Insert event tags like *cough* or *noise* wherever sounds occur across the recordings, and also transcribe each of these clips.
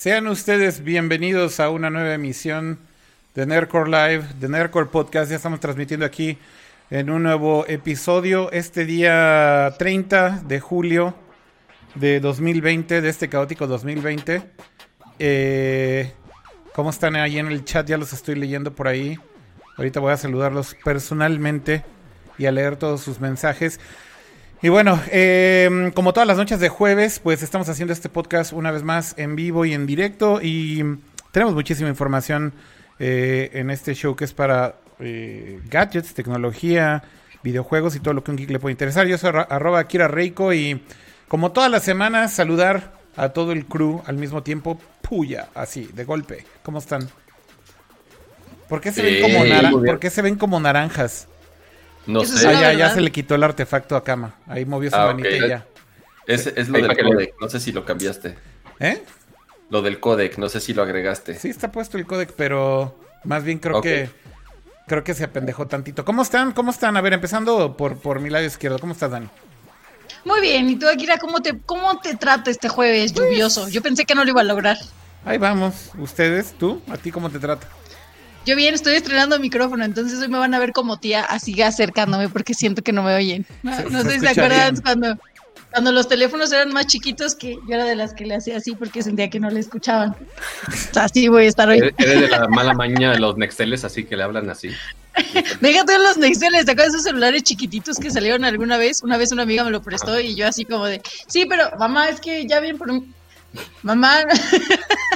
Sean ustedes bienvenidos a una nueva emisión de Nerdcore Live, de Nerdcore Podcast. Ya estamos transmitiendo aquí en un nuevo episodio este día 30 de julio de 2020, de este caótico 2020. Eh, ¿Cómo están ahí en el chat? Ya los estoy leyendo por ahí. Ahorita voy a saludarlos personalmente y a leer todos sus mensajes. Y bueno, eh, como todas las noches de jueves, pues estamos haciendo este podcast una vez más en vivo y en directo y tenemos muchísima información eh, en este show que es para eh, gadgets, tecnología, videojuegos y todo lo que un geek le puede interesar. Yo soy arroba Kira Reiko y como todas las semanas saludar a todo el crew al mismo tiempo, puya, así, de golpe. ¿Cómo están? ¿Por qué se, ven, como ¿Por qué se ven como naranjas? No sé. Ah, ya, se le quitó el artefacto a Kama. Ahí movió su ah, manita y ya. Es, es lo del codec, no sé si lo cambiaste. ¿Eh? Lo del codec, no sé si lo agregaste. Sí, está puesto el codec, pero más bien creo que creo que se apendejó tantito. ¿Cómo están? ¿Cómo están? A ver, empezando por, por mi lado izquierdo. ¿Cómo estás, Dani? Muy bien, ¿y tú, Akira, cómo te, cómo te trata este jueves lluvioso? Yo pensé que no lo iba a lograr. Ahí vamos. ¿Ustedes? ¿Tú? ¿A ti cómo te trata? Yo bien, estoy estrenando micrófono, entonces hoy me van a ver como tía así acercándome porque siento que no me oyen. No, sé si se acuerdan cuando, cuando los teléfonos eran más chiquitos que yo era de las que le hacía así porque sentía que no le escuchaban. Así voy a estar hoy. Eres de la mala maña de los Nexteles, así que le hablan así. *laughs* Déjate los Nexteles, ¿te acuerdas de esos celulares chiquititos que salieron alguna vez? Una vez una amiga me lo prestó y yo así como de, sí, pero mamá, es que ya bien por Mamá.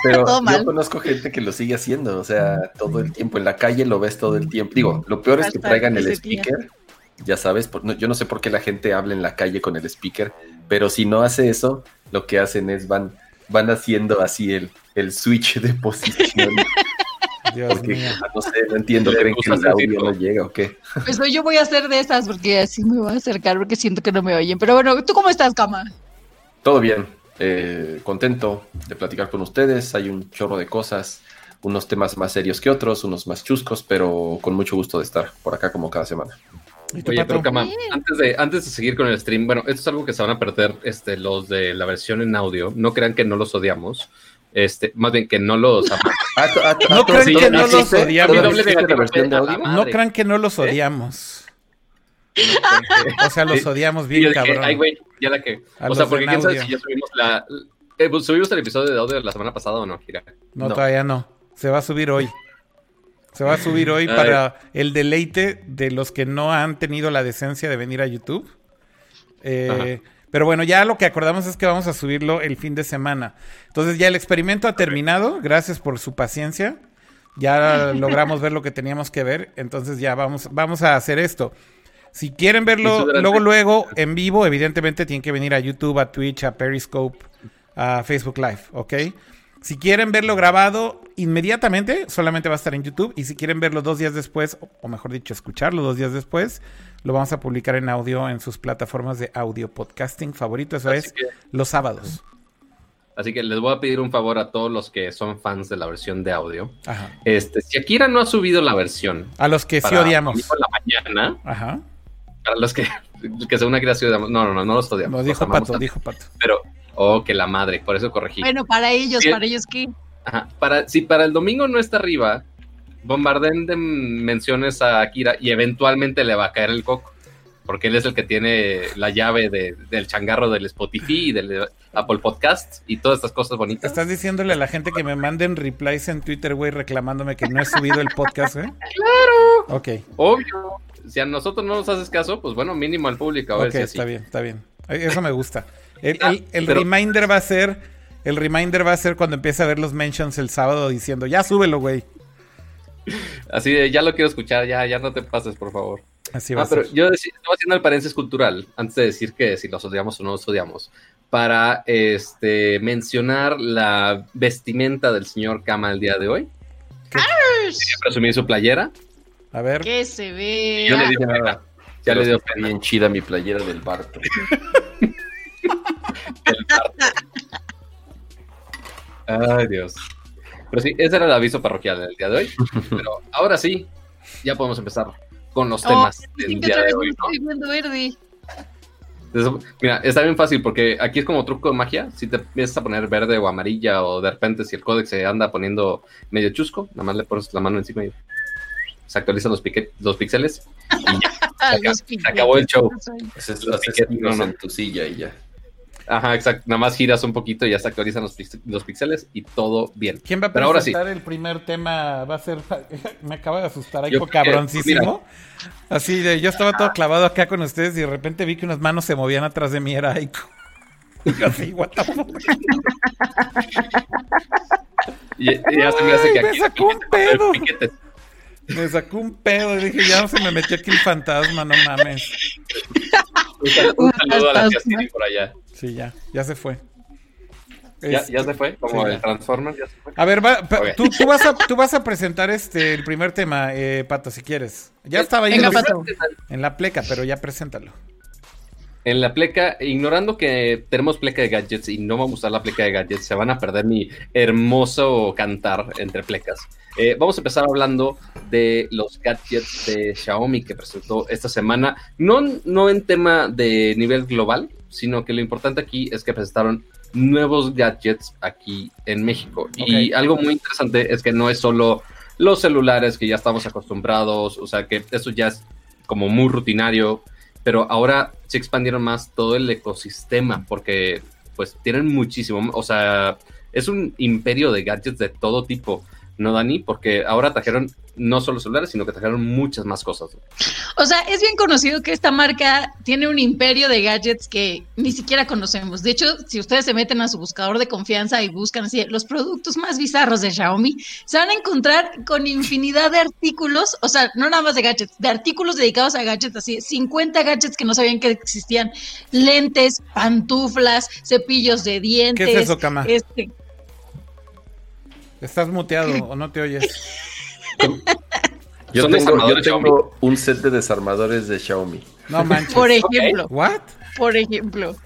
Pero *laughs* yo conozco gente que lo sigue haciendo, o sea, todo el tiempo. En la calle lo ves todo el tiempo. Digo, lo peor es que traigan el speaker. Ya sabes, yo no sé por qué la gente habla en la calle con el speaker, pero si no hace eso, lo que hacen es van, van haciendo así el, el switch de posición. *laughs* Dios mío. no sé, no entiendo, ¿creen que el audio no llega o qué? Pues yo voy a hacer de esas porque así me voy a acercar porque siento que no me oyen. Pero bueno, ¿tú cómo estás, Cama? Todo bien, eh, contento de platicar con ustedes. Hay un chorro de cosas, unos temas más serios que otros, unos más chuscos, pero con mucho gusto de estar por acá como cada semana. Oye, pero Cama, antes de, antes de seguir con el stream, bueno, esto es algo que se van a perder este, los de la versión en audio. No crean que no los odiamos. Este, más bien que no los *laughs* no crean que no los odiamos. No crean que no los odiamos. *laughs* o sea, los odiamos bien, cabrón. ay, güey, ya la que. o sea, porque quién sabe si ya subimos la. Eh, pues, ¿Subimos el episodio de audio la semana pasada o no, Gira? No, todavía no. Se va a subir hoy. Se va a subir hoy para el deleite de los que no han tenido la decencia de venir a YouTube. Eh, pero bueno, ya lo que acordamos es que vamos a subirlo el fin de semana. Entonces ya el experimento ha terminado. Gracias por su paciencia. Ya *laughs* logramos ver lo que teníamos que ver. Entonces ya vamos, vamos a hacer esto. Si quieren verlo luego, luego *laughs* en vivo, evidentemente tienen que venir a YouTube, a Twitch, a Periscope, a Facebook Live, ¿ok? Si quieren verlo grabado inmediatamente, solamente va a estar en YouTube. Y si quieren verlo dos días después, o mejor dicho, escucharlo dos días después, lo vamos a publicar en audio en sus plataformas de audio podcasting favorito. Eso es los sábados. Así que les voy a pedir un favor a todos los que son fans de la versión de audio. Este, si Akira no ha subido la versión. A los que sí odiamos. la mañana. Ajá para los que, que según aquí la ciudad, no, no, no, no los odiamos. No, dijo Pato, dijo Pato. Pero, oh, que la madre, por eso corregí. Bueno, para ellos, para ellos qué. Ajá, para, si para el domingo no está arriba, bombarden de menciones a Akira y eventualmente le va a caer el coco. Porque él es el que tiene la llave de, del changarro del Spotify y del Apple Podcast y todas estas cosas bonitas. Estás diciéndole a la gente que me manden replies en Twitter, güey, reclamándome que no he subido el podcast, ¿eh? Claro. Ok. Obvio si a nosotros no nos haces caso, pues bueno, mínimo al público. A ver si está bien, está bien. Eso me gusta. El, el, reminder va a ser, el reminder va a ser cuando empiece a ver los mentions el sábado diciendo, ya súbelo, güey. Así de, ya lo quiero escuchar, ya, ya no te pases, por favor. Así va ah, pero yo estaba haciendo el paréntesis cultural, antes de decir que si los odiamos o no los odiamos, para este mencionar la vestimenta del señor Kama el día de hoy. Quería presumir su playera. A ver. ¿Qué se ve? Yo le dije nada. Ya le dio bien chida mi playera del Barto. Ay, Dios. Pero sí, ese era el aviso parroquial del día de hoy. Pero ahora sí, ya podemos empezar con los oh, temas del día de hoy. Mira, está bien fácil porque aquí es como truco de magia. Si te empiezas a poner verde o amarilla o de repente si el códex se anda poniendo medio chusco, nada más le pones la mano encima y se actualizan los, los píxeles y *laughs* ya. se, acabó el show. Haces, no, en tu silla y ya. Ajá, exacto. Nada más giras un poquito y ya se actualizan los, los píxeles y todo bien. ¿Quién va a Pero presentar el primer tema? Va a ser. *laughs* Me acaba de asustar ahí, cabroncísimo. Así de, yo estaba todo clavado acá con ustedes y de repente vi que unas manos se movían atrás de mí. Era Aiko. *laughs* así, what the fuck. y, ya se me hace que aquí. Me sacó un pedo. Me sacó un pedo y dije, ya se me metió aquí el fantasma, no mames. un saludo a la tía por allá. Sí, ya, ya se fue. ¿Ya, ya se fue? Como el Transformer, ya se fue. A ver, tú, tú, vas a, tú vas a presentar este el primer tema, eh, Pato, si quieres. Ya estaba ahí en, la pleca, pero ya preséntalo. En la pleca, ignorando que tenemos pleca de gadgets y no vamos a usar la pleca de gadgets, se van a perder mi hermoso cantar entre plecas. Eh, vamos a empezar hablando de los gadgets de Xiaomi que presentó esta semana. No, no en tema de nivel global, sino que lo importante aquí es que presentaron nuevos gadgets aquí en México. Y algo muy interesante es que no es solo los celulares que ya estamos acostumbrados, o sea que eso ya es como muy rutinario, pero ahora se expandieron más todo el ecosistema porque pues tienen muchísimo, o sea, es un imperio de gadgets de todo tipo. ¿No, Dani? Porque ahora trajeron no solo celulares, sino que trajeron muchas más cosas. O sea, es bien conocido que esta marca tiene un imperio de gadgets que ni siquiera conocemos. De hecho, si ustedes se meten a su buscador de confianza y buscan así los productos más bizarros de Xiaomi, se van a encontrar con infinidad de artículos, o sea, no nada más de gadgets, de artículos dedicados a gadgets, así, 50 gadgets que no sabían que existían, lentes, pantuflas, cepillos de dientes. ¿Qué es eso, Cama? Este, Estás muteado o no te oyes. Yo tengo, un set de desarmadores de Xiaomi. No manches. Por ejemplo. ¿What? Por ejemplo.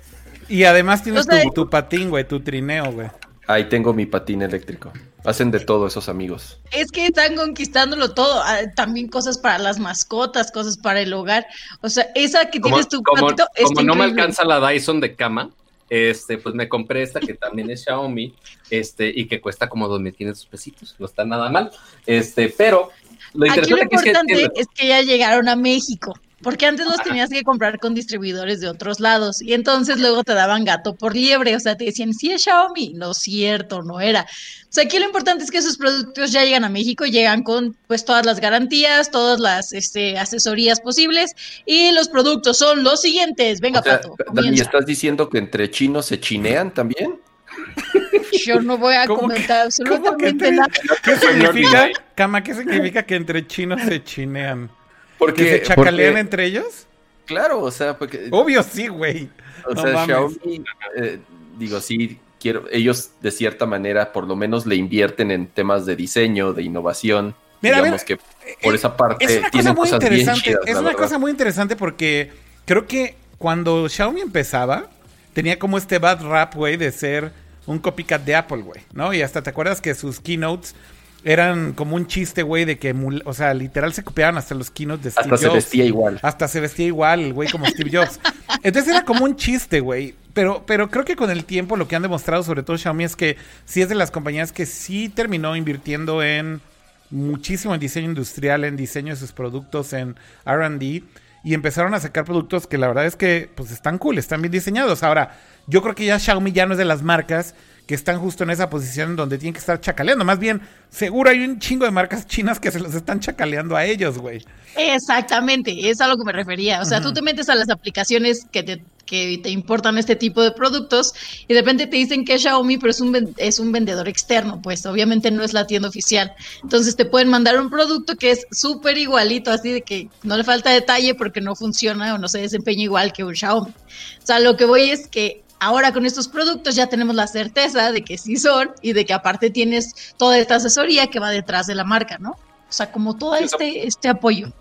Y además tienes tu, patín, güey, tu trineo, güey. Ahí tengo mi patín eléctrico. Hacen de todo esos amigos. Es que están conquistándolo todo. Ah, también cosas para las mascotas, cosas para el hogar. O sea, esa que tienes tu como, Como no me alcanza la Dyson de cama, este, pues me compré esta que también es Xiaomi, este, y que cuesta como 2.500 pesitos, no está nada mal, este, pero lo interesante es, que, ya llegaron a México. Porque antes los tenías que comprar con distribuidores de otros lados y entonces luego te daban gato por liebre, o sea, te decían, sí es Xiaomi, no es cierto, no era. O sea, aquí lo importante es que esos productos ya llegan a México, llegan con pues todas las garantías, todas las este, asesorías posibles y los productos son los siguientes. Venga, Pato. ¿Y estás diciendo que entre chinos se chinean también? Yo no voy a comentar absolutamente nada. ¿Qué significa, Cama, qué significa que entre chinos se chinean? Porque, ¿Que se chacalean entre ellos? Claro, o sea, porque... Obvio sí, güey. O sea, Xiaomi, eh, digo, sí, quiero, ellos de cierta manera por lo menos le invierten en temas de diseño, de innovación. Mira, digamos que por esa parte es una cosa muy interesante. es una cosa muy interesante porque creo que cuando Xiaomi empezaba, tenía como este bad rap, güey, de ser un copycat de Apple, güey, ¿no? Y hasta te acuerdas que sus keynotes eran como un chiste, güey, de que, o sea, literal se copiaban hasta los keynotes de Steve Jobs. Hasta se vestía igual. Hasta se vestía igual, el güey, como Steve Jobs. Entonces era como un chiste, güey. Pero, pero creo que con el tiempo lo que han demostrado, sobre todo Xiaomi, es que sí es de las compañías que sí terminó invirtiendo en muchísimo en diseño industrial, en diseño de sus productos, en RD. Y empezaron a sacar productos que la verdad es que pues están cool, están bien diseñados. Ahora, yo creo que ya Xiaomi ya no es de las marcas que están justo en esa posición donde tienen que estar chacaleando. Más bien, seguro hay un chingo de marcas chinas que se los están chacaleando a ellos, güey. Exactamente, es a lo que me refería. O sea, tú te metes a las aplicaciones que te, que te importan este tipo de productos y de repente te dicen que es Xiaomi, pero es un, es un vendedor externo, pues obviamente no es la tienda oficial. Entonces te pueden mandar un producto que es súper igualito, así de que no le falta detalle porque no funciona o no se desempeña igual que un Xiaomi. O sea, lo que voy es que Ahora con estos productos ya tenemos la certeza de que sí son y de que aparte tienes toda esta asesoría que va detrás de la marca, ¿no? O sea, como todo este, este apoyo.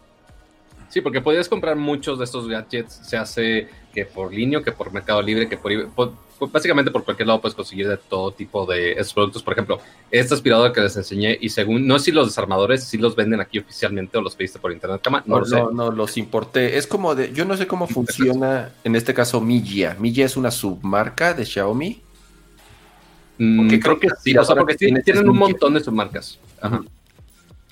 Sí, porque podrías comprar muchos de estos gadgets, se hace que por línea, que por Mercado Libre, que por, pues, básicamente por cualquier lado puedes conseguir de todo tipo de estos productos. Por ejemplo, este aspirador que les enseñé y según, no sé si los desarmadores si los venden aquí oficialmente o los pediste por internet, cama. No, no, no, los importé. Es como de, yo no sé cómo funciona en este caso Mijia. Mijia es una submarca de Xiaomi. Mm, porque creo que sí, o sea, porque tienen un montón de submarcas. Ajá.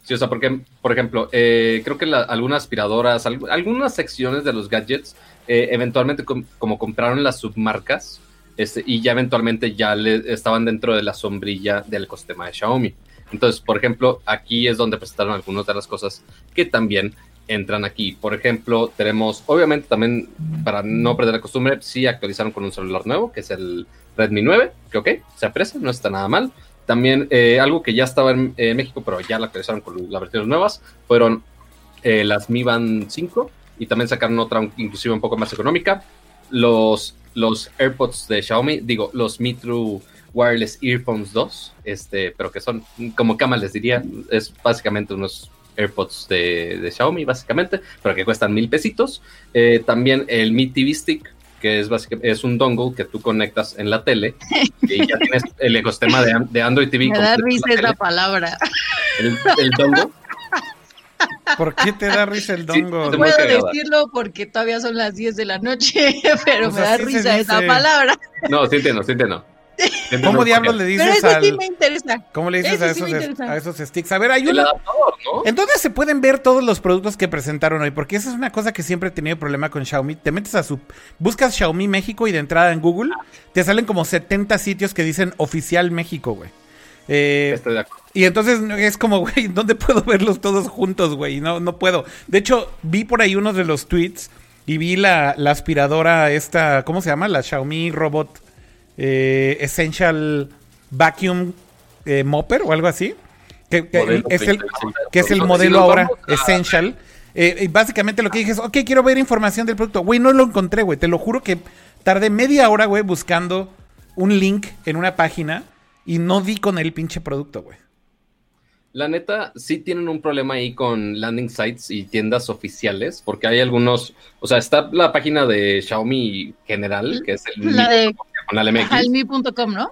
Sí, o sea, porque, por ejemplo, eh, creo que algunas aspiradoras, algunas secciones de los gadgets, eh, eventualmente como compraron las submarcas, este, y ya eventualmente ya le, estaban dentro de la sombrilla del ecosistema de Xiaomi. Entonces, por ejemplo, aquí es donde presentaron algunas de las cosas que también entran aquí. Por ejemplo, tenemos, obviamente también, para no perder la costumbre, sí actualizaron con un celular nuevo, que es el Redmi 9, que ok, se aprecia, no está nada mal. También eh, algo que ya estaba en México, pero ya la actualizaron con las versiones nuevas, fueron eh, las Mi Band 5 y también sacaron otra inclusive un poco más económica. Los, los AirPods de Xiaomi, digo, los Mi True Wireless Earphones 2, este, pero que son, como cama les diría, es básicamente unos AirPods de, Xiaomi, básicamente, pero que cuestan mil pesitos. Eh, también el Mi TV Stick, que es básicamente es un dongle que tú conectas en la tele y ya tienes el ecosistema de, Android TV. *laughs* Me da risa esa palabra. El, dongle. ¿Por qué te da risa el *laughs* dongle? no puedo decirlo porque todavía son las 10 de la noche, *laughs* pero me da risa esa palabra. No, sí entiendo, sí entiendo. ¿Cómo diablos le dices Pero eso sí me interesa. ¿Cómo le dices a esos, a esos sticks? A ver, hay una... Entonces se pueden ver todos los productos que presentaron hoy, porque esa es una cosa que siempre he tenido problema con Xiaomi. Te metes a su... Buscas Xiaomi México y de entrada en Google te salen como 70 sitios que dicen oficial México, güey. Eh, y entonces es como, güey, *laughs* ¿dónde puedo verlos todos juntos, güey? No, no puedo. De hecho, vi por ahí uno de los tweets y vi la, la aspiradora esta, ¿cómo se llama? La Xiaomi Robot eh, Essential Vacuum eh, Mopper o algo así. Que, es, el, que es el modelo ahora Essential. Eh, y básicamente lo que dije es, ok, quiero ver información del producto. Güey, no lo encontré, güey. Te lo juro que tardé media hora, güey, buscando un link en una página y no di con el pinche producto, güey. La neta, sí tienen un problema ahí con landing sites y tiendas oficiales, porque hay algunos, o sea, está la página de Xiaomi general, que es el la de Almi.com, ¿no?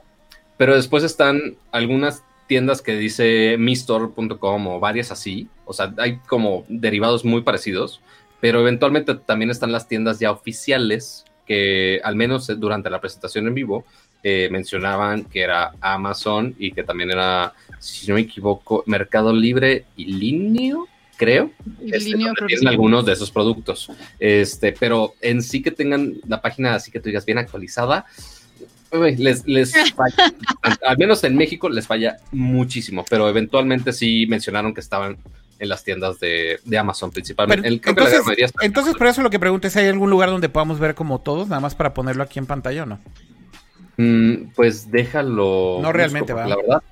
Pero después están algunas tiendas que dice mistore.com o varias así, o sea, hay como derivados muy parecidos, pero eventualmente también están las tiendas ya oficiales que al menos durante la presentación en vivo eh, mencionaban que era Amazon y que también era, si no me equivoco, Mercado Libre y Linio, creo. Este, tienen algunos de esos productos. Este, pero en sí que tengan la página así que tú digas bien actualizada, les, les *laughs* falla, al menos en México les falla muchísimo, pero eventualmente sí mencionaron que estaban en las tiendas de, Amazon principalmente. entonces, entonces, por eso lo que pregunto es, ¿hay algún lugar donde podamos ver como todos, nada más para ponerlo aquí en pantalla o no? Mm, pues déjalo. No realmente, va. La verdad.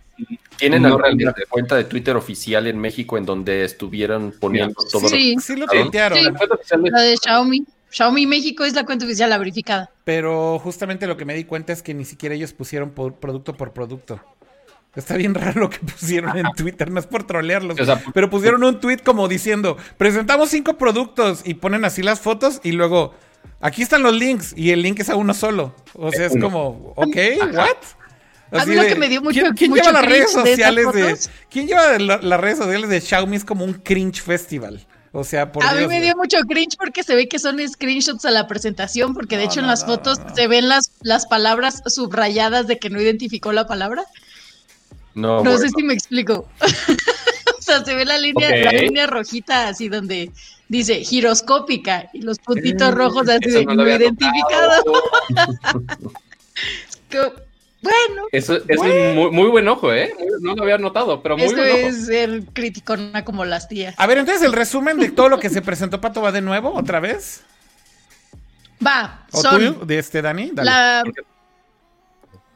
¿Tienen alguna cuenta de Twitter oficial en México en donde estuvieran poniendo todo Sí, sí lo tuitearon. La de Xiaomi. Xiaomi México es la cuenta oficial, la verificada. Pero justamente lo que me di cuenta es que ni siquiera ellos pusieron producto por producto. Está bien raro lo que pusieron en Twitter, no es por trolearlos. pero pusieron un tweet como diciendo, presentamos cinco productos y ponen así las fotos y luego Aquí están los links y el link es a uno solo. O sea, es como, ok, what? a mí lo que me dio mucho ¿Quién, lleva las redes sociales de, ¿Quién lleva las redes sociales de Xiaomi? Es como un cringe festival. O sea, por A mí me dio mucho cringe porque se ve que son screenshots a la presentación, porque de hecho en las fotos se ven las, las palabras subrayadas de que no identificó la palabra. No, no sé si me explico. *laughs* o sea, se ve la línea, la línea rojita así donde dice giroscópica y los puntitos eh, rojos así de no, identificado. *laughs* bueno. Eso es un muy, muy, buen ojo, ¿eh? No lo había notado, pero muy Esto buen ojo. es ser criticona como las tías. A ver, entonces el resumen de todo lo que se presentó Pato va de nuevo, otra vez. Va. ¿O son de este Dani? Dale. La...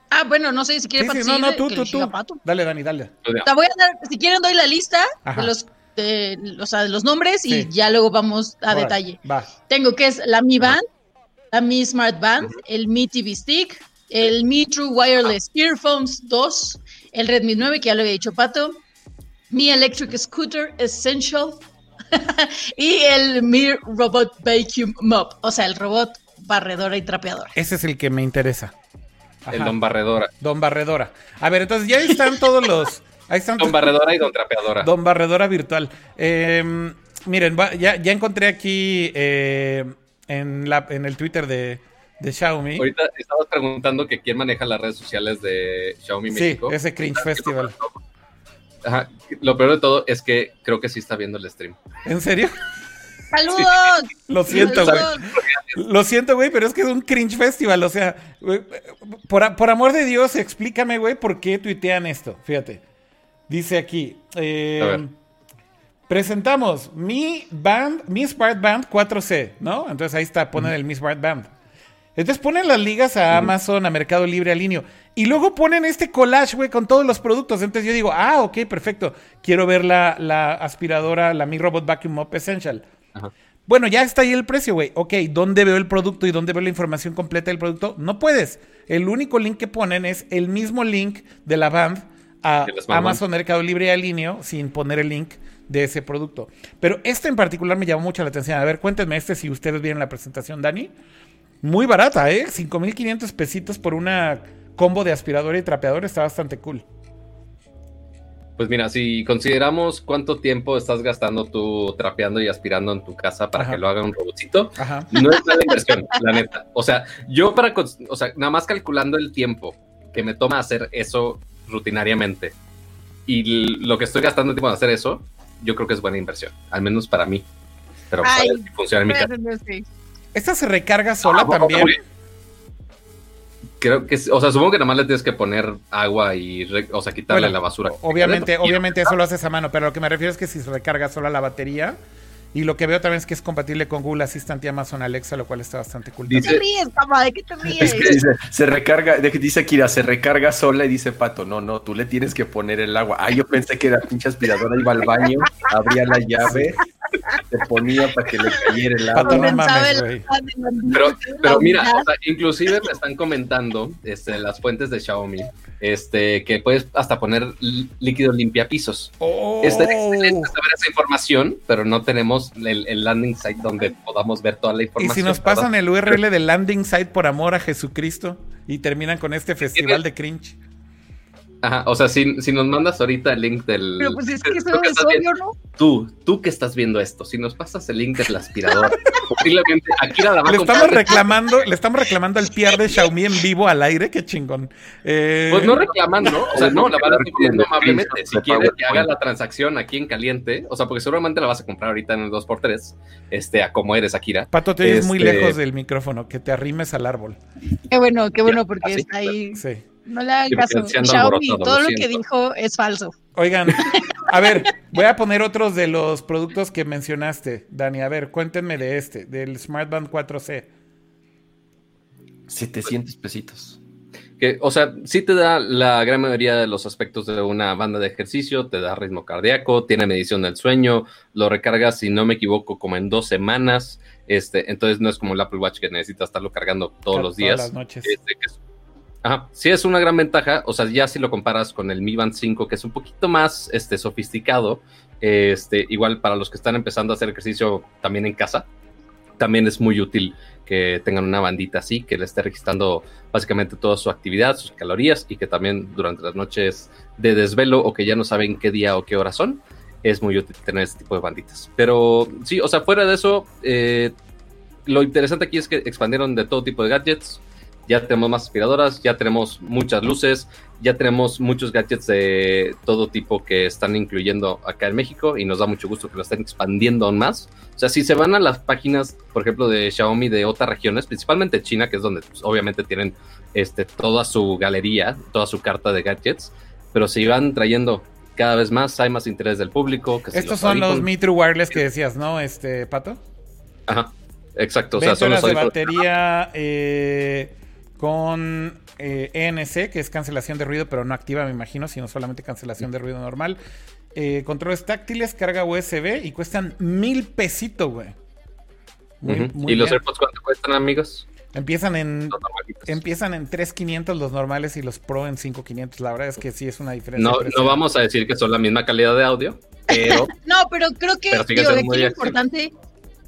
Ah, bueno, no sé si quiere sí, sí, No, no, tú, tú, tú. Dale, Dani, dale. La voy a dar, si quieren doy la lista de los de, o sea, los nombres y ya luego vamos a detalle. Tengo que es la Mi Band, la Mi Smart Band, el Mi TV Stick, el Mi True Wireless Earphones 2, el Redmi 9, que ya lo había dicho Pato, Mi Electric Scooter Essential *laughs* y el Mi Robot Vacuum Mop, o sea, el robot barredora y trapeadora. Ese es el que me interesa. El Don Barredora. Don Barredora. A ver, entonces ya están todos los. *laughs* Ahí están Don Barredora y Don Trapeadora. Don Barredora virtual. Em, miren, ya, ya, encontré aquí eh, en, la, en el Twitter de, de Xiaomi. Ahorita estabas preguntando que quién maneja las redes sociales de Xiaomi México. Sí, ese Cringe Festival. Ajá. Lo peor de todo es que creo que sí está viendo el stream. ¿En serio? ¡Saludos! Lo siento, güey. Lo siento, güey, pero es que es un cringe festival. O sea, por, por amor de Dios, explícame, güey, por qué tuitean esto. Fíjate. Dice aquí. Eh, presentamos mi band, mi Smart Band 4C, ¿no? Entonces ahí está, ponen el Mi Smart Band. Entonces ponen las ligas a Amazon, a Mercado Libre, a Linio. Y luego ponen este collage, güey, con todos los productos. Entonces yo digo, ah, ok, perfecto. Quiero ver la, la aspiradora, la Mi Robot Vacuum Mop Essential. Bueno, ya está ahí el precio, güey. Ok, ¿dónde veo el producto y dónde veo la información completa del producto? No puedes. El único link que ponen es el mismo link de la band a Amazon Mercado Libre y Alineo sin poner el link de ese producto. Pero este en particular me llamó mucho la atención. A ver, cuéntenme este si ustedes vieron la presentación, Dani. Muy barata, ¿eh? 5.500 pesitos por una combo de aspirador y trapeador. Está bastante cool. Pues mira, si consideramos cuánto tiempo estás gastando tú trapeando y aspirando en tu casa para que lo haga un robotcito, no es mala inversión, *laughs* la neta. O sea, yo para, o sea, nada más calculando el tiempo que me toma hacer eso rutinariamente y lo que estoy gastando tiempo en hacer eso, yo creo que es buena inversión, al menos para mí. Pero para si funciona en mi casa. ¿Esta se recarga sola ah, también? creo que, o sea, supongo que nada más le tienes que poner agua y, o sea, quitarle la basura. Obviamente, obviamente eso lo haces a mano, pero lo que me refiero es que si se recarga sola la batería, y lo que veo también es que es compatible con Google Assistant y Amazon Alexa, lo cual está bastante cool. ¿De qué te ríes, papá? ¿De qué te ríes? dice, se recarga, dice Kira, se recarga sola y dice Pato, no, no, tú le tienes que poner el agua. Ah, yo pensé que la pinche aspiradora iba al baño, abría la llave, se ponía para que le cayera el agua. No mames, pero, pero mira, o sea, inclusive me están comentando este, las fuentes de Xiaomi este, que puedes hasta poner líquido limpia pisos. Oh. excelente saber esa información, pero no tenemos el, landing site donde podamos ver toda la información. Y si nos pasan el URL del landing site por amor a Jesucristo y terminan con este festival de cringe. Ajá, o sea, si, si, nos mandas ahorita el link del. Pero pues es que eso es obvio, ¿no? Tú, tú que estás viendo esto, si nos pasas el link del aspirador, *laughs* posiblemente Akira la va le estamos reclamando, Le estamos reclamando el PR de Xiaomi en vivo al aire, qué chingón. Eh... Pues no reclamando, o sea, no, la verdad pidiendo amablemente. Si quiere que haga la transacción aquí en caliente, o sea, porque seguramente la vas a comprar ahorita en el 2x3, este, a como eres, Akira. Pato, te este... muy lejos del micrófono, que te arrimes al árbol. Qué bueno, qué bueno, porque está ahí. Sí. No le hagan caso. Xiaomi, todo lo, que dijo es falso. Oigan, a ver, *laughs* voy a poner otros de los productos que mencionaste, Dani. A ver, cuéntenme de este, del Smartband 4C. 700 pesitos. Que, o sea, sí te da la gran mayoría de los aspectos de una banda de ejercicio, te da ritmo cardíaco, tiene medición del sueño, lo recargas, si no me equivoco, como en dos semanas. Este, entonces no es como el Apple Watch que necesita estarlo cargando todos los días. Todas las noches. Este, Ajá, sí es una gran ventaja, o sea, ya si lo comparas con el Mi Band 5, que es un poquito más este, sofisticado, este, igual para los que están empezando a hacer ejercicio también en casa, también es muy útil que tengan una bandita así, que le esté registrando básicamente toda su actividad, sus calorías y que también durante las noches de desvelo o que ya no saben qué día o qué hora son, es muy útil tener este tipo de banditas. Pero sí, o sea, fuera de eso, eh, lo interesante aquí es que expandieron de todo tipo de gadgets ya tenemos más aspiradoras, ya tenemos muchas luces, ya tenemos muchos gadgets de todo tipo que están incluyendo acá en México y nos da mucho gusto que lo estén expandiendo aún más. O sea, si se van a las páginas, por ejemplo, de Xiaomi de otras regiones, principalmente China, que es donde pues, obviamente tienen este, toda su galería, toda su carta de gadgets, pero se van trayendo cada vez más, hay más interés del público. Estos son los Mi Wireless que decías, ¿no, este Pato? Ajá, exacto. O sea, son los de batería... Eh con eh, ENC, que es cancelación de ruido, pero no activa, me imagino, sino solamente cancelación de ruido normal. Eh, controles táctiles, carga USB y cuestan mil pesitos, güey. ¿Y los AirPods cuánto cuestan, amigos? Empiezan en empiezan en 3.500 los normales y los Pro en 5.500. La verdad es que sí es una diferencia. No, no vamos a decir que son la misma calidad de audio, pero... *laughs* no, pero creo que es muy importante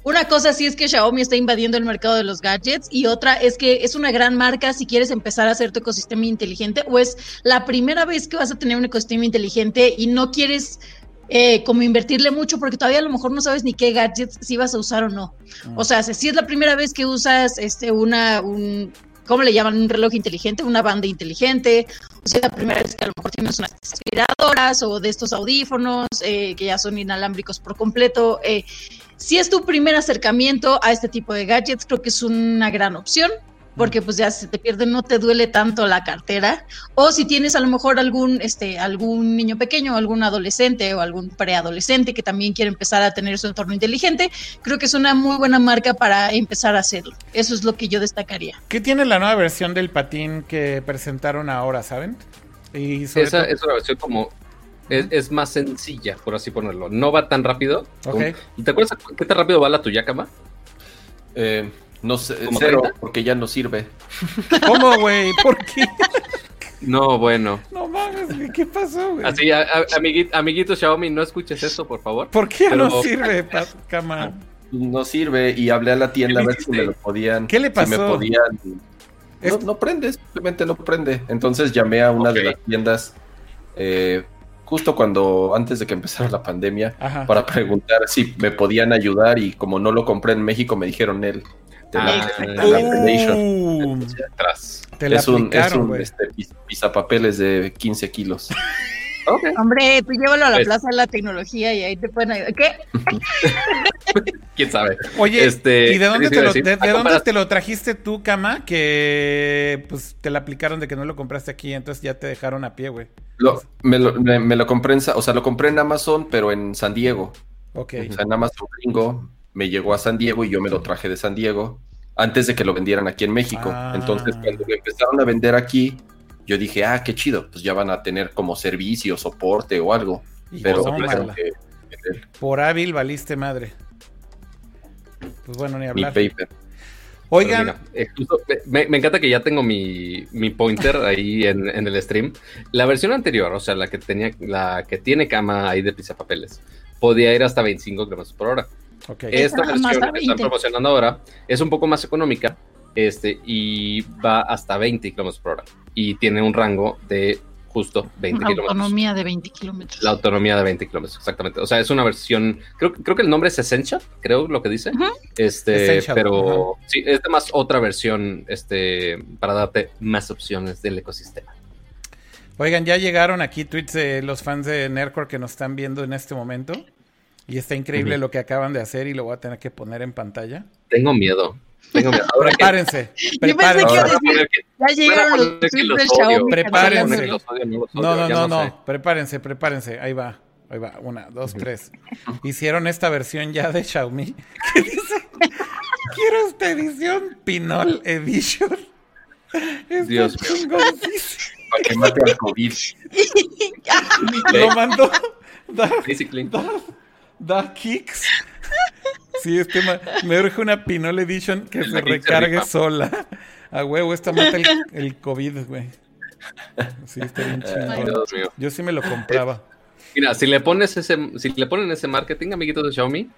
una cosa sí es que Xiaomi está invadiendo el mercado de los gadgets y otra es que es una gran marca si quieres empezar a hacer tu ecosistema inteligente o es la primera vez que vas a tener un ecosistema inteligente y no quieres eh, como invertirle mucho porque todavía a lo mejor no sabes ni qué gadgets si vas a usar o no. O sea, si es la primera vez que usas este una un ¿cómo le llaman? Un reloj inteligente, una banda inteligente, o sea, la primera vez que a lo mejor tienes unas aspiradoras o de estos audífonos eh, que ya son inalámbricos por completo. Eh, si es tu primer acercamiento a este tipo de gadgets, creo que es una gran opción porque pues ya se te pierde, no te duele tanto la cartera. O si tienes a lo mejor algún, este, algún niño pequeño, algún adolescente o algún preadolescente que también quiere empezar a tener su entorno inteligente, creo que es una muy buena marca para empezar a hacerlo. Eso es lo que yo destacaría. ¿Qué tiene la nueva versión del patín que presentaron ahora, saben? Y Esa es una versión como es, más sencilla, por así ponerlo. No va tan rápido. ¿Y te acuerdas qué tan rápido va la tuya, cama? Eh, no sé, cero, porque ya no sirve. *laughs* ¿Cómo, güey? ¿Por qué? No, bueno. No mames, ¿qué pasó, güey? Así, amiguito, Xiaomi, no escuches eso, por favor. ¿Por qué no sirve, cama? No sirve y hablé a la tienda a ver si me lo podían. ¿Qué le pasó? Si me podían. No, prende, simplemente no prende. Entonces llamé a una de las tiendas eh, justo cuando, antes de que empezara la pandemia, para preguntar si me podían ayudar y como no lo compré en México, me dijeron él. Te la, es un, es un este, de 15 kilos. *laughs* Hombre, tú llévalo a la pues Plaza de la Tecnología y ahí te pueden ayudar. ¿Qué? *laughs* ¿Quién sabe? Oye, este, ¿y de dónde, te lo, de, dónde te lo trajiste tú, Cama? Que pues te la aplicaron de que no lo compraste aquí, entonces ya te dejaron a pie, güey. me, lo, me, lo compré en, o sea, lo compré en Amazon, pero en San Diego. Ok. O sea, en Amazon gringo, me llegó a San Diego y yo me lo traje de San Diego antes de que lo vendieran aquí en México. Ah. Entonces, cuando lo empezaron a vender aquí, yo dije, ah, qué chido, pues ya van a tener como servicio, soporte o algo. pero por hábil valiste madre. Pues bueno, ni hablar. Mi paper. Oigan. Eh, me, encanta que ya tengo mi, pointer ahí en, el stream. La versión anterior, o sea, la que tenía, la que tiene cama ahí de papeles, podía ir hasta 25 kilómetros por hora. Esta versión que están promocionando ahora es un poco más económica este, y va hasta 20 kilómetros por hora. Y tiene un rango de justo 20 kilómetros. La autonomía de 20 kilómetros. La autonomía de 20 kilómetros, exactamente. O sea, es una versión, creo, creo que el nombre es Essential, creo lo que dice. Este, pero sí, es más otra versión, este, para darte más opciones del ecosistema. Oigan, ya llegaron aquí tweets de los fans de Nerdcore que nos están viendo en este momento. Y está increíble lo que acaban de hacer y lo voy a tener que poner en pantalla. Tengo miedo. Tengo miedo. prepárense. prepárense. ya llegaron los, Prepárense. No, no, no, no. Prepárense, prepárense. Ahí va. Ahí va. Una, dos, tres. Hicieron esta versión ya de Xiaomi. *laughs* ¿Qué dice? Quiero esta edición Pinol Edition. Dios mío. Para que mate al COVID. Lo mandó. Da, da kicks. Sí, es que me urge una Pinol Edition que se recargue sola. A huevo, esta mata el, COVID, güey. Sí, está bien chingón. Yo sí me lo compraba. Mira, si le pones ese, si le ponen ese marketing, amiguitos de Xiaomi,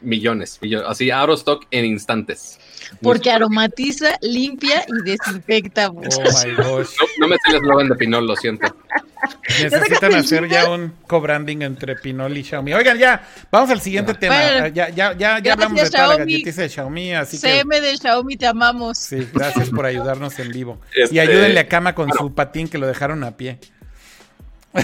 millones, millones así out of stock en instantes. Porque aromatiza, limpia y desinfecta. Oh my gosh. No, me sé el eslogan de Pinol, lo siento. *laughs* Necesitan hacer ya un co-branding entre Pinol y Xiaomi. Oigan, ya, vamos al siguiente tema. ya, ya, ya, ya hablamos de toda la galletiza de Xiaomi, así CM de Xiaomi, te amamos. Sí, gracias por ayudarnos en vivo. Y este, ayúdenle a Cama con su patín que lo dejaron a pie.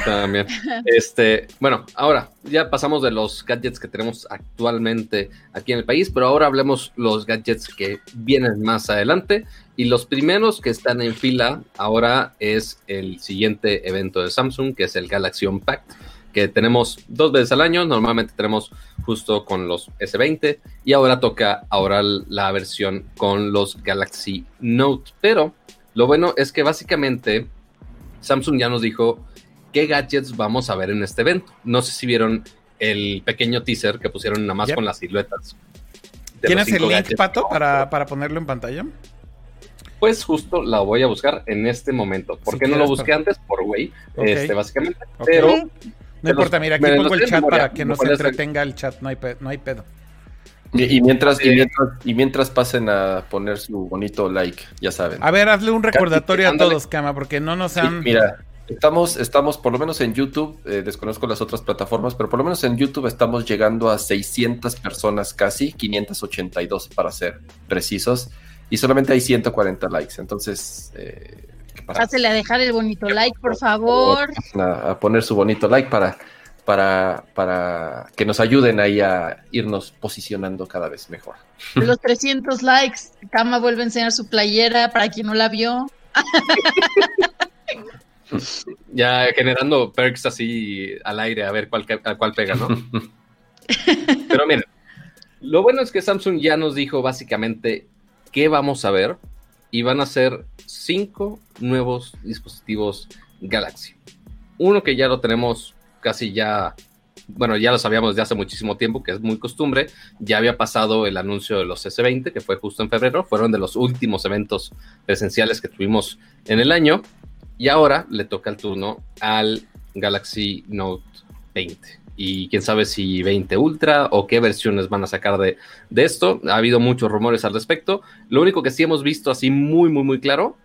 También. Este, bueno, ahora ya pasamos de los gadgets que tenemos actualmente aquí en el país, pero ahora hablemos los gadgets que vienen más adelante. Y los primeros que están en fila ahora es el siguiente evento de Samsung, que es el Galaxy Unpacked, que tenemos dos veces al año. Normalmente tenemos justo con los S20 y ahora toca ahora la versión con los Galaxy Note. Pero lo bueno es que básicamente Samsung ya nos dijo qué gadgets vamos a ver en este evento. No sé si vieron el pequeño teaser que pusieron nada más con las siluetas. ¿Tienes el link, Pato, para, para, ponerlo en pantalla? Pues justo la voy a buscar en este momento. ¿Por qué no lo busqué antes? Por güey, este, básicamente. Pero. No importa, mira, aquí pongo el chat para que no se entretenga el chat, no hay, no hay pedo. Y, mientras, y, mientras, y mientras pasen a poner su bonito like, ya saben. A ver, hazle un recordatorio a todos, Cama, porque no nos han... mira, estamos, estamos por lo menos en YouTube, eh, desconozco las otras plataformas, pero por lo menos en YouTube estamos llegando a 600 personas casi, 582 para ser precisos, y solamente hay 140 likes. Entonces... Eh, Pásele a dejar el bonito like, por favor. a poner su bonito like para para, para que nos ayuden ahí a irnos posicionando cada vez mejor. *laughs* Los 300 likes, Kama vuelve a enseñar su playera para quien no la vio. *laughs* ya generando perks así al aire a ver cuál, cuál pega, ¿no? *laughs* Pero miren, lo bueno es que Samsung ya nos dijo básicamente qué vamos a ver y van a ser cinco nuevos dispositivos Galaxy. Uno que ya lo tenemos casi ya, bueno, ya lo sabíamos de hace muchísimo tiempo, que es muy costumbre. Ya había pasado el anuncio de los S20, que fue justo en febrero, fueron de los últimos eventos presenciales que tuvimos en el año. Y ahora le toca el turno al Galaxy Note 20 y quién sabe si 20 Ultra o qué versiones van a sacar de, de, esto. Ha habido muchos rumores al respecto. Lo único que sí hemos visto así muy, muy, muy claro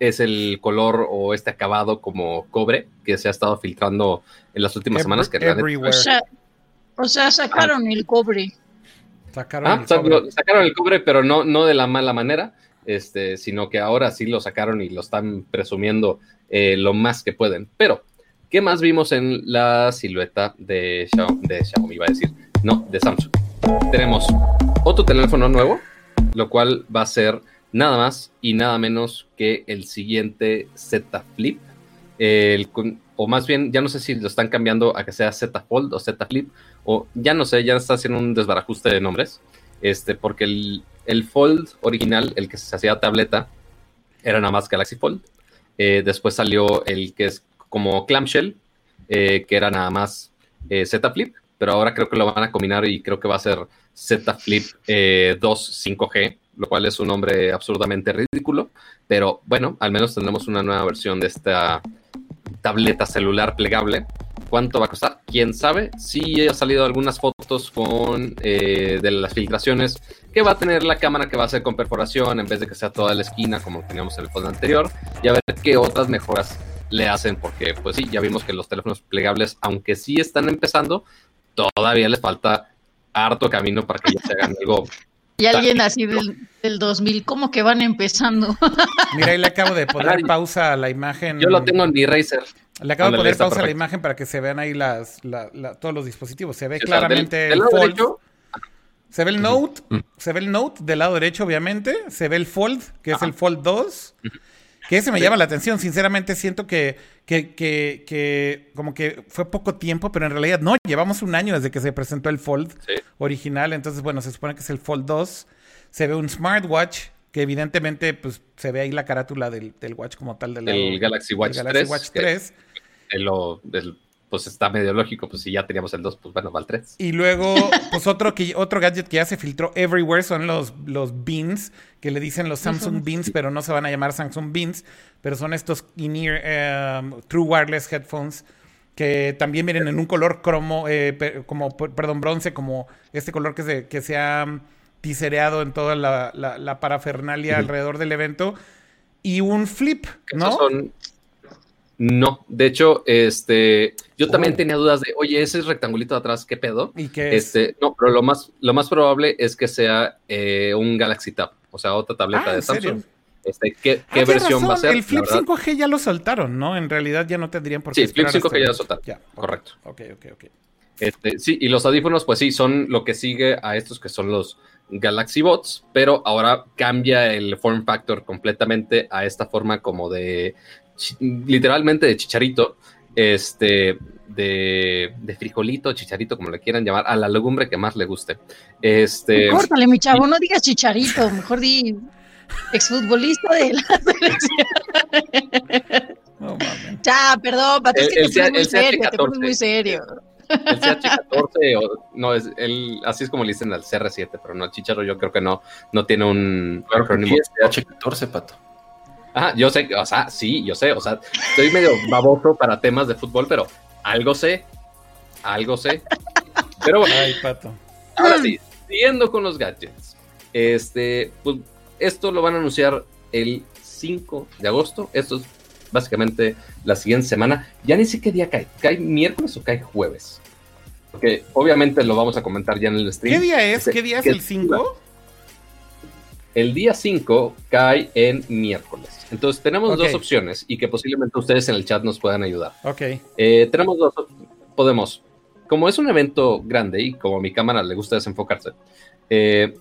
es el color o este acabado como cobre que se ha estado filtrando en las últimas semanas. Que o, sea, sacaron el cobre. Sacaron, ah, el cobre. sacaron el cobre, pero no, no de la mala manera, este, sino que ahora sí lo sacaron y lo están presumiendo eh, lo más que pueden. Pero, ¿qué más vimos en la silueta de Xiaomi? Iba a decir, no, de Samsung. Tenemos otro teléfono nuevo, lo cual va a ser nada más y nada menos que el siguiente Z Flip. o más bien, ya no sé si lo están cambiando a que sea Z Fold o Z Flip, o ya no sé, ya está haciendo un desbarajuste de nombres, este, porque el, Fold original, el que se hacía tableta, era nada más Galaxy Fold. Eh, después salió el que es como clamshell, eh, que era nada más eh, Z Flip, pero ahora creo que lo van a combinar y creo que va a ser Z Flip 2 5G lo cual es un nombre absurdamente ridículo, pero bueno, al menos tenemos una nueva versión de esta tableta celular plegable. ¿Cuánto va a costar? ¿Quién sabe? Sí ha salido algunas fotos con eh, de las filtraciones que va a tener la cámara que va a ser con perforación en vez de que sea toda la esquina como teníamos en el fondo anterior y a ver qué otras mejoras le hacen porque pues sí, ya vimos que los teléfonos plegables, aunque sí están empezando, todavía les falta harto camino para que ya se hagan algo y alguien así del, del 2000, como que van empezando. *laughs* Mira, ahí le acabo de poner pausa a la imagen. Yo lo tengo en mi Razer. Le acabo de poner pausa a la imagen para que se vean ahí las, todos los dispositivos. Se ve claramente el Fold. Se ve el Note, se ve el Note del lado derecho, obviamente. Se ve el Fold, que es el Fold 2. Que ese me llama la atención. Sinceramente, siento que, que, que, que, como que fue poco tiempo, pero en realidad no. Llevamos un año desde que se presentó el Fold original. Entonces, bueno, se supone que es el Fold 2. Se ve un smartwatch que evidentemente pues se ve ahí la carátula del, del watch como tal del el Galaxy Watch Galaxy 3, Watch 3. lo, pues está medio lógico, pues si ya teníamos el 2, pues bueno, va el 3. Y luego, *laughs* pues otro, que, otro gadget que ya se filtró everywhere son los, los beans, que le dicen los Samsung Beans, pero no se van a llamar Samsung Beans, pero son estos in-ear um, True Wireless Headphones que también vienen en un color cromo, eh, como, perdón, bronce, como este color que se, que se ha tisereado en toda la, la, parafernalia alrededor del evento. Y un flip, ¿no? Son, no, de hecho, este, yo también tenía dudas de, oye, ese rectangulito de atrás, ¿qué pedo? ¿Y qué este, no, pero lo más, lo más probable es que sea eh, un Galaxy Tab, o sea, otra tableta ah, de Samsung. Este, ¿Qué, qué ah, versión va a ser? El Flip 5G ya lo soltaron, ¿no? En realidad ya no tendrían por qué. Sí, Flip 5G ya lo soltaron. Ya, correcto. Ok, ok, ok. Este, sí, y los audífonos, pues sí, son lo que sigue a estos que son los Galaxy Bots, pero ahora cambia el form factor completamente a esta forma como de literalmente de chicharito, este, de, de, frijolito, chicharito, como le quieran llamar, a la legumbre que más le guste. Este, Córtale, mi chavo, no digas chicharito, mejor di exfutbolista de la *laughs* selección. Ya, perdón, Pato, es que te pones muy serio, te pones muy serio. El CH14, o, no, es el, así es como le dicen al CR7, pero no, el Chicharo yo creo que no, no tiene un claro, acrónimo. CH14, Pato. Ah, yo sé, o sea, sí, yo sé, o sea, estoy medio baboso para temas de fútbol, pero algo sé, algo sé. Pero bueno, Ay, pato. ahora sí, Siguiendo con los gadgets. Este, pues esto lo van a anunciar el 5 de agosto. Esto es básicamente la siguiente semana. Ya ni sé qué día cae. ¿Cae miércoles o cae jueves? Porque obviamente lo vamos a comentar ya en el stream. ¿Qué día es? ¿Qué día es el 5? El día 5 cae en miércoles. Entonces tenemos dos opciones y que posiblemente ustedes en el chat nos puedan ayudar. Ok. Eh, tenemos dos. Podemos. Como es un evento grande y como a mi cámara le gusta desenfocarse, eh,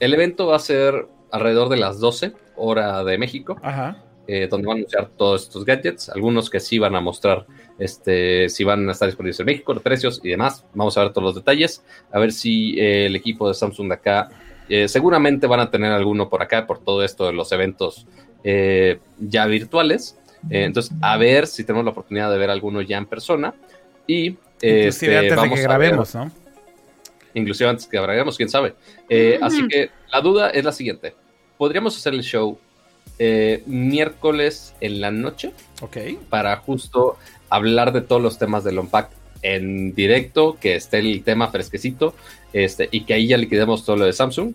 el evento va a ser alrededor de las 12 hora de México. Ajá. Eh, donde van a anunciar todos estos gadgets, algunos que sí van a mostrar este, si van a estar disponibles en México, los precios y demás. Vamos a ver todos los detalles, a ver si eh, el equipo de Samsung de acá, eh, seguramente van a tener alguno por acá por todo esto de los eventos ya virtuales. entonces, a ver si tenemos la oportunidad de ver alguno ya en persona. Y este, antes de que grabemos, ¿no? Inclusive antes que grabemos, quién sabe. Así que la duda es la siguiente. ¿Podríamos hacer el show eh, miércoles en la noche. Ok. Para justo hablar de todos los temas del Unpack en directo, que esté el tema fresquecito, este, y que ahí ya liquidemos todo lo de Samsung.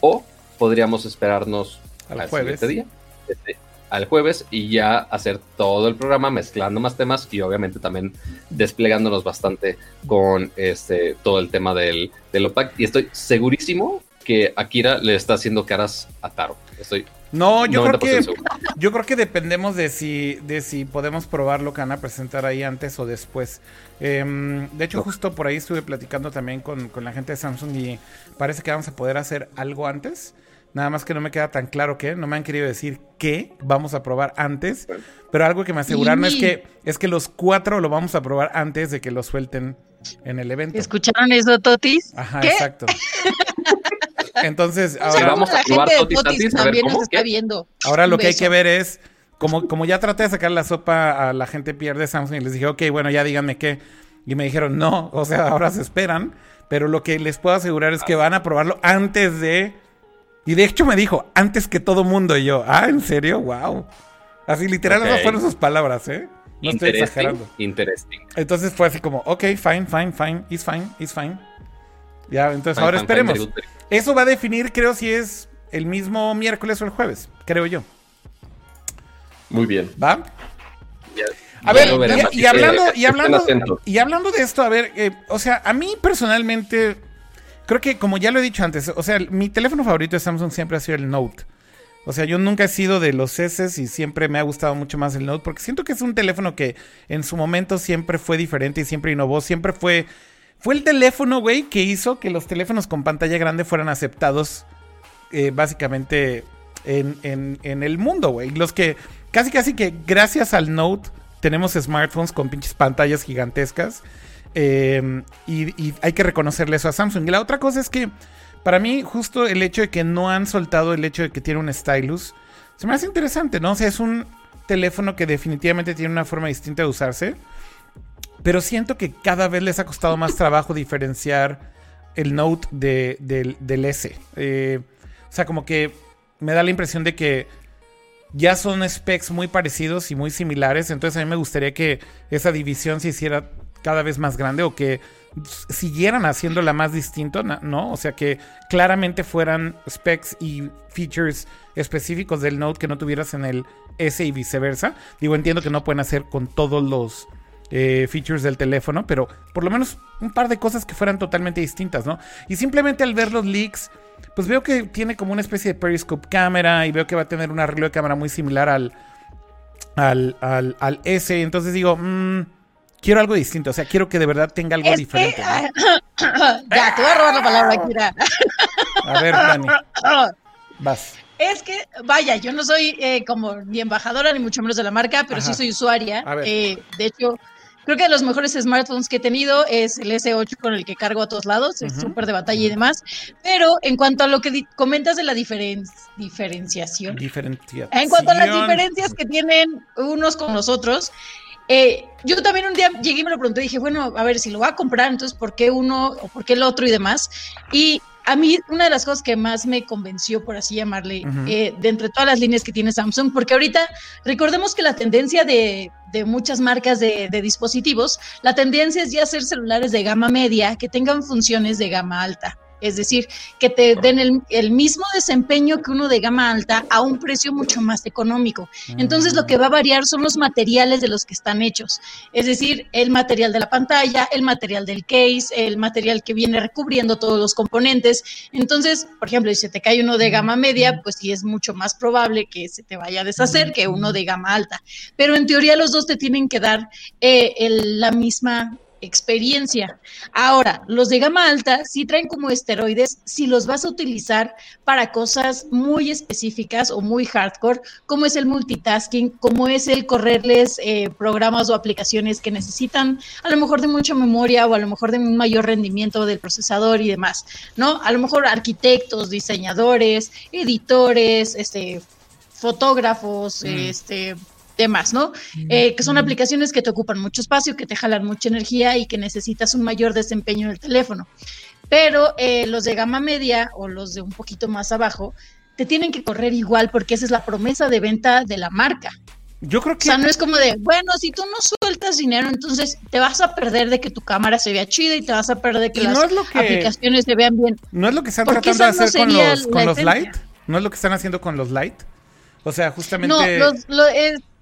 O podríamos esperarnos al, jueves. día, este, al jueves, y ya hacer todo el programa mezclando más temas y obviamente también desplegándonos bastante con este, todo el tema del, del Unpack. Y estoy segurísimo que Akira le está haciendo caras a Taro. Estoy no, yo creo que yo creo que dependemos de si de si podemos probar lo que van a presentar ahí antes o después. Em, de hecho, justo por ahí estuve platicando también con, la gente de Samsung y parece que vamos a poder hacer algo antes. Nada más que no me queda tan claro que no me han querido decir qué vamos a probar antes, pero algo que me aseguraron es que es que los cuatro lo vamos a probar antes de que lo suelten en el evento. ¿Escucharon eso, Totis? Ajá, exacto. *laughs* Entonces, ahora vamos a probar también nos está viendo. Ahora lo que hay que ver es, como, como ya traté de sacar la sopa a la gente pierde Samsung y les dije, ok, bueno, ya díganme qué. Y me dijeron, no, o sea, *laughs* ahora se esperan. Pero lo que les puedo asegurar es que van a probarlo antes de. Y de hecho me dijo, antes que todo mundo. Y yo, ah, ¿en serio? Wow. Así literal, esas fueron sus palabras, ¿eh? No estoy exagerando. Interesting. Entonces fue así como, ok, fine, fine, fine, it's fine, it's fine. Ya, entonces ahora esperemos. Eso va a definir, creo, si es el mismo miércoles o el jueves, creo yo. Muy bien. ¿Va? a ver, y, hablando, y, hablando, y hablando de esto, a ver, eh, o sea, a mí personalmente, creo que como ya lo he dicho antes, o sea, mi teléfono favorito de Samsung siempre ha sido el Note. O sea, yo nunca he sido de los S y siempre me ha gustado mucho más el Note porque siento que es un teléfono que en su momento siempre fue diferente y siempre innovó, siempre fue fue el teléfono, güey, que hizo que los teléfonos con pantalla grande fueran aceptados eh, básicamente en, el mundo, güey. Los que casi casi que gracias al Note tenemos smartphones con pinches pantallas gigantescas. Eh, y, hay que reconocerle eso a Samsung. Y la otra cosa es que para mí justo el hecho de que no han soltado el hecho de que tiene un stylus, se me hace interesante, ¿no? O sea, es un teléfono que definitivamente tiene una forma distinta de usarse. Pero siento que cada vez les ha costado más trabajo diferenciar el Note del S. Eh, o sea, como que me da la impresión de que ya son specs muy parecidos y muy similares. Entonces a mí me gustaría que esa división se hiciera cada vez más grande o que siguieran haciéndola más distinto, ¿no? O sea, que claramente fueran specs y features específicos del Note que no tuvieras en el S y viceversa. Digo, entiendo que no pueden hacer con todos los eh, features del teléfono, pero por lo menos un par de cosas que fueran totalmente distintas, ¿no? Y simplemente al ver los leaks, pues veo que tiene como una especie de periscope cámara y veo que va a tener un arreglo de cámara muy similar al, al, al, S. Entonces digo, mmm, quiero algo distinto, o sea, quiero que de verdad tenga algo diferente. *laughs* ya, te voy a robar la palabra, Kira. a ver, Dani. *laughs* Vas. Es que, vaya, yo no soy eh, como ni embajadora ni mucho menos de la marca, pero sí soy usuaria. Eh, de hecho, Creo que de los mejores smartphones que he tenido es el S8 con el que cargo a todos lados, es súper de batalla y demás. Pero en cuanto a lo que comentas de la diferenciación, en cuanto a las diferencias que tienen unos con los otros, eh, yo también un día llegué y me lo pregunté, dije, bueno, a ver, si lo voy a comprar, entonces, ¿por qué uno o por qué el otro y demás? Y a mí una de las cosas que más me convenció, por así llamarle, eh, de entre todas las líneas que tiene Samsung, porque ahorita recordemos que la tendencia de, muchas marcas de, dispositivos, la tendencia es ya hacer celulares de gama media que tengan funciones de gama alta. Es decir, que te den el, mismo desempeño que uno de gama alta a un precio mucho más económico. Entonces lo que va a variar son los materiales de los que están hechos, es decir, el material de la pantalla, el material del case, el material que viene recubriendo todos los componentes. Entonces, por ejemplo, si se te cae uno de gama media, pues sí es mucho más probable que se te vaya a deshacer que uno de gama alta. Pero en teoría los dos te tienen que dar eh, la misma experiencia. Ahora, los de gama alta sí traen como esteroides si los vas a utilizar para cosas muy específicas o muy hardcore, como es el multitasking, como es el correrles eh, programas o aplicaciones que necesitan a lo mejor de mucha memoria o a lo mejor de un mayor rendimiento del procesador y demás, ¿no? A lo mejor arquitectos, diseñadores, editores, este fotógrafos, mm. este demás, ¿no? Eh, que son aplicaciones que te ocupan mucho espacio, que te jalan mucha energía y que necesitas un mayor desempeño en el teléfono. Pero eh, los de gama media o los de un poquito más abajo te tienen que correr igual porque esa es la promesa de venta de la marca. Yo creo que. O sea, no es como de, bueno, si tú no sueltas dinero, entonces te vas a perder de que tu cámara se vea chida y te vas a perder de que las aplicaciones se vean bien. ¿No es lo que están tratando de hacer con los, con los Lite? ¿No es lo que están haciendo con los Lite? O sea, justamente. No, los,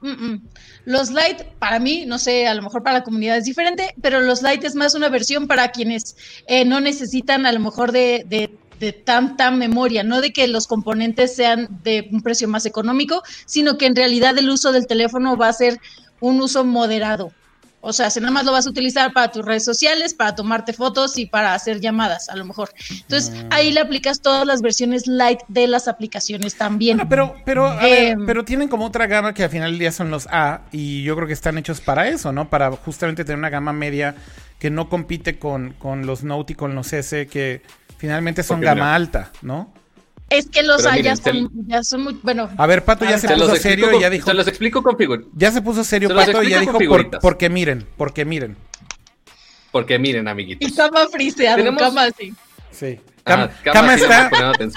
Mm, mm. Los light, para mí, no sé, a lo mejor para la comunidad es diferente, pero los light es más una versión para quienes eh, no necesitan a lo mejor de, de, de, tanta memoria, no de que los componentes sean de un precio más económico, sino que en realidad el uso del teléfono va a ser un uso moderado. O sea, si nada más lo vas a utilizar para tus redes sociales, para tomarte fotos y para hacer llamadas, a lo mejor. Entonces, mm. ahí le aplicas todas las versiones light de las aplicaciones también. pero, pero, em, pero tienen como otra gama que al final del día son los A y yo creo que están hechos para eso, ¿no? Para justamente tener una gama media que no compite con, con los Note y con los S que finalmente son gama alta, ¿no? Es que los hay, ya, son, muy. Bueno. A ver, Pato ya se, puso serio y ya dijo. Se los explico con Ya se puso serio, Pato, y ya dijo por, porque miren, porque miren. Porque miren, amiguitos. Y cama friseado, ¿Tenemos... cama así. Sí. Cama, cama, está.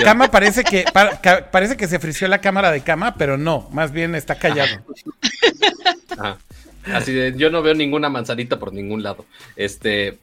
Cama parece que parece que se frició la cámara de cama, pero no, más bien está callado. Así de, yo no veo ninguna manzanita por ningún lado. Este,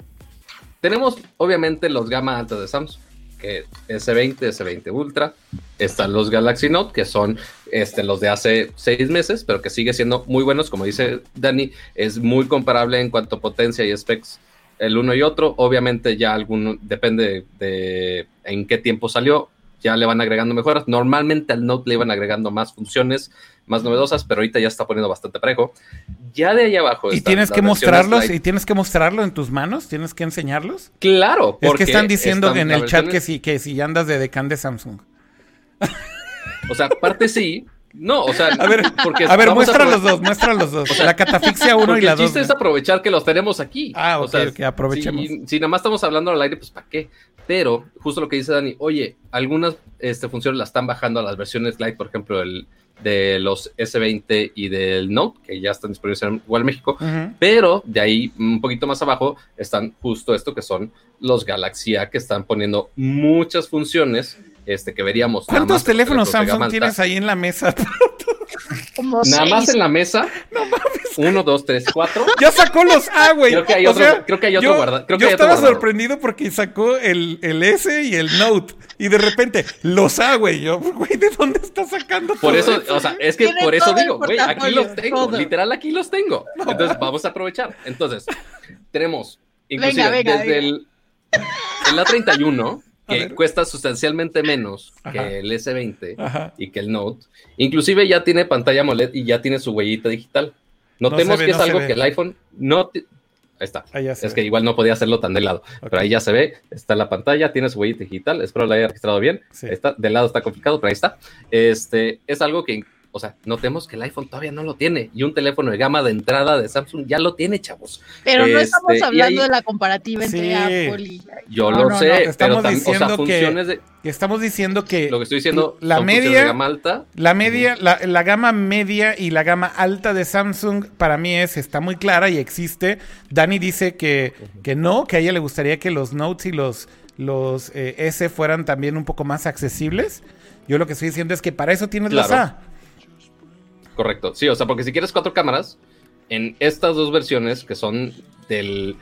tenemos obviamente los gama altos de Samsung que S20, S20 Ultra, están los Galaxy Note, que son este, los de hace seis meses, pero que sigue siendo muy buenos, como dice Dani, es muy comparable en cuanto a potencia y specs el uno y otro, obviamente ya alguno, depende de en qué tiempo salió, ya le van agregando mejoras, normalmente al Note le iban agregando más funciones, más novedosas, pero ahorita ya está poniendo bastante parejo. Ya de ahí abajo. ¿Y tienes que mostrarlos? ¿Y tienes que mostrarlo en tus manos? ¿Tienes que enseñarlos? Claro. Es que están diciendo en el chat que sí, que si andas de decán de Samsung. O sea, parte sí, no, o sea, a ver, porque a ver, muestra los dos, muestra los dos. la catafixia 1 y la 2. El chiste es aprovechar que los tenemos aquí. Ah, o sea, que aprovechemos. Si, nada más estamos hablando al aire, pues ¿para qué? Pero, justo lo que dice Dani, oye, algunas este, funciones las están bajando a las versiones light, por ejemplo, el, de los S20 y del Note, que ya están disponibles en igual México, pero de ahí un poquito más abajo están justo esto que son los Galaxy A que están poniendo muchas funciones este, que veríamos. ¿Cuántos teléfonos Samsung tienes ahí en la mesa? *laughs* nada más en la mesa. *laughs* No mames. Uno, dos, tres, cuatro. Ya sacó los A, güey. Creo que hay otro, creo que hay otro guardado. yo estaba sorprendido porque sacó el, el, S y el Note. Y de repente, los A, güey. Yo, güey, ¿de dónde está sacando Por eso, o sea, es que por eso digo, güey, aquí los tengo. Literal, aquí los tengo. Entonces, vamos a aprovechar. Entonces, tenemos, inclusive, desde el, el A31 que cuesta sustancialmente menos que el S20 y que el Note. Inclusive ya tiene pantalla AMOLED y ya tiene su huellita digital. Notemos que es algo que el iPhone no... Ahí está. es que igual no podía hacerlo tan de lado. Pero ahí ya se ve, está la pantalla, tiene su huellita digital. Espero la haya registrado bien. Está, de lado está complicado, pero ahí está. Este, es algo que o sea, notemos que el iPhone todavía no lo tiene y un teléfono de gama de entrada de Samsung ya lo tiene, chavos. Pero no estamos este, hablando de la comparativa entre Apple y. Yo lo sé, estamos diciendo que, estamos diciendo que lo que estoy diciendo la media, gama alta. La media, la, gama media y la gama alta de Samsung para mí es está muy clara y existe. Dani dice que, que no, que a ella le gustaría que los Notes y los los eh, S fueran también un poco más accesibles. Yo lo que estoy diciendo es que para eso tienes las A. Correcto. Sí, o sea, porque si quieres cuatro cámaras, en estas dos versiones que son del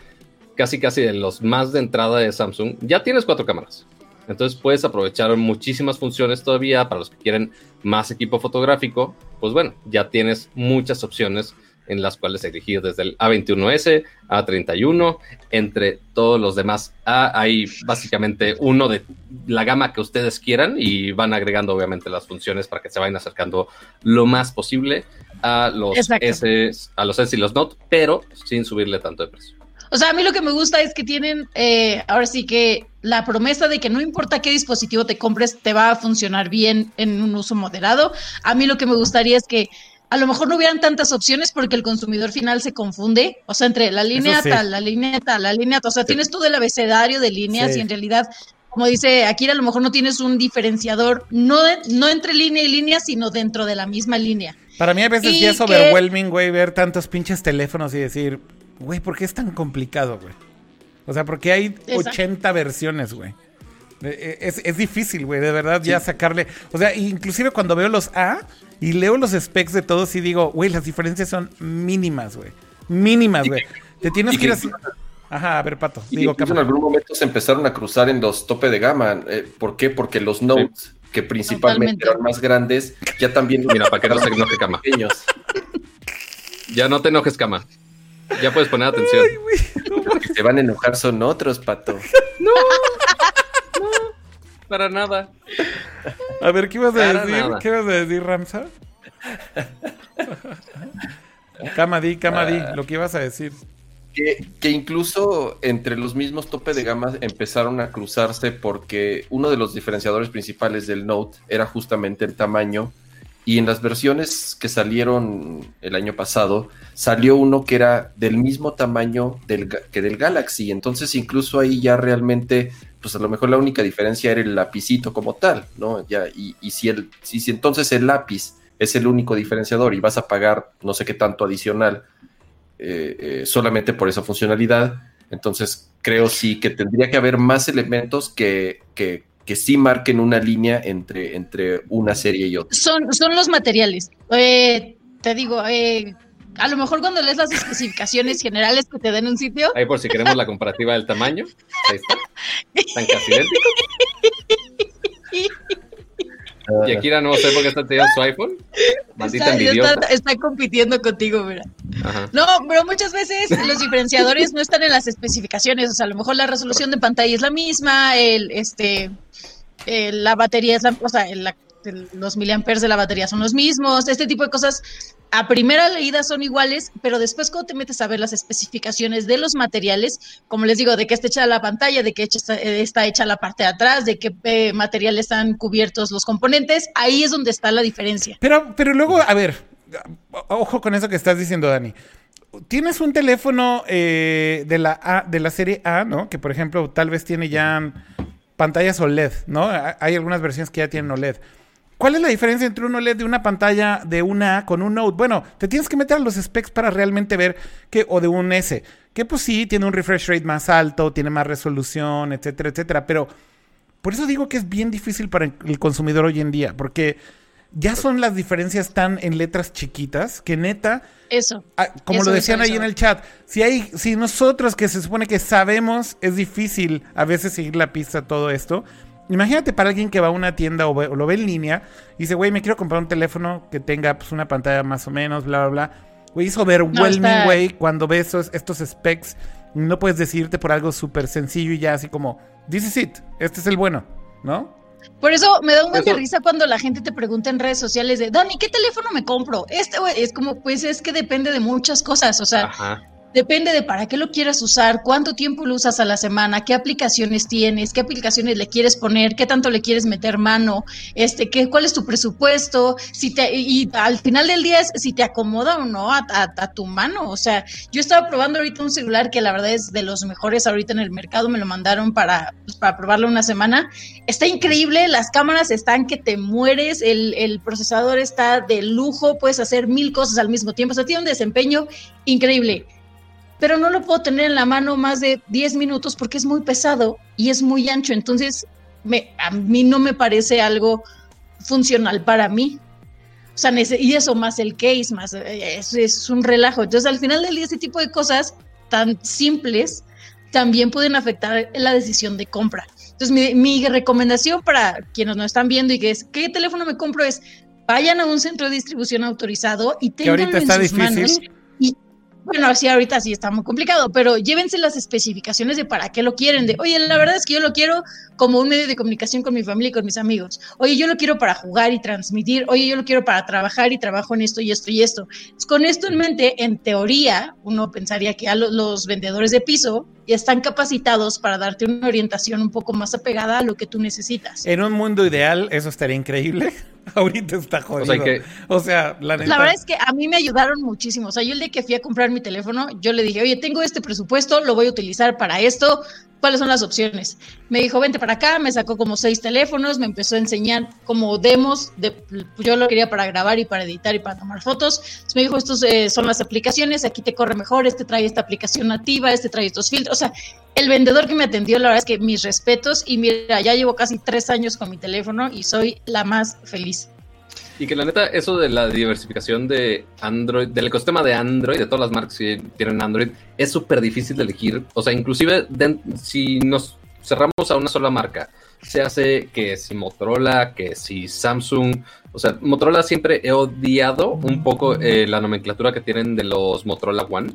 casi casi de los más de entrada de Samsung, ya tienes cuatro cámaras. Entonces puedes aprovechar muchísimas funciones todavía para los que quieren más equipo fotográfico. Pues bueno, ya tienes muchas opciones en las cuales elegir desde el A21S, A31, entre todos los demás A. Hay básicamente uno de la gama que ustedes quieran y van agregando obviamente las funciones para que se vayan acercando lo más posible a los S, a los S y los Note, pero sin subirle tanto de precio. O sea, a mí lo que me gusta es que tienen, eh, ahora sí que la promesa de que no importa qué dispositivo te compres, te va a funcionar bien en un uso moderado. A mí lo que me gustaría es que a lo mejor no hubieran tantas opciones porque el consumidor final se confunde, o sea, entre la línea tal, la línea tal, la línea tal, o sea, tienes todo el abecedario de líneas y en realidad, como dice Akira, a lo mejor no tienes un diferenciador, no, no entre línea y línea, sino dentro de la misma línea. Para mí a veces ya es overwhelming, güey, ver tantos pinches teléfonos y decir, güey, ¿por qué es tan complicado, güey? O sea, porque hay 80 versiones, güey. E, es, es, difícil, güey, de verdad, ya sacarle. O sea, inclusive cuando veo los A y leo los specs de todos y digo, güey, las diferencias son mínimas, güey. Mínimas, güey. Te tienes que ir así. Ajá, a ver, Pato. Digo, en algún momento se empezaron a cruzar en los tope de gama. Eh, ¿Por qué? Porque los notes, que principalmente eran más grandes, ya también. Mira, para que no se enoje, cama. Pequeños. Ya no te enojes, cama. Ya puedes poner atención. Los que se van a enojar son otros, pato. *laughs* No, no, para nada. A ver, ¿qué ibas a decir? ¿Qué ibas a decir, Ramsa? Camadí, Camadí, ah. lo que ibas a decir. Que, que, incluso entre los mismos tope de gama empezaron a cruzarse porque uno de los diferenciadores principales del Note era justamente el tamaño y en las versiones que salieron el año pasado, salió uno que era del mismo tamaño del, que del Galaxy. Entonces, incluso ahí ya realmente, pues a lo mejor la única diferencia era el lapicito como tal, ¿no? Ya, y, si, el, si, si entonces el lápiz es el único diferenciador y vas a pagar no sé qué tanto adicional eh, eh, solamente por esa funcionalidad, entonces creo sí que tendría que haber más elementos que, que que sí marquen una línea entre, entre una serie y otra. Son, son los materiales. Eh, te digo, eh, a lo mejor cuando lees las *laughs* especificaciones generales que te den un sitio. Ahí por si queremos la comparativa del tamaño. Ahí está. Están casi idénticos. Y Akira no sé por qué está teniendo su iPhone. Maldita está, está, compitiendo contigo, mira. No, pero muchas veces los diferenciadores no están en las especificaciones. O sea, a lo mejor la resolución de pantalla es la misma, el este la batería es la, o sea, los miliamperes de la batería son los mismos, este tipo de cosas a primera leída son iguales, pero después cuando te metes a ver las especificaciones de los materiales, como les digo, de qué está hecha la pantalla, de qué está, está hecha la parte de atrás, de qué eh, materiales están cubiertos los componentes, ahí es donde está la diferencia. Pero, pero luego, a ver, ojo con eso que estás diciendo, Dani. Tienes un teléfono eh, de, la de la serie A, ¿no? Que por ejemplo tal vez tiene ya pantallas OLED, ¿no? Hay algunas versiones que ya tienen OLED. ¿Cuál es la diferencia entre un OLED de una pantalla de una A con un Note? Bueno, te tienes que meter a los specs para realmente ver que, o de un S, que pues sí, tiene un refresh rate más alto, tiene más resolución, etcétera, etcétera. Pero por eso digo que es bien difícil para el consumidor hoy en día, porque ya son las diferencias tan en letras chiquitas que neta. Eso. Ah, como lo decían ahí en el chat, si hay, si nosotros que se supone que sabemos, es difícil a veces seguir la pista todo esto. Imagínate para alguien que va a una tienda o, lo ve en línea y dice, güey, me quiero comprar un teléfono que tenga pues, una pantalla más o menos, bla, bla, bla. Güey, es overwhelming, güey, cuando ves estos specs. No puedes decidirte por algo súper sencillo y ya así como, this is it, este es el bueno, ¿no? Por eso me da un buen de risa cuando la gente te pregunta en redes sociales de, Dani, ¿qué teléfono me compro? Este, güey, es como, pues es que depende de muchas cosas, o sea, Depende de para qué lo quieras usar, cuánto tiempo lo usas a la semana, qué aplicaciones tienes, qué aplicaciones le quieres poner, qué tanto le quieres meter mano, este, qué, cuál es tu presupuesto, si te, y al final del día es si te acomoda o no a, tu mano. O sea, yo estaba probando ahorita un celular que la verdad es de los mejores ahorita en el mercado, me lo mandaron para, pues, para probarlo una semana. Está increíble, las cámaras están que te mueres, el, el procesador está de lujo, puedes hacer mil cosas al mismo tiempo, o sea, tiene un desempeño increíble pero no lo puedo tener en la mano más de 10 minutos porque es muy pesado y es muy ancho. Entonces, me, a mí no me parece algo funcional para mí. O sea, y eso más el case, más eh, es, es un relajo. Entonces, al final del día, ese tipo de cosas tan simples también pueden afectar la decisión de compra. Entonces, mi, mi recomendación para quienes nos están viendo y que es, ¿qué teléfono me compro? Es, vayan a un centro de distribución autorizado y tengan en sus manos bueno, sí, ahorita sí está muy complicado, pero llévense las especificaciones de para qué lo quieren. De, oye, la verdad es que yo lo quiero como un medio de comunicación con mi familia y con mis amigos. Oye, yo lo quiero para jugar y transmitir. Oye, yo lo quiero para trabajar y trabajo en esto y esto y esto. Con esto en mente, en teoría, uno pensaría que a los vendedores de piso ya están capacitados para darte una orientación un poco más apegada a lo que tú necesitas. En un mundo ideal, eso estaría increíble. *laughs* Ahorita está jodido. O sea, la, la verdad es que a mí me ayudaron muchísimo. O sea, yo el día que fui a comprar mi teléfono, yo le dije, oye, tengo este presupuesto, lo voy a utilizar para esto, cuáles son las opciones. Me dijo, vente para acá, me sacó como seis teléfonos, me empezó a enseñar como demos, de, yo lo quería para grabar y para editar y para tomar fotos. me dijo, estos eh, son las aplicaciones, aquí te corre mejor, este trae esta aplicación nativa, este trae estos filtros. O sea, el vendedor que me atendió, la verdad es que mis respetos y mira, ya llevo casi tres años con mi teléfono y soy la más feliz. Y que la neta, eso de la diversificación de Android, del ecosistema de Android, de todas las marcas que tienen Android, es súper difícil de elegir. O sea, inclusive si nos cerramos a una sola marca, se hace que si Motorola, que si Samsung, o sea, Motorola siempre he odiado un poco eh, la nomenclatura que tienen de los Motorola One,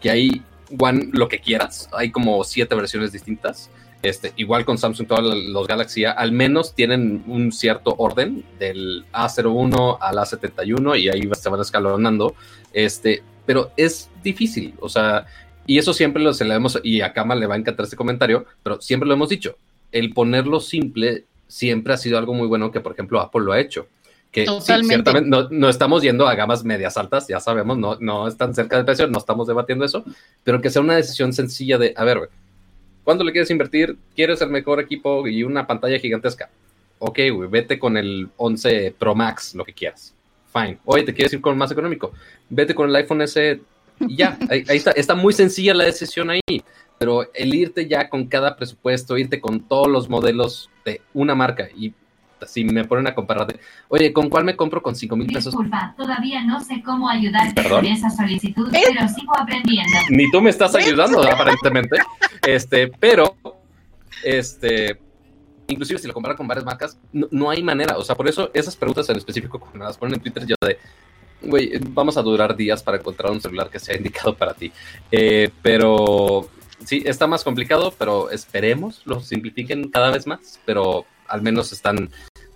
que hay One lo que quieras, hay como siete versiones distintas. Este, igual con Samsung, todos los Galaxy al menos tienen un cierto orden del A01 al A71 y ahí se van escalonando. Este, pero es difícil, o sea, y eso siempre lo se le hemos, y a Kama le va a encantar este comentario, pero siempre lo hemos dicho, el ponerlo simple siempre ha sido algo muy bueno que, por ejemplo, Apple lo ha hecho. Que ciertamente no, no, estamos yendo a gamas medias altas, ya sabemos, no, no están cerca del precio, no estamos debatiendo eso, pero que sea una decisión sencilla de, a ver, ¿Cuándo le quieres invertir? ¿Quieres el mejor equipo y una pantalla gigantesca? Ok, güey, vete con el 11 Pro Max, lo que quieras. Fine. Oye, ¿te quieres ir con más económico? Vete con el iPhone S y ya. *laughs* Ahí, está. Está muy sencilla la decisión ahí. Pero el irte ya con cada presupuesto, irte con todos los modelos de una marca y si me ponen a comparar oye, ¿con cuál me compro con 5 mil pesos? Disculpa, todavía no sé cómo ayudarte con esa solicitud, ¿Eh? pero sigo aprendiendo. Ni tú me estás ayudando, aparentemente. Este, pero, este, inclusive si lo comparas con varias marcas, no, hay manera. O sea, por eso esas preguntas en específico, cuando las ponen en Twitter, yo de, güey, vamos a durar días para encontrar un celular que sea indicado para ti. Eh, pero sí, está más complicado, pero esperemos lo simplifiquen cada vez más. Pero al menos están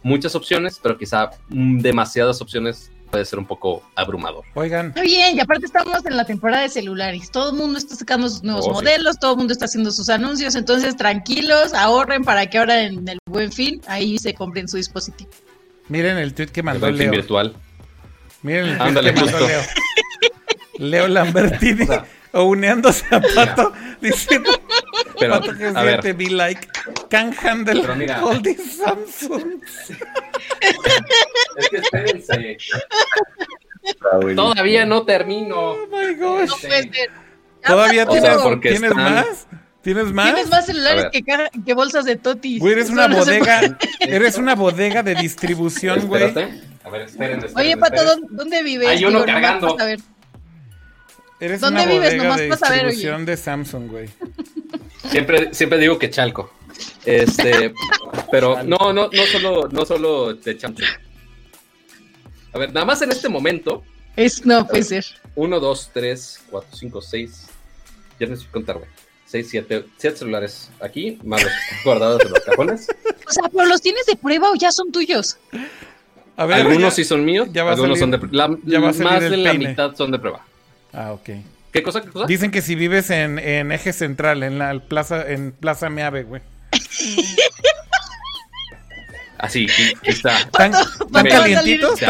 muchas opciones, pero quizá demasiadas opciones puede ser un poco abrumador. Oigan. Muy bien, y aparte estamos en la temporada de celulares. Todo el mundo está sacando sus nuevos oh, modelos, todo el mundo está haciendo sus anuncios, entonces tranquilos, ahorren para que ahora en el buen fin ahí se compren su dispositivo. Miren el tweet que mandó el Leo. virtual. Miren el tweet que mandó Leo. Leo Lambertini *laughs* uneándose a Pato diciendo pero, Pato que a ver. be like can handle all these Samsung. es que espérense. Todavía no termino. Oh my gosh. No puede ser. ¿Todavía tienes, ¿tienes más? ¿Tienes más? Tienes más celulares que, que, bolsas de totis. Güey, eres una bodega. *laughs* eres una bodega de distribución, güey. A ver, esperen, Oye, Pato, ¿dónde, vives? Hay uno cargando. A ver. Eres ¿Dónde una vives? Nomás de para saber, oye. de Samsung, güey. Siempre, siempre digo que Chalco. Este, pero no, no, no solo, no solo de Samsung. A ver, nada más en este momento. Es, no puede ser. 1, 2, 3, 4, 5, 6. Ya no sé contar, güey. 6, 7, 7 celulares aquí, más los guardados en los cajones. O sea, pero los tienes de prueba o ya son tuyos. A ver, algunos sí son míos, ya algunos son de la, más de la mitad son de prueba. Ah, ok. ¿Qué cosa? ¿Qué cosa? Dicen que si vives en, en eje central, en la plaza, en Plaza Meave, güey. Así, está. ¿Tan, calientitos?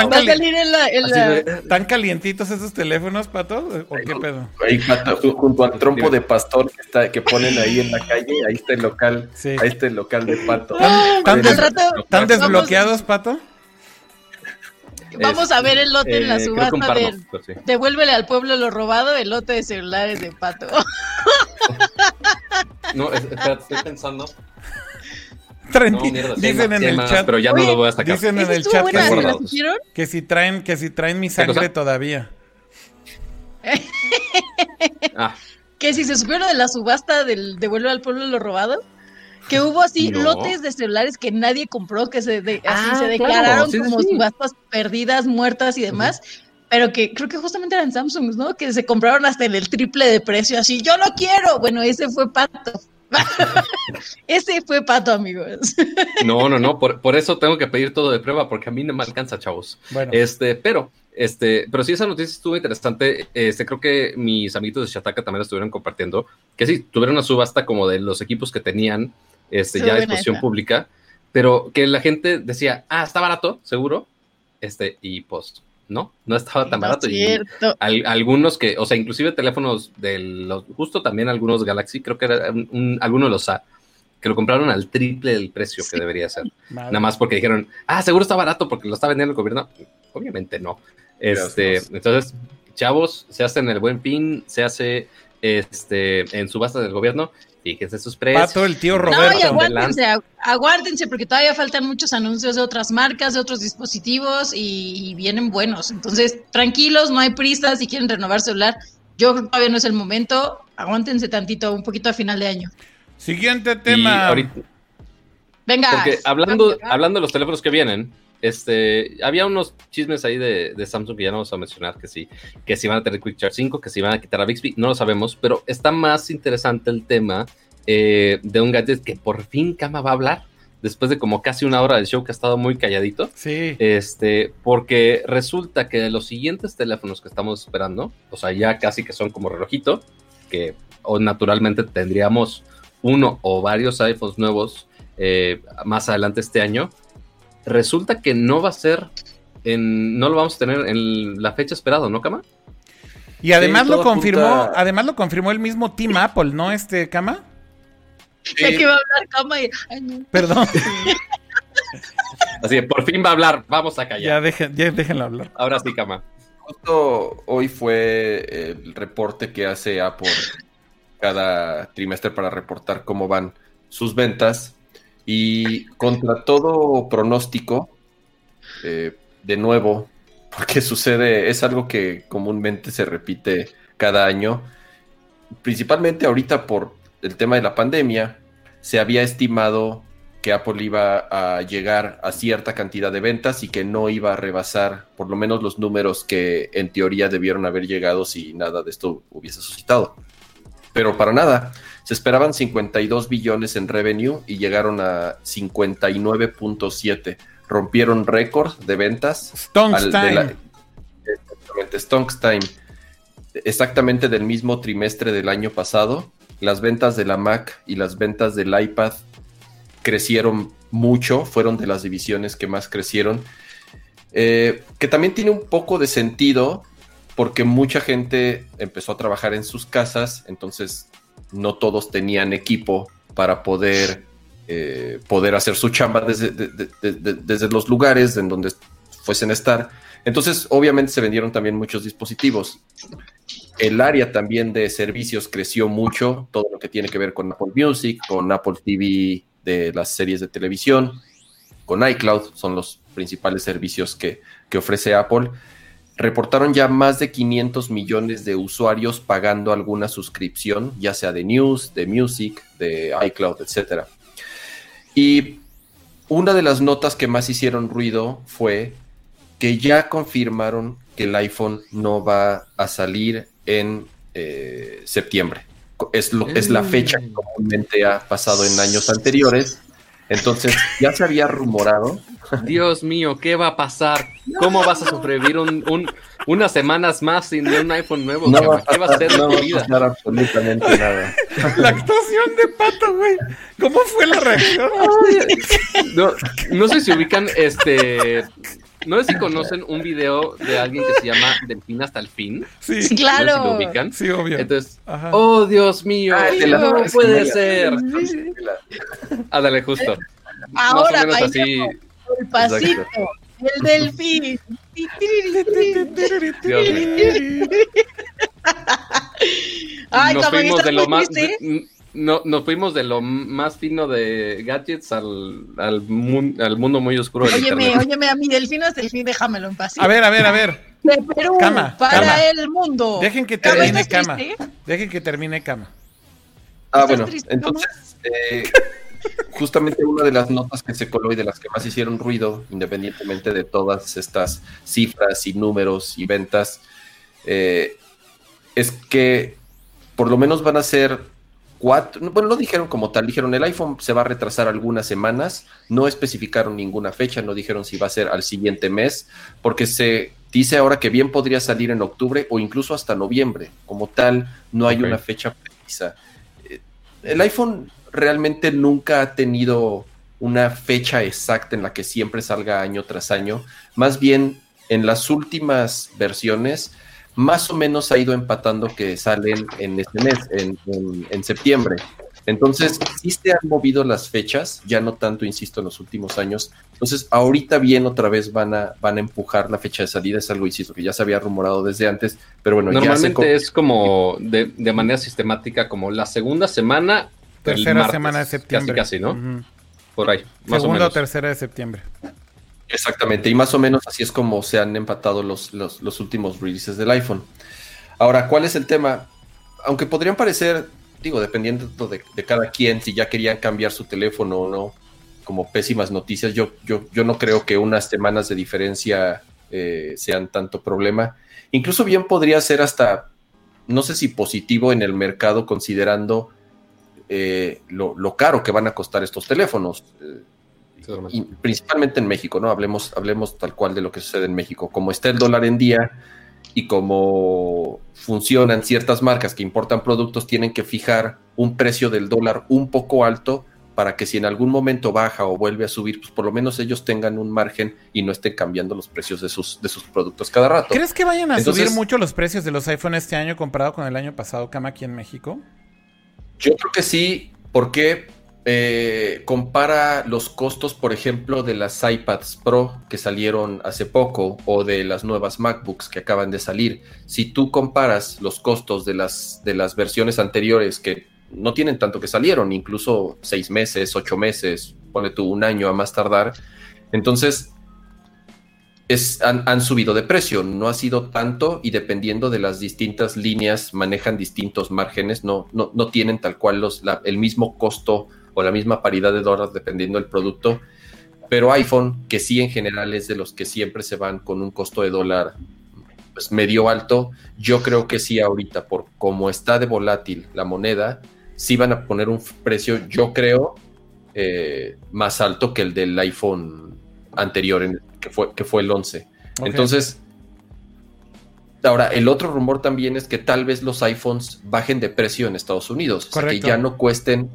¿Tan, calientitos esos teléfonos, Pato? ¿O qué pedo? Ahí, Pato, junto al trompo de pastor que, está, que ponen ahí en la calle, ahí está el local, ahí está el local de Pato. ¿Están desbloqueados, Pato? Vamos a ver el lote en la eh, subasta de Devuélvele al pueblo lo robado, el lote de celulares de Pato. *laughs* no, espérate, estoy pensando. dicen en el chat, pero ya no lo voy a sacar. Dicen en el chat que, si traen que si traen mi sangre todavía. *laughs* ah. Que si se supieron de la subasta del devuelve al pueblo lo robado que hubo así lotes de celulares que nadie compró, que se, así ah, se declararon como subastas perdidas, muertas y demás. Pero que creo que justamente eran Samsung, ¿no? Que se compraron hasta en el triple de precio, así, yo no quiero. Bueno, ese fue Pato. *laughs* ese fue Pato, amigos. no, no, no, por, por, eso tengo que pedir todo de prueba, porque a mí no me alcanza, chavos. Bueno. Este, pero este, pero sí, esa noticia estuvo interesante. Este, creo que mis amiguitos de Shataka también la estuvieron compartiendo. Que sí, tuvieron una subasta como de los equipos que tenían este, ya a disposición pública, pero que la gente decía, ah, está barato, seguro. Este, y pues, no, no estaba tan barato. Y algunos que, o sea, inclusive teléfonos de los, justo también algunos Galaxy, creo que era un, alguno de los A, que lo compraron al triple del precio que debería ser. Nada más porque dijeron, ah, seguro está barato porque lo está vendiendo el gobierno. Obviamente no. Este, entonces, chavos, se hace en el buen pin, se hace este, en subasta del gobierno. Fíjense sus precios. Pato, el tío Roberto. No, aguántense, aguántense, porque todavía faltan muchos anuncios de otras marcas, de otros dispositivos y, vienen buenos. Entonces, tranquilos, no hay prisa si quieren renovar celular. Yo creo que todavía no es el momento. Aguántense tantito, un poquito a final de año. Siguiente tema. Venga. Porque hablando, hablando de los teléfonos que vienen, este, había unos chismes ahí de, Samsung que ya no vamos a mencionar, que sí, que si van a tener Quick Charge 5, que si van a quitar a Bixby, no lo sabemos, pero está más interesante el tema eh, de un gadget que por fin Kama va a hablar, después de como casi una hora del show que ha estado muy calladito. Sí. Este, porque resulta que de los siguientes teléfonos que estamos esperando, o sea, ya casi que son como relojito, que o naturalmente tendríamos uno o varios iPhones nuevos eh, más adelante este año, resulta que no va a ser en, no lo vamos a tener en la fecha esperada, ¿no, Kama? Y además lo confirmó, además lo confirmó el mismo Team Apple, ¿no, este Kama? Sí. que va a hablar Kama y... Perdón. Así, por fin va a hablar, vamos a callar. Ya, dejen, ya déjenlo hablar. Ahora sí, Kama. Justo hoy fue el reporte que hace Apple cada trimestre para reportar cómo van sus ventas y contra todo pronóstico, eh, de nuevo, *laughs* porque sucede, es algo que comúnmente se repite cada año, principalmente ahorita por el tema de la pandemia, se había estimado que Apple iba a llegar a cierta cantidad de ventas y que no iba a rebasar por lo menos los números que en teoría debieron haber llegado si nada de esto hubiese suscitado. Pero para nada. Se esperaban 52 billones en revenue y llegaron a 59.7. Rompieron récord de ventas. Stonks Time. exactamente, Stonks Time. Exactamente del mismo trimestre del año pasado. Las ventas de la Mac y las ventas del iPad crecieron mucho, fueron de las divisiones que más crecieron. Eh, que también tiene un poco de sentido porque mucha gente empezó a trabajar en sus casas, entonces no todos tenían equipo para poder, eh, poder hacer su chamba desde, desde los lugares en donde fuesen a estar. Entonces, obviamente se vendieron también muchos dispositivos. El área también de servicios creció mucho, todo lo que tiene que ver con Apple Music, con Apple TV de las series de televisión, con iCloud, son los principales servicios que, que ofrece Apple reportaron ya más de 500 millones de usuarios pagando alguna suscripción, ya sea de news, de music, de iCloud, etc. Y una de las notas que más hicieron ruido fue que ya confirmaron que el iPhone no va a salir en eh, septiembre. Es, lo, es la fecha que comúnmente ha pasado en años anteriores. Entonces ya se había rumorado Dios mío, ¿qué va a pasar? ¿Cómo vas a sobrevivir un, unas semanas más sin un iPhone nuevo? ¿Qué va a hacer no tu vida? No absolutamente nada. *laughs* La actuación de Pato, güey. ¿Cómo fue la reacción? *laughs* No, no sé si ubican este. No sé si conocen un video de alguien que se llama Del fin hasta el fin. Sí, claro. No sé si lo ubican. Sí, obvio. Entonces, oh Dios mío, no puede ser. Ándale, justo. Ahora, Más o menos así el pasito, el delfín. Ay, nos fuimos de lo más no, nos fuimos de lo más fino de gadgets al, al, al mundo muy oscuro. Óyeme, óyeme, a mí delfino es delfín, déjamelo en paz. A ver, a ver, a ver. De Perú cama, para el mundo. Dejen que termine cama. Dejen que termine cama. Ah, bueno, entonces, eh, justamente una de las notas que se coló y de las que más hicieron ruido, independientemente de todas estas cifras y números y ventas, eh, es que por lo menos van a ser cuatro, bueno, no dijeron como tal, dijeron el iPhone se va a retrasar algunas semanas, no especificaron ninguna fecha, no dijeron si va a ser al siguiente mes, porque se dice ahora que bien podría salir en octubre o incluso hasta noviembre, como tal, no hay una fecha precisa. Eh, el iPhone realmente nunca ha tenido una fecha exacta en la que siempre salga año tras año, más bien en las últimas versiones más o menos ha ido empatando que salen en este mes, en, septiembre. Entonces, sí se han movido las fechas, ya no tanto, insisto, en los últimos años. Entonces, ahorita bien otra vez van a, van a empujar la fecha de salida, es algo, insisto, que ya se había rumorado desde antes, pero bueno. Normalmente es como de, de, manera sistemática, como la segunda semana. Tercera semana de septiembre. Casi, casi ¿no? Por ahí. Más Segunda o, o tercera de septiembre. Exactamente, y más o menos así es como se han empatado los, los, últimos releases del iPhone. Ahora, ¿cuál es el tema? Aunque podrían parecer, digo, dependiendo de, cada quien, si ya querían cambiar su teléfono o no, como pésimas noticias, yo, yo, yo no creo que unas semanas de diferencia eh, sean tanto problema. Incluso bien podría ser hasta, no sé si positivo en el mercado, considerando eh, lo, lo, caro que van a costar estos teléfonos. Eh, principalmente en México, ¿no? Hablemos, hablemos tal cual de lo que sucede en México. Como está el dólar en día y como funcionan ciertas marcas que importan productos, tienen que fijar un precio del dólar un poco alto para que si en algún momento baja o vuelve a subir, pues por lo menos ellos tengan un margen y no estén cambiando los precios de sus, de sus productos cada rato. ¿Crees que vayan a subir mucho los precios de los iPhone este año comparado con el año pasado, Cama, aquí en México? Yo creo que sí, porque eh, compara los costos, por ejemplo, de las iPads Pro que salieron hace poco o de las nuevas MacBooks que acaban de salir. Si tú comparas los costos de las, de las versiones anteriores que no tienen tanto que salieron, incluso seis meses, ocho meses, pone tú un año a más tardar, entonces es, han, subido de precio, no ha sido tanto y dependiendo de las distintas líneas manejan distintos márgenes, no, no, no tienen tal cual los, el mismo costo o la misma paridad de dólares dependiendo del producto. Pero iPhone, que sí en general es de los que siempre se van con un costo de dólar pues, medio alto, yo creo que sí ahorita, por cómo está de volátil la moneda, sí van a poner un precio, yo creo, eh, más alto que el del iPhone anterior, que, fue, que fue el 11. Entonces, ahora, el otro rumor también es que tal vez los iPhones bajen de precio en Estados Unidos, o sea, que ya no cuesten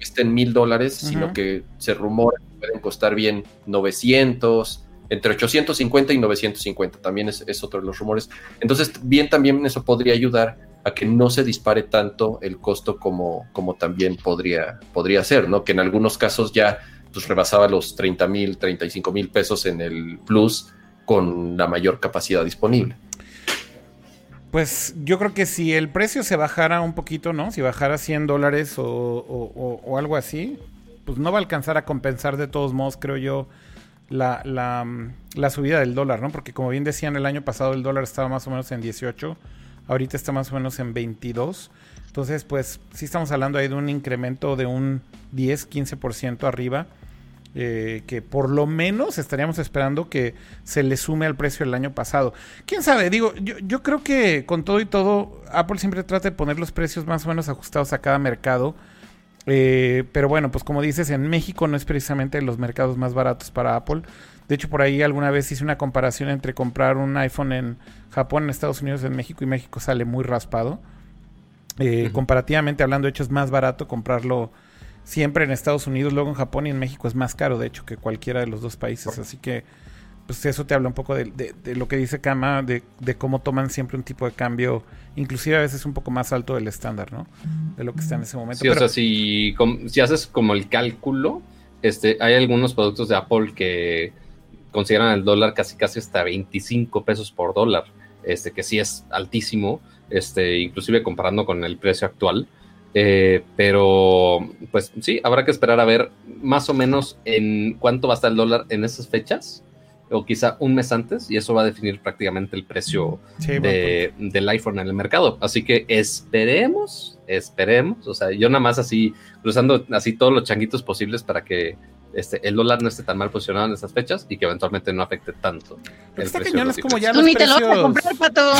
estén mil dólares, sino que se rumora que pueden costar bien 900, entre 850 y 950, también es, otro de los rumores. Entonces, bien también eso podría ayudar a que no se dispare tanto el costo como, como también podría, podría ser, ¿no? Que en algunos casos ya pues, rebasaba los 30 mil, 35 mil pesos en el Plus con la mayor capacidad disponible. Pues yo creo que si el precio se bajara un poquito, ¿no? Si bajara 100 dólares o, algo así, pues no va a alcanzar a compensar de todos modos, creo yo, la, la, subida del dólar, ¿no? Porque como bien decían, el año pasado el dólar estaba más o menos en 18, ahorita está más o menos en 22. Entonces, pues sí estamos hablando ahí de un incremento de un 10, 15% arriba. Eh, que por lo menos estaríamos esperando que se le sume al precio del año pasado. ¿Quién sabe? Digo, yo, yo creo que con todo y todo, Apple siempre trata de poner los precios más o menos ajustados a cada mercado. Eh, pero bueno, pues como dices, en México no es precisamente los mercados más baratos para Apple. De hecho, por ahí alguna vez hice una comparación entre comprar un iPhone en Japón, en Estados Unidos, en México y México sale muy raspado. Eh, comparativamente hablando, de hecho es más barato comprarlo siempre en Estados Unidos, luego en Japón y en México es más caro, de hecho, que cualquiera de los dos países. Así que, pues eso te habla un poco de, lo que dice Kama, de, cómo toman siempre un tipo de cambio, inclusive a veces un poco más alto del estándar, ¿no? De lo que está en ese momento. Sí, o sea, si, si haces como el cálculo, este, hay algunos productos de Apple que consideran el dólar casi casi hasta 25 pesos por dólar, este, que sí es altísimo, este, inclusive comparando con el precio actual. Eh, pero, pues sí, habrá que esperar a ver más o menos en cuánto va a estar el dólar en esas fechas. o quizá un mes antes y eso va a definir prácticamente el precio del iPhone en el mercado. Así que esperemos, esperemos, o sea, yo nada más así cruzando así todos los changuitos posibles para que este, el dólar no esté tan mal posicionado en estas fechas y que eventualmente no afecte tanto. El precio es como ya Tú ni te lo vas a comprar, Pato.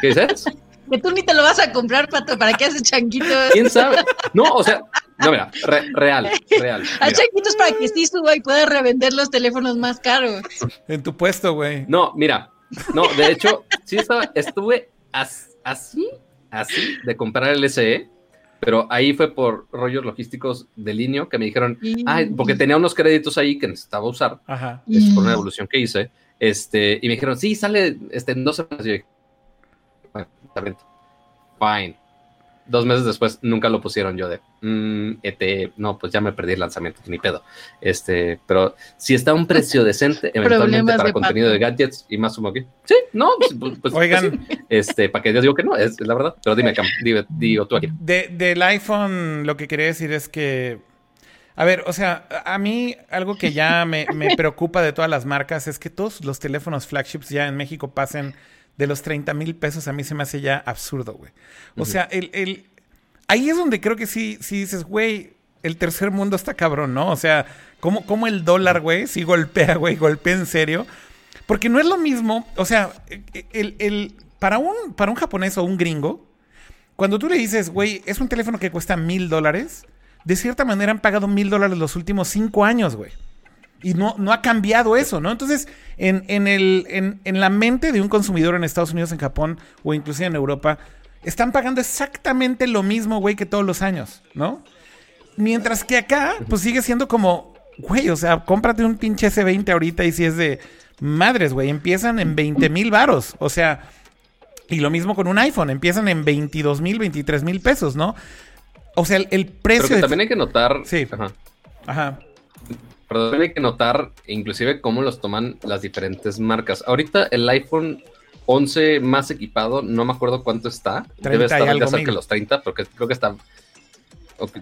¿Qué dices? Que tú ni te lo vas a comprar, Pato, ¿para qué haces changuitos? ¿Quién sabe? No, o sea, no, mira, real, real. Hay changuitos para que sí suba y pueda revender los teléfonos más caros. En tu puesto, güey. No, mira, no, de hecho, sí estaba, estuve así, así de comprar el SE pero ahí fue por rollos logísticos de línea que me dijeron, ay, porque tenía unos créditos ahí que necesitaba usar, Ajá. Es por una evolución que hice, este, y me dijeron, sí, sale este, en dos semanas. Y yo dije, bueno, fine. Dos meses después nunca lo pusieron yo de, mm, ET, no, pues ya me perdí el lanzamiento, ni pedo. Este, pero si está a un precio *laughs* decente, eventualmente para contenido de gadgets y más sumo aquí. Sí, no, pues, pues, pues Oigan. este, para que yo digo que no, es, la verdad. Pero dime, Cam, digo, tú aquí. De, del iPhone, lo que quería decir es que a ver, o sea, a mí algo que ya me, me, *laughs* preocupa de todas las marcas es que todos los teléfonos flagships ya en México pasen de los 30 mil pesos. A mí se me hace ya absurdo, güey. O sea, el, el, ahí es donde creo que sí, sí dices, güey, el tercer mundo está cabrón, ¿no? O sea, ¿cómo, cómo el dólar, güey, sí golpea, güey, golpea en serio? Porque no es lo mismo, o sea, el, el, para, un, para un japonés o un gringo, cuando tú le dices, güey, es un teléfono que cuesta mil dólares, de cierta manera han pagado mil dólares los últimos cinco años, güey. Y no, no ha cambiado eso, ¿no? Entonces, en, en, el, en, en la mente de un consumidor en Estados Unidos, en Japón o inclusive en Europa, están pagando exactamente lo mismo, güey, que todos los años, ¿no? Mientras que acá, pues sigue siendo como, güey, o sea, cómprate un pinche S20 ahorita y si es de madres, güey, empiezan en 20 mil varos, o sea, y lo mismo con un iPhone, empiezan en 22 mil, 23 mil pesos, ¿no? O sea, el, precio... Pero también hay que notar... Sí. Ajá. Ajá. Pero hay que notar, inclusive, cómo los toman las diferentes marcas. Ahorita el iPhone 11 más equipado, no me acuerdo cuánto está. Debe estar ya cerca de los 30, porque creo que está.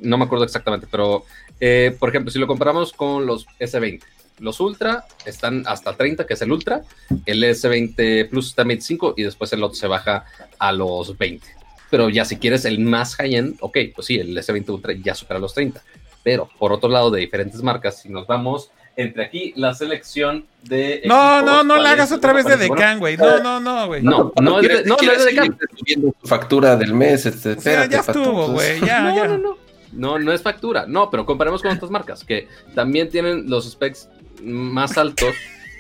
No me acuerdo exactamente, pero eh, por ejemplo, si lo comparamos con los S20, los Ultra están hasta 30, que es el Ultra, el S20 Plus está a 25 y después el otro se baja a los 20. Pero ya si quieres el más high-end, ok, pues sí, el S20 Ultra ya supera los 30. Pero por otro lado, de diferentes marcas, si nos vamos entre aquí la selección de. No, no, no la hagas otra vez de Decan, güey. No, no, no, güey. No, no, es de, no, no es de Decan. Subiendo factura del mes, este, ya estuvo, güey. Ya, no, ya. No, no, no. No, es factura. No, pero comparemos con otras marcas que también tienen los specs más altos.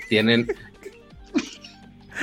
Tienen.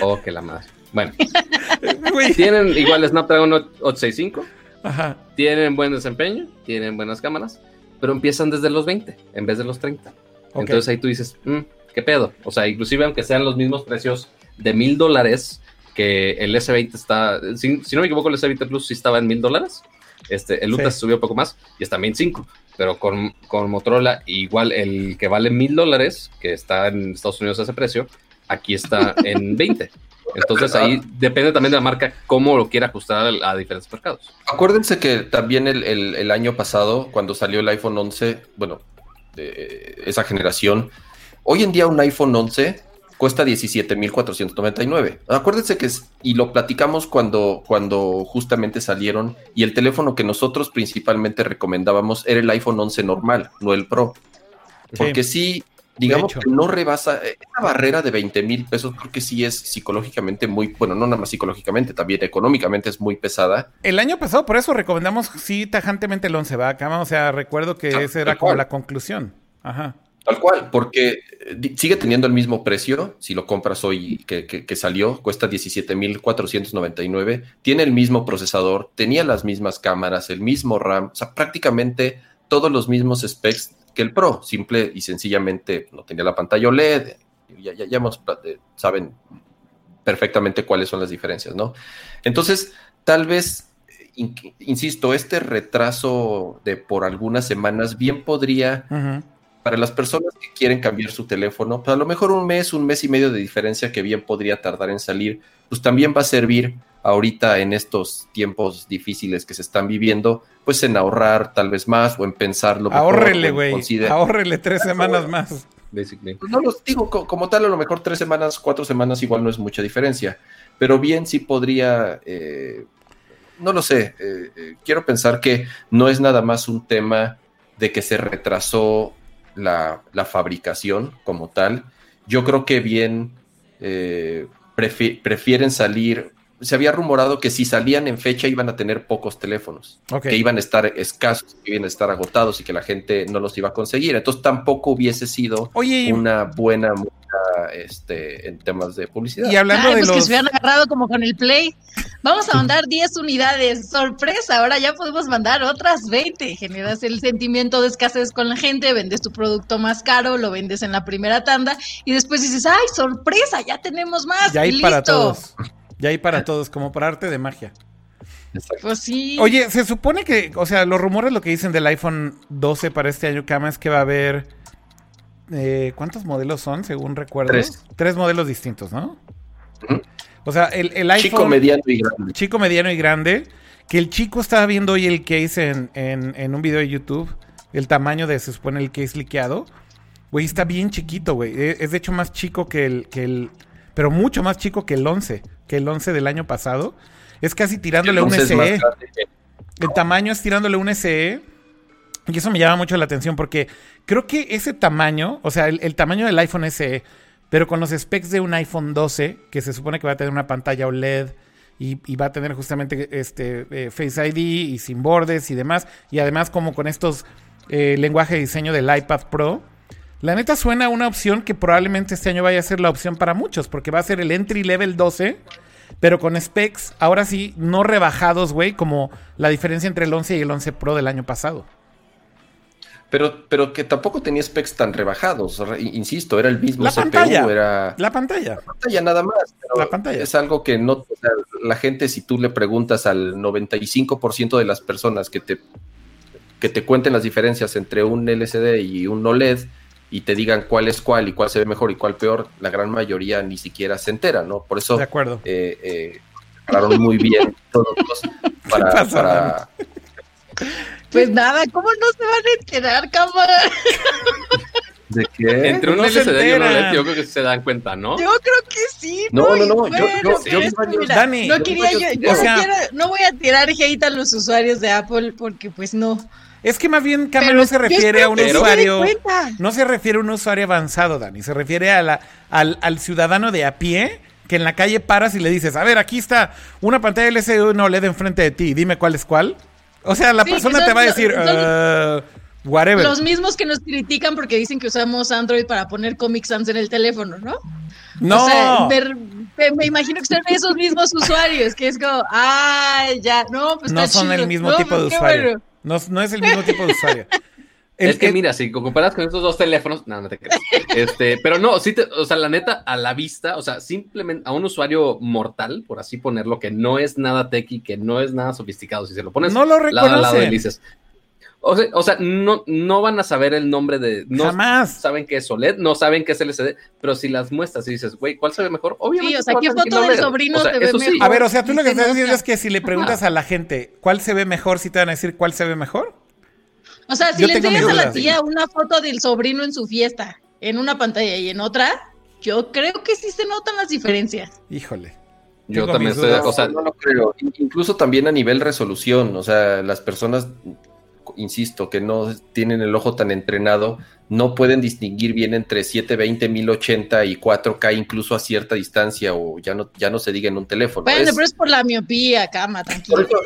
Oh, que la madre. Bueno, *laughs* tienen igual Snapdragon 865. Ajá. Tienen buen desempeño, tienen buenas cámaras, pero empiezan desde los 20 en vez de los 30. Entonces ahí tú dices, mm, ¿qué pedo? O sea, inclusive aunque sean los mismos precios de mil dólares que el S20 está, si, no me equivoco, el S20 Plus sí estaba en mil dólares. Este, el Ultra se subió un poco más y está en 25, pero con, con Motorola igual el que vale mil dólares, que está en Estados Unidos a ese precio, aquí está en 20. Entonces ahí depende también de la marca cómo lo quiere ajustar a, diferentes mercados. Acuérdense que también el, el, año pasado, cuando salió el iPhone 11, bueno, de esa generación. Hoy en día un iPhone 11 cuesta 17.499. Acuérdense que es, y lo platicamos cuando, cuando justamente salieron y el teléfono que nosotros principalmente recomendábamos era el iPhone 11 normal, no el Pro. Porque sí, digamos que no rebasa eh, esa barrera de 20 mil pesos porque sí es psicológicamente muy, bueno, no nada más psicológicamente, también económicamente es muy pesada. El año pasado por eso recomendamos sí tajantemente el 11 va acá, o sea, recuerdo que esa era como la conclusión. Ajá. Tal cual, porque eh, sigue teniendo el mismo precio si lo compras hoy que, que, salió, cuesta 17.499, tiene el mismo procesador, tenía las mismas cámaras, el mismo RAM, o sea, prácticamente todos los mismos specs que el Pro, simple y sencillamente no tenía la pantalla OLED, ya, ya, ya saben perfectamente cuáles son las diferencias, ¿no? Entonces, tal vez, insisto, este retraso de por algunas semanas bien podría para las personas que quieren cambiar su teléfono, pues a lo mejor un mes, un mes y medio de diferencia que bien podría tardar en salir, pues también va a servir ahorita en estos tiempos difíciles que se están viviendo, pues en ahorrar tal vez más o en pensarlo. Ahórrele, güey. Ahórrele tres semanas más. basically. No los digo como tal, a lo mejor tres semanas, cuatro semanas, igual no es mucha diferencia. Pero bien sí podría, eh, no lo sé, eh, eh, quiero pensar que no es nada más un tema de que se retrasó la, fabricación como tal. Yo creo que bien prefieren salir se había rumorado que si salían en fecha iban a tener pocos teléfonos, que iban a estar escasos, que iban a estar agotados y que la gente no los iba a conseguir. Entonces tampoco hubiese sido una buena este, en temas de publicidad. Y hablando de pues que se hubieran agarrado como con el Play. Vamos a mandar 10 unidades. Sorpresa, ahora ya podemos mandar otras 20. Generas el sentimiento de escasez con la gente, vendes tu producto más caro, lo vendes en la primera tanda y después dices, ¡ay, sorpresa! Ya tenemos más. Ya hay para todos. Ya hay para todos, como para arte de magia. Pues sí. Oye, se supone que, o sea, los rumores lo que dicen del iPhone 12 para este año, Cama, es que va a haber. Eh, ¿Cuántos modelos son, según recuerdo? Tres. Tres modelos distintos, ¿no? O sea, el, iPhone. Chico, mediano y grande. Chico, mediano y grande. Que el chico estaba viendo hoy el case en, en, un video de YouTube. El tamaño de, se supone, el case liqueado. Güey, está bien chiquito, güey. E, es de hecho más chico que el, que el. Pero mucho más chico que el 11 que el 11 del año pasado. Es casi tirándole un SE. El tamaño es tirándole un SE. Y eso me llama mucho la atención porque creo que ese tamaño, o sea, el, tamaño del iPhone SE, pero con los specs de un iPhone 12, que se supone que va a tener una pantalla OLED y, va a tener justamente este eh, Face ID y sin bordes y demás, y además como con estos eh, lenguaje de diseño del iPad Pro, la neta suena una opción que probablemente este año vaya a ser la opción para muchos, porque va a ser el entry level 12, pero con specs, ahora sí, no rebajados, güey, como la diferencia entre el 11 y el 11 Pro del año pasado. Pero, pero que tampoco tenía specs tan rebajados, insisto, era el mismo la CPU, pantalla, era... La pantalla. La pantalla nada más. la pantalla. Es algo que no... la gente, si tú le preguntas al 95% de las personas que te, que te cuenten las diferencias entre un LCD y un OLED, y te digan cuál es cuál y cuál se ve mejor y cuál peor, la gran mayoría ni siquiera se entera, ¿no? Por eso de acuerdo. Eh, eh muy bien todos *laughs* para, *laughs* Pues nada, ¿cómo no se van a enterar, cámara? *laughs* ¿De qué? Entre un LCD y un OLED yo creo que se dan cuenta, ¿no? Yo creo que sí. No, no, no. yo, yo, Dani, no quería, yo, yo no, quiero, no voy a tirar hate a los usuarios de Apple porque pues no. Es que más bien Cama no se refiere a un usuario. No se refiere a un usuario avanzado, Dani. Se refiere a la, al, ciudadano de a pie que en la calle paras y le dices, a ver, aquí está una pantalla LCD no LED enfrente de ti, dime cuál es cuál. O sea, la persona te va a decir, uh, whatever. Los mismos que nos critican porque dicen que usamos Android para poner Comic Sans en el teléfono, ¿no? No. O sea, me, imagino que son esos mismos usuarios, que es como, ah, ya, no, pues No son el mismo tipo de usuario. No, es el mismo tipo de usuario. es que mira, si comparas con estos dos teléfonos, no, no te creas. Este, pero no, sí, te, o sea, la neta, a la vista, o sea, simplemente a un usuario mortal, por así ponerlo, que no es nada techy, que no es nada sofisticado, si se lo pones no lo lado a lado y dices, o sea, no, no van a saber el nombre de. No Jamás. Saben que es OLED, no saben que es LCD, pero si las muestras y dices, güey, ¿cuál se ve mejor? Obviamente. Sí, o sea, ¿qué foto del sobrino se ve mejor? A ver, o sea, tú lo que estás diciendo es que si le preguntas a la gente cuál se ve mejor, si te van a decir cuál se ve mejor. O sea, si le enseñas a la tía una foto del sobrino en su fiesta, en una pantalla y en otra, yo creo que sí se notan las diferencias. Híjole. Yo también estoy, o sea, no lo creo. Incluso también a nivel resolución, o sea, las personas insisto, que no tienen el ojo tan entrenado, no pueden distinguir bien entre 720, 1080 y 4K incluso a cierta distancia o ya no, ya no se diga en un teléfono. Bueno, pero es por la miopía, cama, tranquilo. *laughs*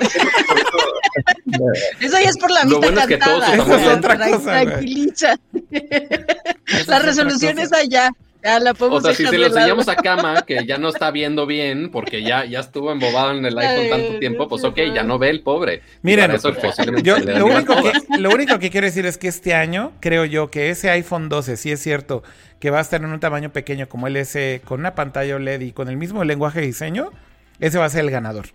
Eso, ya es por la vista bueno cantada. Es que *laughs* otra cosa, Tranquiliza. la resolución es allá. Ya la o sea, si se lo enseñamos a Cama, que ya no está viendo bien, porque ya, ya estuvo embobado en el iPhone tanto tiempo, pues ok, ya no ve el pobre. Miren, yo, lo, único que, lo único que quiero decir es que este año, creo yo, que ese iPhone 12, sí es cierto, que va a estar en un tamaño pequeño como el S, con una pantalla OLED y con el mismo lenguaje de diseño, ese va a ser el ganador.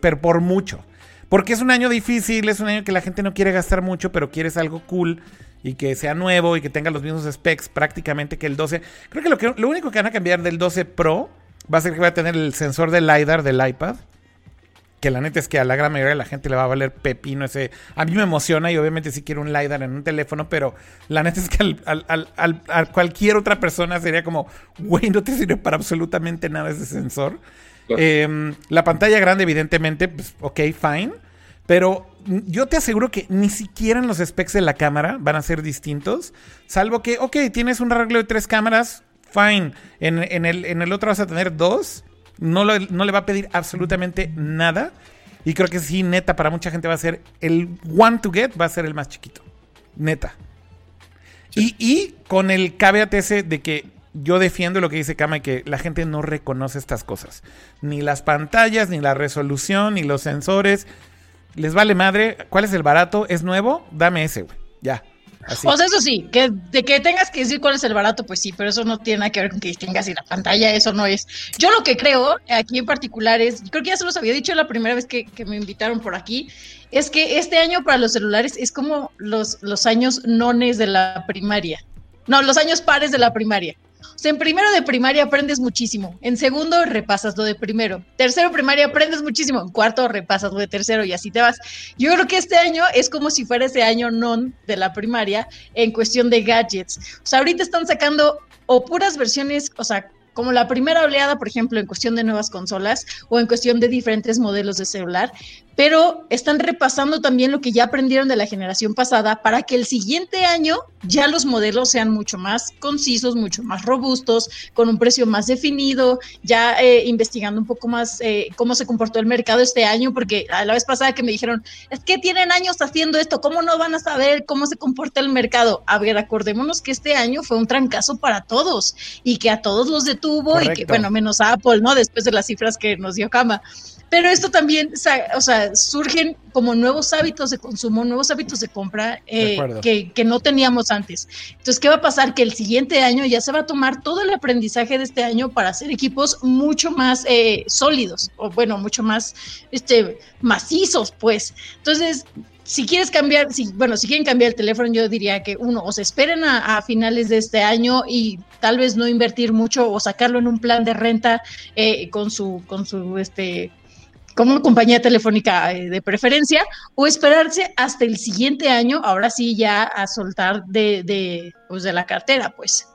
pero por mucho. Porque es un año difícil, es un año que la gente no quiere gastar mucho, pero quieres algo cool y que sea nuevo y que tenga los mismos specs prácticamente que el 12. Creo que lo, que, lo único que van a cambiar del 12 Pro va a ser que va a tener el sensor de LiDAR del iPad. que la neta es que a la gran mayoría de la gente le va a valer pepino ese. A mí me emociona y obviamente si quiero un LiDAR en un teléfono, pero la neta es que a cualquier otra persona sería como, güey, no te sirve para absolutamente nada ese sensor. Em, la pantalla grande, evidentemente, pues, ok, fine. Pero yo te aseguro que ni siquiera en los specs de la cámara van a ser distintos. Salvo que, ok, tienes un arreglo de tres cámaras, fine. En, el, en el otro vas a tener dos. No, no le va a pedir absolutamente nada. Y creo que sí, neta, para mucha gente va a ser el one to get, va a ser el más chiquito. Neta. Y, y, con el caveat ese de que yo defiendo lo que dice Kama y que la gente no reconoce estas cosas. Ni las pantallas, ni la resolución, ni los sensores. Les vale madre. ¿Cuál es el barato? ¿Es nuevo? Dame ese, güey. Ya. O sea, eso sí, que de que tengas que decir cuál es el barato, pues sí, pero eso no tiene nada que ver con que tengas y la pantalla, eso no es. Yo lo que creo aquí en particular es, creo que ya se los había dicho la primera vez que, que me invitaron por aquí, es que este año para los celulares es como los, los años nones de la primaria. No, los años pares de la primaria. O sea, en primero de primaria aprendes muchísimo. En segundo repasas lo de primero. Tercero primaria aprendes muchísimo. En cuarto repasas lo de tercero y así te vas. Yo creo que este año es como si fuera ese año non de la primaria en cuestión de gadgets. O sea, ahorita están sacando o puras versiones, o sea, como la primera oleada, por ejemplo, en cuestión de nuevas consolas o en cuestión de diferentes modelos de celular, pero están repasando también lo que ya aprendieron de la generación pasada para que el siguiente año ya los modelos sean mucho más concisos, mucho más robustos, con un precio más definido, ya eh, investigando un poco más eh, cómo se comportó el mercado este año, porque a la vez pasada que me dijeron, es que tienen años haciendo esto, ¿cómo no van a saber cómo se comporta el mercado? A ver, acordémonos que este año fue un trancazo para todos y que a todos los detuvo y que, bueno, menos a Apple, ¿no? Después de las cifras que nos dio Kama. Pero esto también, o sea, surgen como nuevos hábitos de consumo, nuevos hábitos de compra eh, que, no teníamos antes. Entonces, ¿qué va a pasar? Que el siguiente año ya se va a tomar todo el aprendizaje de este año para hacer equipos mucho más eh, sólidos, o bueno, mucho más este, macizos, pues. Entonces, si quieres cambiar, si, bueno, si quieren cambiar el teléfono, yo diría que uno, o se esperen a, finales de este año y tal vez no invertir mucho o sacarlo en un plan de renta eh, con su, con su, este, como compañía telefónica eh, de preferencia, o esperarse hasta el siguiente año, ahora sí ya a soltar de, de, pues de la cartera, pues.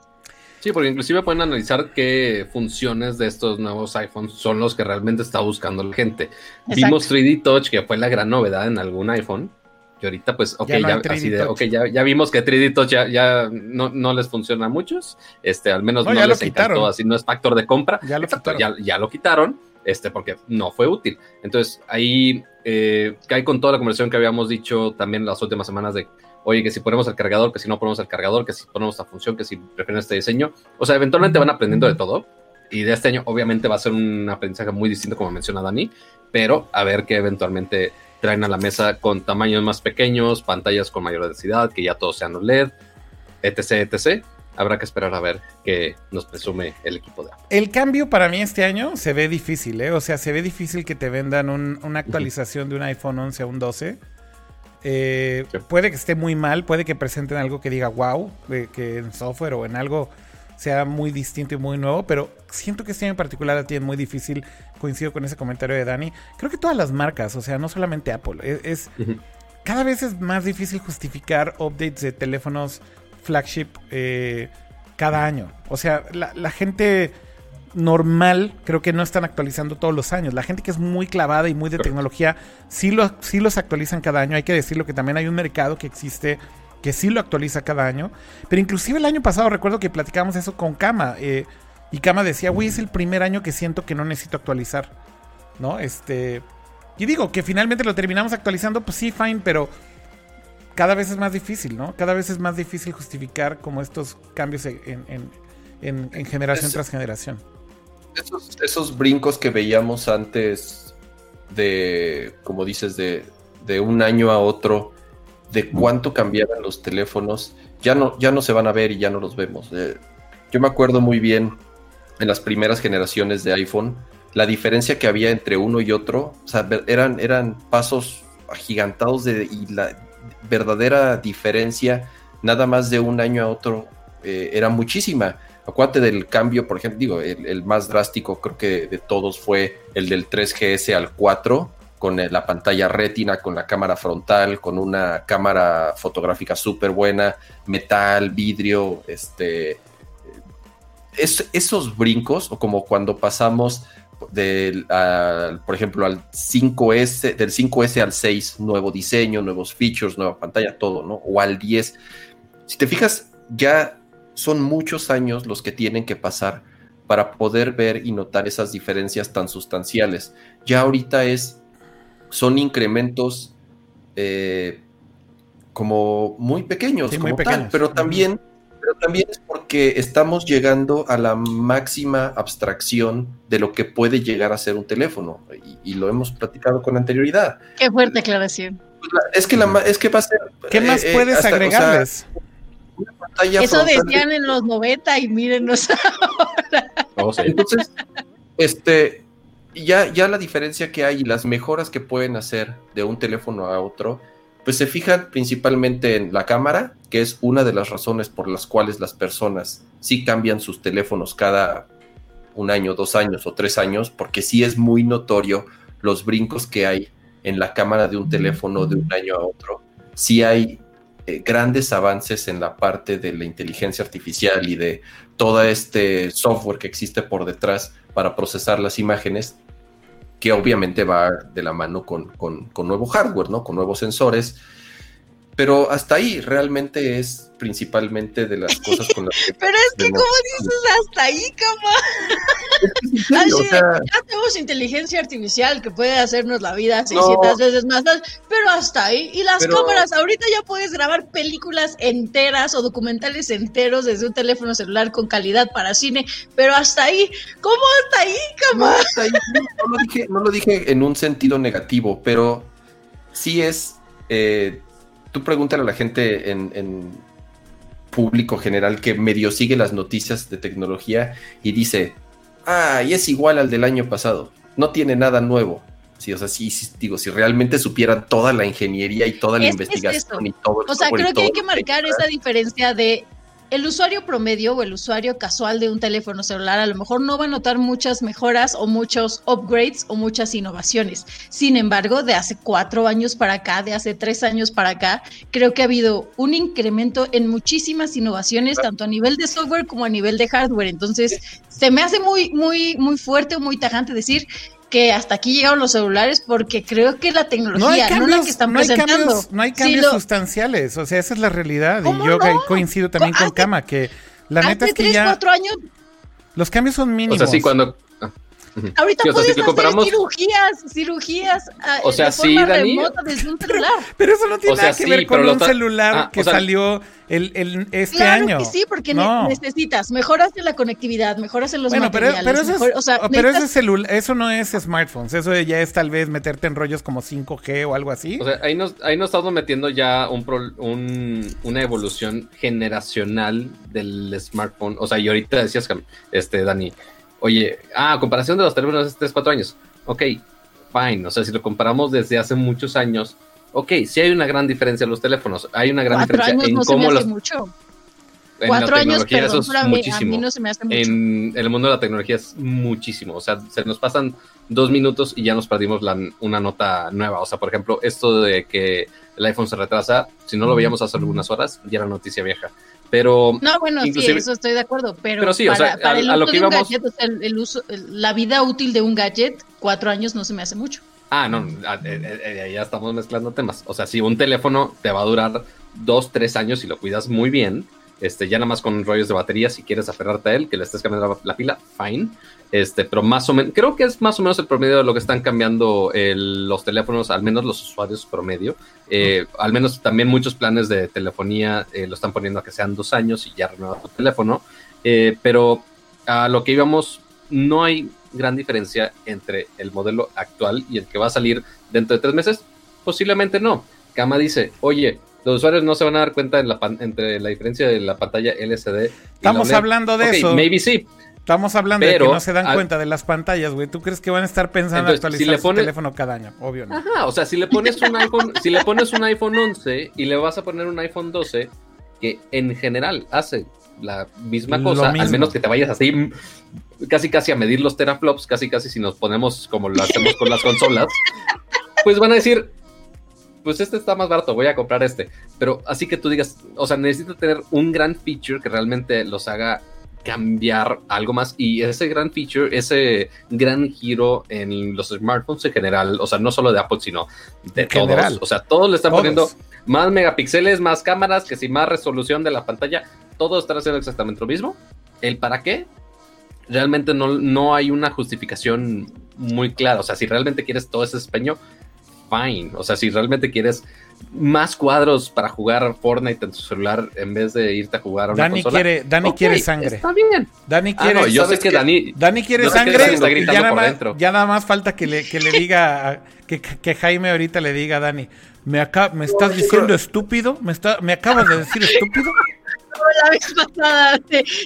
Sí, porque inclusive pueden analizar qué funciones de estos nuevos iPhones son los que realmente está buscando la gente. Vimos 3D Touch, que fue la gran novedad en algún iPhone. Y ahorita, pues, ok, ya, así de, okay, ya, ya, vimos que 3D Touch ya, ya no, no, les funciona a muchos. Este, al menos no, les encantó, así no es factor de compra. Ya lo Exacto, quitaron. Ya, ya lo quitaron este, porque no fue útil. Entonces, ahí eh, cae con toda la conversación que habíamos dicho también las últimas semanas de, oye, que si ponemos el cargador, que si no ponemos el cargador, que si ponemos esta función, que si prefieren este diseño. O sea, eventualmente van aprendiendo de todo. Y de este año, obviamente, va a ser un aprendizaje muy distinto, como menciona Dani, pero a ver qué eventualmente traen a la mesa con tamaños más pequeños, pantallas con mayor densidad, que ya todos sean OLED, etc, etc habrá que esperar a ver qué nos presume el equipo de Apple. El cambio para mí este año se ve difícil, ¿eh? O sea, se ve difícil que te vendan una actualización de un iPhone 11 a un 12. Eh, puede que esté muy mal, puede que presenten algo que diga wow, que en software o en algo sea muy distinto y muy nuevo, pero siento que este año en particular a ti es muy difícil, coincido con ese comentario de Dani. Creo que todas las marcas, o sea, no solamente Apple, es, cada vez es más difícil justificar updates de teléfonos flagship eh, cada año. O sea, la, gente normal creo que no están actualizando todos los años. La gente que es muy clavada y muy de tecnología sí, lo, sí los actualizan cada año. Hay que decirlo que también hay un mercado que existe que sí lo actualiza cada año. Pero inclusive el año pasado recuerdo que platicábamos eso con Kama. Eh, y Kama decía, güey, es el primer año que siento que no necesito actualizar. ¿No? Este... Y digo que finalmente lo terminamos actualizando, pues sí, fine, pero cada vez es más difícil, ¿no? Cada vez es más difícil justificar como estos cambios en, generación tras generación. Esos, brincos que veíamos antes de, como dices, de, un año a otro, de cuánto cambiaban los teléfonos, ya no, ya no se van a ver y ya no los vemos. Eh, yo me acuerdo muy bien en las primeras generaciones de iPhone, la diferencia que había entre uno y otro, o sea, eran, eran pasos agigantados de, y la, verdadera diferencia, nada más de un año a otro, eh, era muchísima. Acuérdate del cambio, por ejemplo, digo, el, más drástico creo que de todos fue el del 3GS al 4, con la pantalla retina, con la cámara frontal, con una cámara fotográfica súper buena, metal, vidrio, este... esos brincos, o como cuando pasamos del, por ejemplo, al 5S, del 5S al 6, nuevo diseño, nuevos features, nueva pantalla, todo, ¿no? O al 10. Si te fijas, ya son muchos años los que tienen que pasar para poder ver y notar esas diferencias tan sustanciales. Ya ahorita es son incrementos eh, como muy pequeños, pero también, pero también es porque estamos llegando a la máxima abstracción de lo que puede llegar a ser un teléfono y, lo hemos platicado con anterioridad. Qué fuerte aclaración. Es que, la, es que va a ser... ¿Qué más eh, eh, puedes agregarles? Eso decían en los 90 y mírenos *laughs* ahora. Oh, Entonces, este, ya, ya la diferencia que hay y las mejoras que pueden hacer de un teléfono a otro, pues se fijan principalmente en la cámara, que es una de las razones por las cuales las personas sí cambian sus teléfonos cada un año, dos años o tres años, porque sí es muy notorio los brincos que hay en la cámara de un teléfono de un año a otro. Sí hay eh, grandes avances en la parte de la inteligencia artificial y de todo este software que existe por detrás para procesar las imágenes que obviamente va de la mano con, nuevo hardware, ¿no? Con nuevos sensores. Pero hasta ahí realmente es principalmente de las cosas con las que... *laughs* Pero es que, ¿cómo dices hasta ahí, cama? ya tenemos inteligencia artificial que puede hacernos la vida 600 veces más, pero hasta ahí. Y las cámaras, ahorita ya puedes grabar películas enteras o documentales enteros desde un teléfono celular con calidad para cine, pero hasta ahí. ¿Cómo hasta ahí, cama? No, hasta ahí, no, lo, dije, no lo dije en un sentido negativo, pero sí es... Eh, tú pregúntale a la gente en, público general que medio sigue las noticias de tecnología y dice, ah, y es igual al del año pasado, no tiene nada nuevo. Sí, o sea, sí, digo, si realmente supieran toda la ingeniería y toda la investigación y todo. O sea, creo que hay que marcar esa diferencia de el usuario promedio o el usuario casual de un teléfono celular a lo mejor no va a notar muchas mejoras o muchos upgrades o muchas innovaciones. Sin embargo, de hace cuatro años para acá, de hace tres años para acá, creo que ha habido un incremento en muchísimas innovaciones, tanto a nivel de software como a nivel de hardware. Entonces, se me hace muy, muy, muy fuerte o muy tajante decir que hasta aquí llegaron los celulares porque creo que la tecnología, no, la que están no presentando. Hay cambios, no hay cambios sustanciales, o sea, esa es la realidad. Y yo coincido también con Kama, que la neta es que ya... años... Los cambios son mínimos. O sea, sí, cuando... Ahorita puedes hacer cirugías, cirugías ah, o sea, de forma sí, remota desde un celular. Pero eso no tiene nada que ver con un celular ah, que salió el, el, este claro año. Que sí, porque necesitas mejoras en la conectividad, mejoras en los bueno, materiales. Pero, pero, eso, es, o sea, pero eso no es smartphones, eso ya es tal vez meterte en rollos como 5G o algo así. O sea, ahí nos, ahí nos estamos metiendo ya un, un, una evolución generacional del smartphone. O sea, y ahorita decías, este, Dani, oye, ah, comparación de los teléfonos hace 3, 4 años. Ok, fine. O sea, si lo comparamos desde hace muchos años, ok, sí hay una gran diferencia en los teléfonos. Hay una gran diferencia en cómo los. Mucho. Cuatro años, perdón, eso es muchísimo. no se me hace mucho. En, el mundo de la tecnología es muchísimo. O sea, se nos pasan dos minutos y ya nos perdimos la, una nota nueva. O sea, por ejemplo, esto de que el iPhone se retrasa, si no lo veíamos hace algunas horas, ya era noticia vieja. Pero. No, bueno, sí, eso estoy de acuerdo. Pero, sí, para, o sea, el lo que íbamos... el, uso, la vida útil de un gadget, cuatro años no se me hace mucho. Ah, no, eh, eh, eh, ya estamos mezclando temas. O sea, si un teléfono te va a durar dos, tres años y lo cuidas muy bien, este, ya nada más con rollos de batería, si quieres aferrarte a él, que le estés cambiando la, pila, fine. Este, pero más o menos, creo que es más o menos el promedio de lo que están cambiando los teléfonos, al menos los usuarios promedio. Eh, al menos también muchos planes de telefonía eh, lo están poniendo a que sean dos años y ya renueva tu teléfono. Eh, pero a lo que íbamos, no hay gran diferencia entre el modelo actual y el que va a salir dentro de tres meses. Posiblemente no. Kama dice, oye, los usuarios no se van a dar cuenta la entre la diferencia de la pantalla LCD. Estamos hablando de eso. Maybe sí. Estamos hablando de que no se dan cuenta de las pantallas, güey. ¿Tú crees que van a estar pensando en actualizar su teléfono cada año? Obvio no. Ajá, o sea, si le pones un iPhone, si le pones un iPhone 11 y le vas a poner un iPhone 12, que en general hace la misma cosa, al menos que te vayas así casi casi a medir los teraflops, casi casi si nos ponemos como lo hacemos con las consolas. pues van a decir, pues este está más barato, voy a comprar este. Pero así que tú digas, o sea, necesito tener un gran feature que realmente los haga cambiar algo más. Y ese gran feature, ese gran giro en los smartphones en general, o sea, no solo de Apple, sino de todos, o sea, todos le están poniendo más megapíxeles, más cámaras, que si más resolución de la pantalla, todos están haciendo exactamente lo mismo. El para qué, realmente no, no hay una justificación muy clara, o sea, si realmente quieres todo ese espeño, fine, o sea, si realmente quieres más cuadros para jugar Fortnite en tu celular en vez de irte a jugar a una Dani Quiere, Dani quiere sangre. Está bien. Dani ah, quiere. yo sé que, Dani. Dani quiere sangre. ya, nada más, ya, nada más, falta que le, que le diga. Que, que, Jaime ahorita le diga a Dani. ¿Me, acá, me estás diciendo estúpido? ¿Me, está, ¿Me acabas de decir estúpido? *laughs* La vez pasada,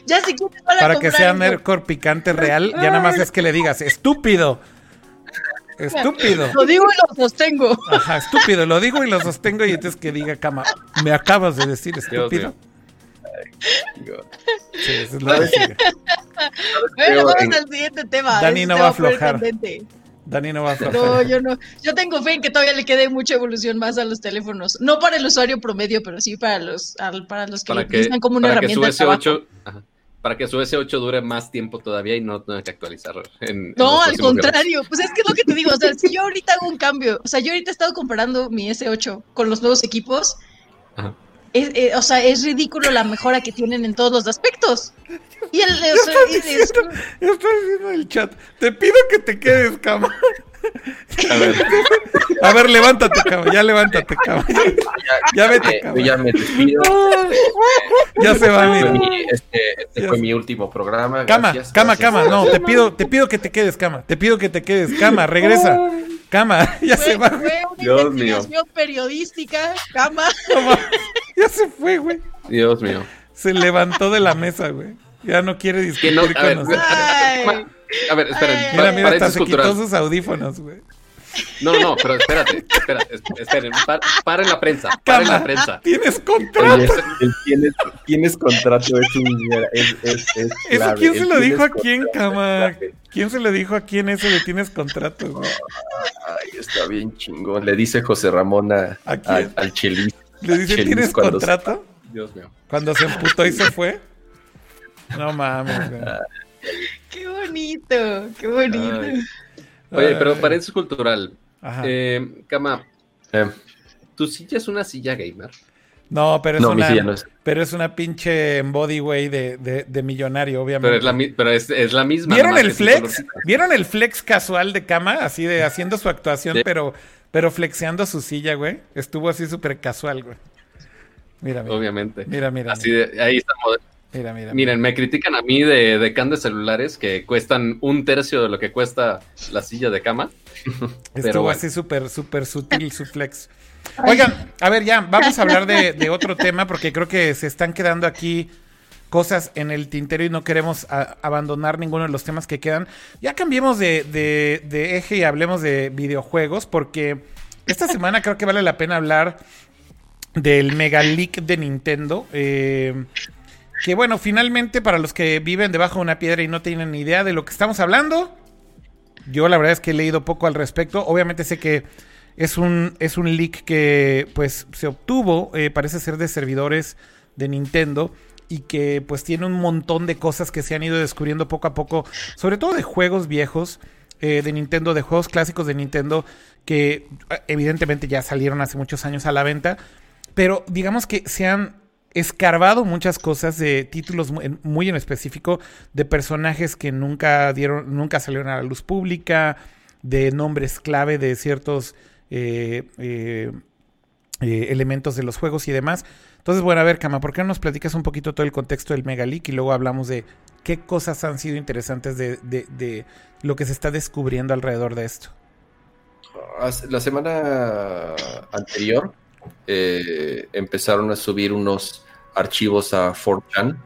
ya si para, para que sea Nercor picante real, ya nada más es que le digas estúpido. Estúpido. Lo digo y lo sostengo. Ajá, estúpido. Lo digo y lo sostengo y entonces que diga cama. Me acabas de decir estúpido. Sí, eso es lo que Bueno, vamos al siguiente tema. Dani no va a aflojar. Dani no va a aflojar. No, yo no. Yo tengo fe en que todavía le quede mucha evolución más a los teléfonos. No para el usuario promedio, pero sí para los, para los que, para que como una herramienta de 8 para que su S8 dure más tiempo todavía y no tenga que actualizarlo. no, al contrario, pues es que es lo que te digo, o sea, si yo ahorita hago un cambio, o sea, yo ahorita he estado comparando mi S8 con los nuevos equipos, eh, o sea, es ridículo la mejora que tienen en todos los aspectos. Y el, yo estoy viendo el chat, te pido que te quedes, cama. A ver. A ver, levántate, cabrón. Ya levántate, cabrón. Ya, vete, cabrón. ya me despido. ya se va, mira. Este, este fue mi último programa. Cama, cama, cama. No, te pido, te pido que te quedes, cama. Te pido que te quedes, cama. Regresa. Cama, *laughs* ya se va. Fue una Dios investigación mío. periodística, cama. ya se fue, güey. Dios mío. Se levantó de la mesa, güey. Ya no quiere discutir no, con nosotros. A ver, esperen. Mira, mira, hasta se quitó sus audífonos, güey. No, no, pero espérate, espérate, esperen, paren la prensa, paren la prensa. Tienes contrato. tienes, tienes, contrato, es un es, es, es *laughs* ¿Eso quién se lo dijo a quién, cama? ¿Quién se lo dijo a quién eso de tienes contrato, güey? Ay, está bien chingón. Le dice José Ramón a, al Chelis. Le dice, ¿tienes contrato? Dios mío. Cuando se emputó y se fue. No mames, güey. Qué bonito, qué bonito. Oye, pero paréntesis cultural. Eh, Cama, eh. ¿tu silla es una silla gamer? No, pero es una. Pero es una pinche body way de, de, millonario, obviamente. Pero es la, pero es, la misma. ¿Vieron el flex? ¿Vieron el flex casual de cama? Así de haciendo su actuación, pero, pero flexeando su silla, güey. Estuvo así súper casual, güey. Mira, mira. Obviamente. Mira, mira. Así de, ahí está Mira, mira. Miren, me critican a mí de, de can de celulares que cuestan un tercio de lo que cuesta la silla de cama. *laughs* Estuvo así súper, súper sutil su flex. *laughs* Oigan, a ver, ya, vamos a hablar de, otro tema porque creo que se están quedando aquí cosas en el tintero y no queremos abandonar ninguno de los temas que quedan. Ya cambiemos de, de, eje y hablemos de videojuegos porque esta semana creo que vale la pena hablar del Mega Leak de Nintendo. Eh, que bueno, finalmente para los que viven debajo de una piedra y no tienen ni idea de lo que estamos hablando, yo la verdad es que he leído poco al respecto. Obviamente sé que es un, es un leak que pues se obtuvo, eh, parece ser de servidores de Nintendo y que pues tiene un montón de cosas que se han ido descubriendo poco a poco, sobre todo de juegos viejos eh, de Nintendo, de juegos clásicos de Nintendo que eh, evidentemente ya salieron hace muchos años a la venta, pero digamos que se han escarbado muchas cosas de títulos muy en, específico de personajes que nunca dieron, nunca salieron a la luz pública, de nombres clave de ciertos eh, eh, eh, elementos de los juegos y demás. Entonces, bueno, a ver, Kama, ¿por qué no nos platicas un poquito todo el contexto del Megaleak y luego hablamos de qué cosas han sido interesantes de, de lo que se está descubriendo alrededor de esto? La semana anterior empezaron a subir unos archivos a 4chan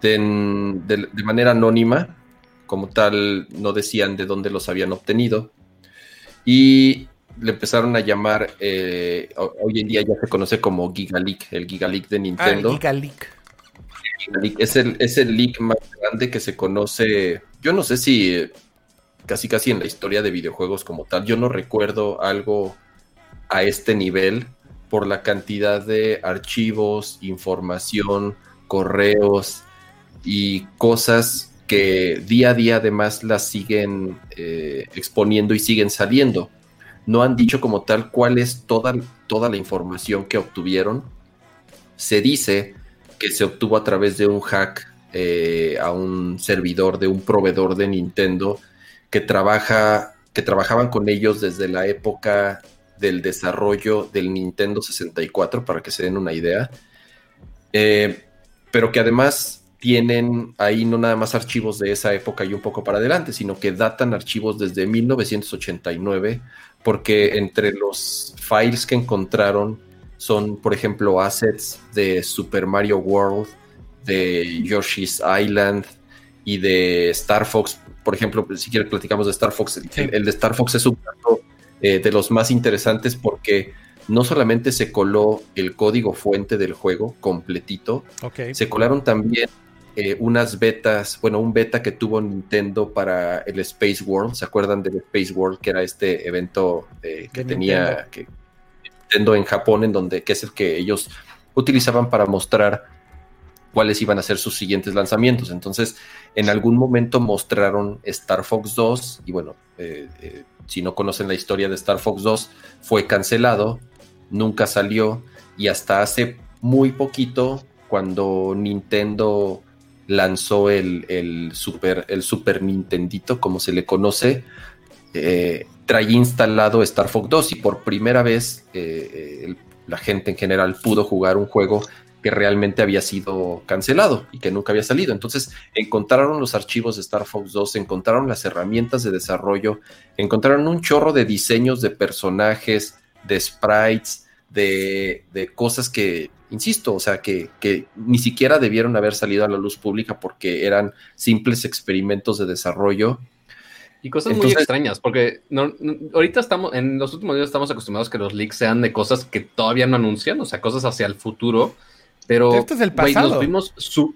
de, manera anónima, como tal no decían de dónde los habían obtenido, y le empezaron a llamar, eh, hoy en día ya se conoce como Gigaleak, el Gigaleak de Nintendo. Ah, Gigaleak. Es el, es el leak más grande que se conoce, yo no sé si casi casi en la historia de videojuegos como tal. Yo no recuerdo algo a este nivel por la cantidad de archivos, información, correos y cosas que día a día además las siguen eh, exponiendo y siguen saliendo. No han dicho como tal cuál es toda, toda la información que obtuvieron. Se dice que se obtuvo a través de un hack eh, a un servidor de un proveedor de Nintendo que trabaja que trabajaban con ellos desde la época del desarrollo del Nintendo 64 para que se den una idea. Eh, pero que además tienen ahí no nada más archivos de esa época y un poco para adelante, sino que datan archivos desde 1989, porque entre los files que encontraron son, por ejemplo, assets de Super Mario World, de Yoshi's Island y de Star Fox. Por ejemplo, si quieres platicamos de Star Fox, el, de Star Fox es un eh, de los más interesantes porque no solamente se coló el código fuente del juego completito, se colaron también eh, unas betas, bueno, un beta que tuvo Nintendo para el Space World. ¿Se acuerdan del Space World, que era este evento eh, que tenía que, Nintendo en Japón, en donde, que es el que ellos utilizaban para mostrar cuáles iban a ser sus siguientes lanzamientos. Entonces, en algún momento mostraron Star Fox 2 y bueno, eh, si no conocen la historia de Star Fox 2, fue cancelado nunca salió y hasta hace muy poquito cuando Nintendo lanzó el, Super, el Super Nintendito, como se le conoce, eh, traía instalado Star Fox 2 y por primera vez eh, eh, la gente en general pudo jugar un juego que realmente había sido cancelado y que nunca había salido. Entonces encontraron los archivos de Star Fox 2, encontraron las herramientas de desarrollo, encontraron un chorro de diseños de personajes, de sprites, de, cosas que, insisto, o sea, que, ni siquiera debieron haber salido a la luz pública porque eran simples experimentos de desarrollo. Y cosas muy extrañas, porque no, ahorita estamos, en los últimos días estamos acostumbrados a que los leaks sean de cosas que todavía no anuncian, o sea, cosas hacia el futuro, pero... Esto es del pasado. nos vimos su...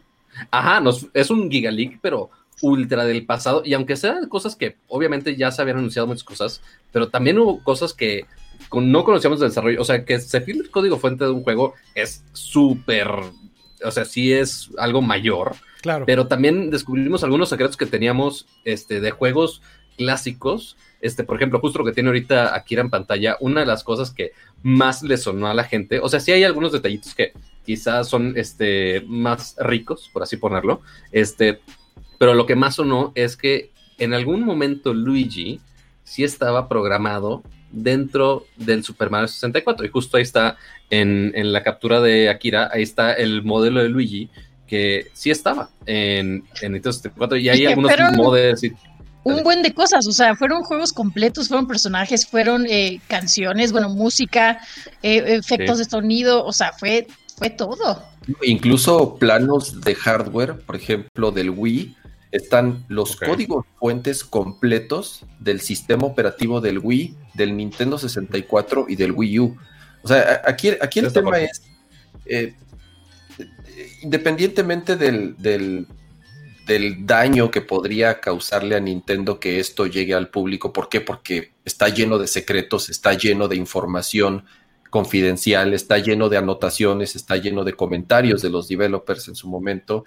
Ajá, nos, es un gigaleak, pero ultra del pasado, y aunque sean cosas que obviamente ya se habían anunciado muchas cosas, pero también hubo cosas que no conocíamos el desarrollo, o sea, que se filtre el código fuente de un juego es súper, o sea, sí es algo mayor, claro. pero también descubrimos algunos secretos que teníamos este, de juegos clásicos, este, por ejemplo, justo lo que tiene ahorita Akira en pantalla, una de las cosas que más le sonó a la gente, o sea, sí hay algunos detallitos que quizás son este, más ricos, por así ponerlo, este, pero lo que más sonó es que en algún momento Luigi sí estaba programado dentro del Super Mario 64. Y justo ahí está, en, la captura de Akira, ahí está el modelo de Luigi, que sí estaba en, en Nintendo 64. Y hay algunos modos un buen de cosas, o sea, fueron juegos completos, fueron personajes, fueron eh, canciones, bueno, música, eh, efectos de sonido, o sea, fue, fue todo. Incluso planos de hardware, por ejemplo, del Wii, están los códigos fuentes completos del sistema operativo del Wii, del Nintendo 64 y del Wii U. O sea, aquí, aquí el tema es, eh, independientemente del, del, daño que podría causarle a Nintendo que esto llegue al público, ¿por qué? Porque está lleno de secretos, está lleno de información confidencial, está lleno de anotaciones, está lleno de comentarios de los developers en su momento.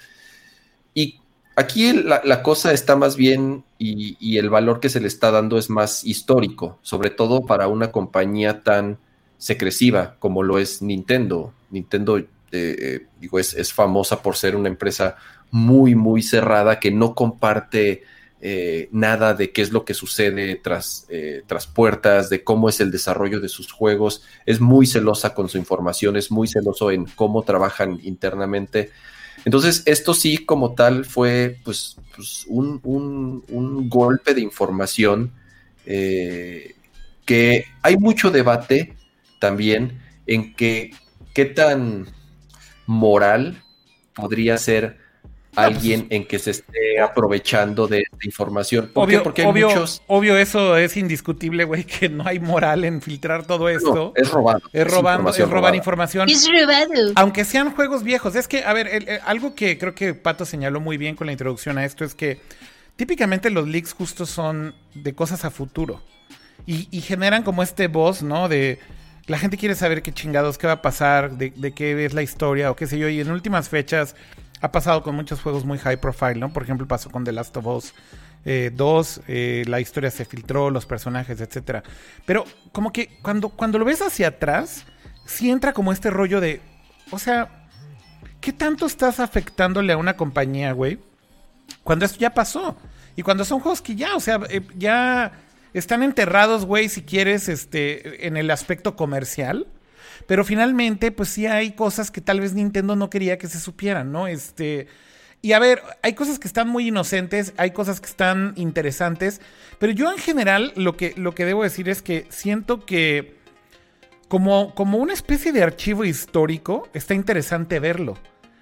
Y Aquí la, cosa está más bien y, el valor que se le está dando es más histórico, sobre todo para una compañía tan secretiva como lo es Nintendo. Nintendo eh, eh, digo, es, famosa por ser una empresa muy, muy cerrada que no comparte eh, nada de qué es lo que sucede tras, tras puertas, de cómo es el desarrollo de sus juegos. Es muy celosa con su información, es muy celoso en cómo trabajan internamente. Entonces, esto sí, como tal, fue pues, pues un, golpe de información eh, que hay mucho debate también en que qué tan moral podría ser alguien en que se esté aprovechando de esta información. obvio, Porque obvio, eso es indiscutible, güey, que no hay moral en filtrar todo esto. es robado. Es, robando, es robar información. Es robado. Aunque sean juegos viejos. Es que, a ver, algo que creo que Pato señaló muy bien con la introducción a esto es que típicamente los leaks justo son de cosas a futuro. Y, generan como este voz, ¿no? De la gente quiere saber qué chingados, qué va a pasar, de, de, qué es la historia o qué sé yo. Y en últimas fechas ha pasado con muchos juegos muy high profile, ¿no? Por ejemplo, pasó con The Last of Us 2, eh, eh, la historia se filtró, los personajes, etcétera. Pero como que cuando, cuando lo ves hacia atrás, sí entra como este rollo de, o sea, ¿qué tanto estás afectándole a una compañía, güey? Cuando esto ya pasó. Y cuando son juegos que ya, o sea, eh, ya están enterrados, güey, si quieres, este, en el aspecto comercial. Pero finalmente, pues sí hay cosas que tal vez Nintendo no quería que se supieran, ¿no? Este. Y a ver, hay cosas que están muy inocentes, hay cosas que están interesantes, pero yo en general lo que, lo que debo decir es que siento que como, como una especie de archivo histórico está interesante verlo.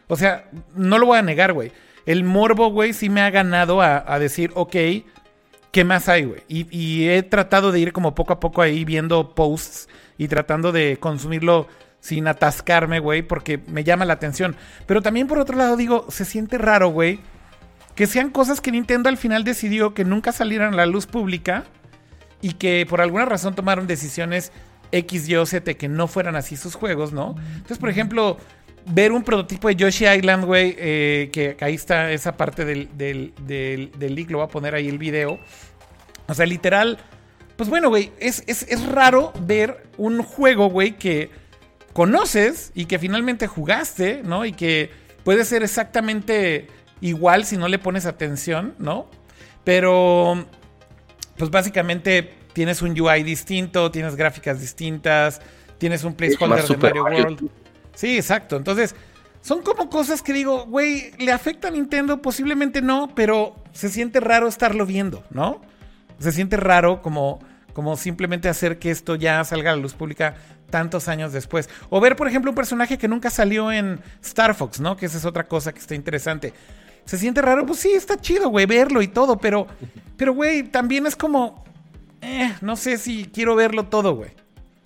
O sea, no lo voy a negar, güey. El morbo, güey, sí me ha ganado a, decir, ok, ¿qué más hay, güey? Y he tratado de ir como poco a poco ahí viendo posts y tratando de consumirlo sin atascarme, güey, porque me llama la atención. Pero también por otro lado digo, se siente raro, güey, que sean cosas que Nintendo al final decidió que nunca salieran a la luz pública y que por alguna razón tomaron decisiones X, Y o Z que no fueran así sus juegos, ¿no? Entonces, por ejemplo, ver un prototipo de Yoshi Island, güey, eh, que ahí está esa parte del, del, del, del leak, lo voy a poner ahí el video. O sea, literal, pues bueno, güey, es, raro ver un juego, güey, que conoces y que finalmente jugaste, ¿no? Y que puede ser exactamente igual si no le pones atención, ¿no? Pero, pues básicamente tienes un UI distinto, tienes gráficas distintas, tienes un placeholder de Mario World. Sí, exacto. Entonces, son como cosas que digo, güey, ¿le afecta a Nintendo? Posiblemente no, pero se siente raro estarlo viendo, ¿no? Se siente raro como, como simplemente hacer que esto ya salga a la luz pública tantos años después. O ver, por ejemplo, un personaje que nunca salió en Star Fox, ¿no? Que esa es otra cosa que está interesante. Se siente raro, pues sí, está chido, güey, verlo y todo, pero, pero, güey, también es como, eh, no sé si quiero verlo todo, güey,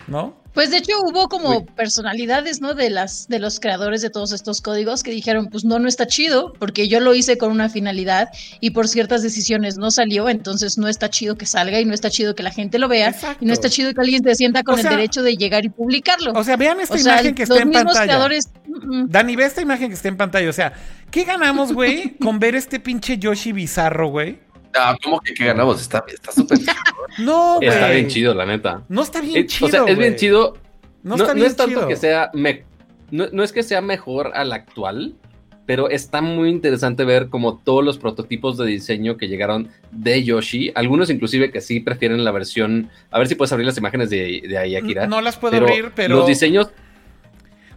¿no? Pues de hecho hubo como personalidades, ¿no? De las de los creadores de todos estos códigos que dijeron, pues no, no está chido, porque yo lo hice con una finalidad y por ciertas decisiones no salió, entonces no está chido que salga y no está chido que la gente lo vea y no está chido que alguien se sienta con el derecho de llegar y publicarlo. O sea, vean esta imagen que está en pantalla. Creadores, Dani, ve esta imagen que está en pantalla, o sea, ¿qué ganamos, güey, *laughs* con ver este pinche Yoshi bizarro, güey? Ah, ¿cómo que, ganamos? Está súper No, *laughs* güey. Está bien chido, la neta. No está bien chido. O sea, es bien chido. No, está bien no es tanto que sea. no, es que sea mejor al actual, pero está muy interesante ver como todos los prototipos de diseño que llegaron de Yoshi. Algunos, inclusive, que sí prefieren la versión. A ver si puedes abrir las imágenes de, de ahí, Akira. No las puedo abrir, pero. Los diseños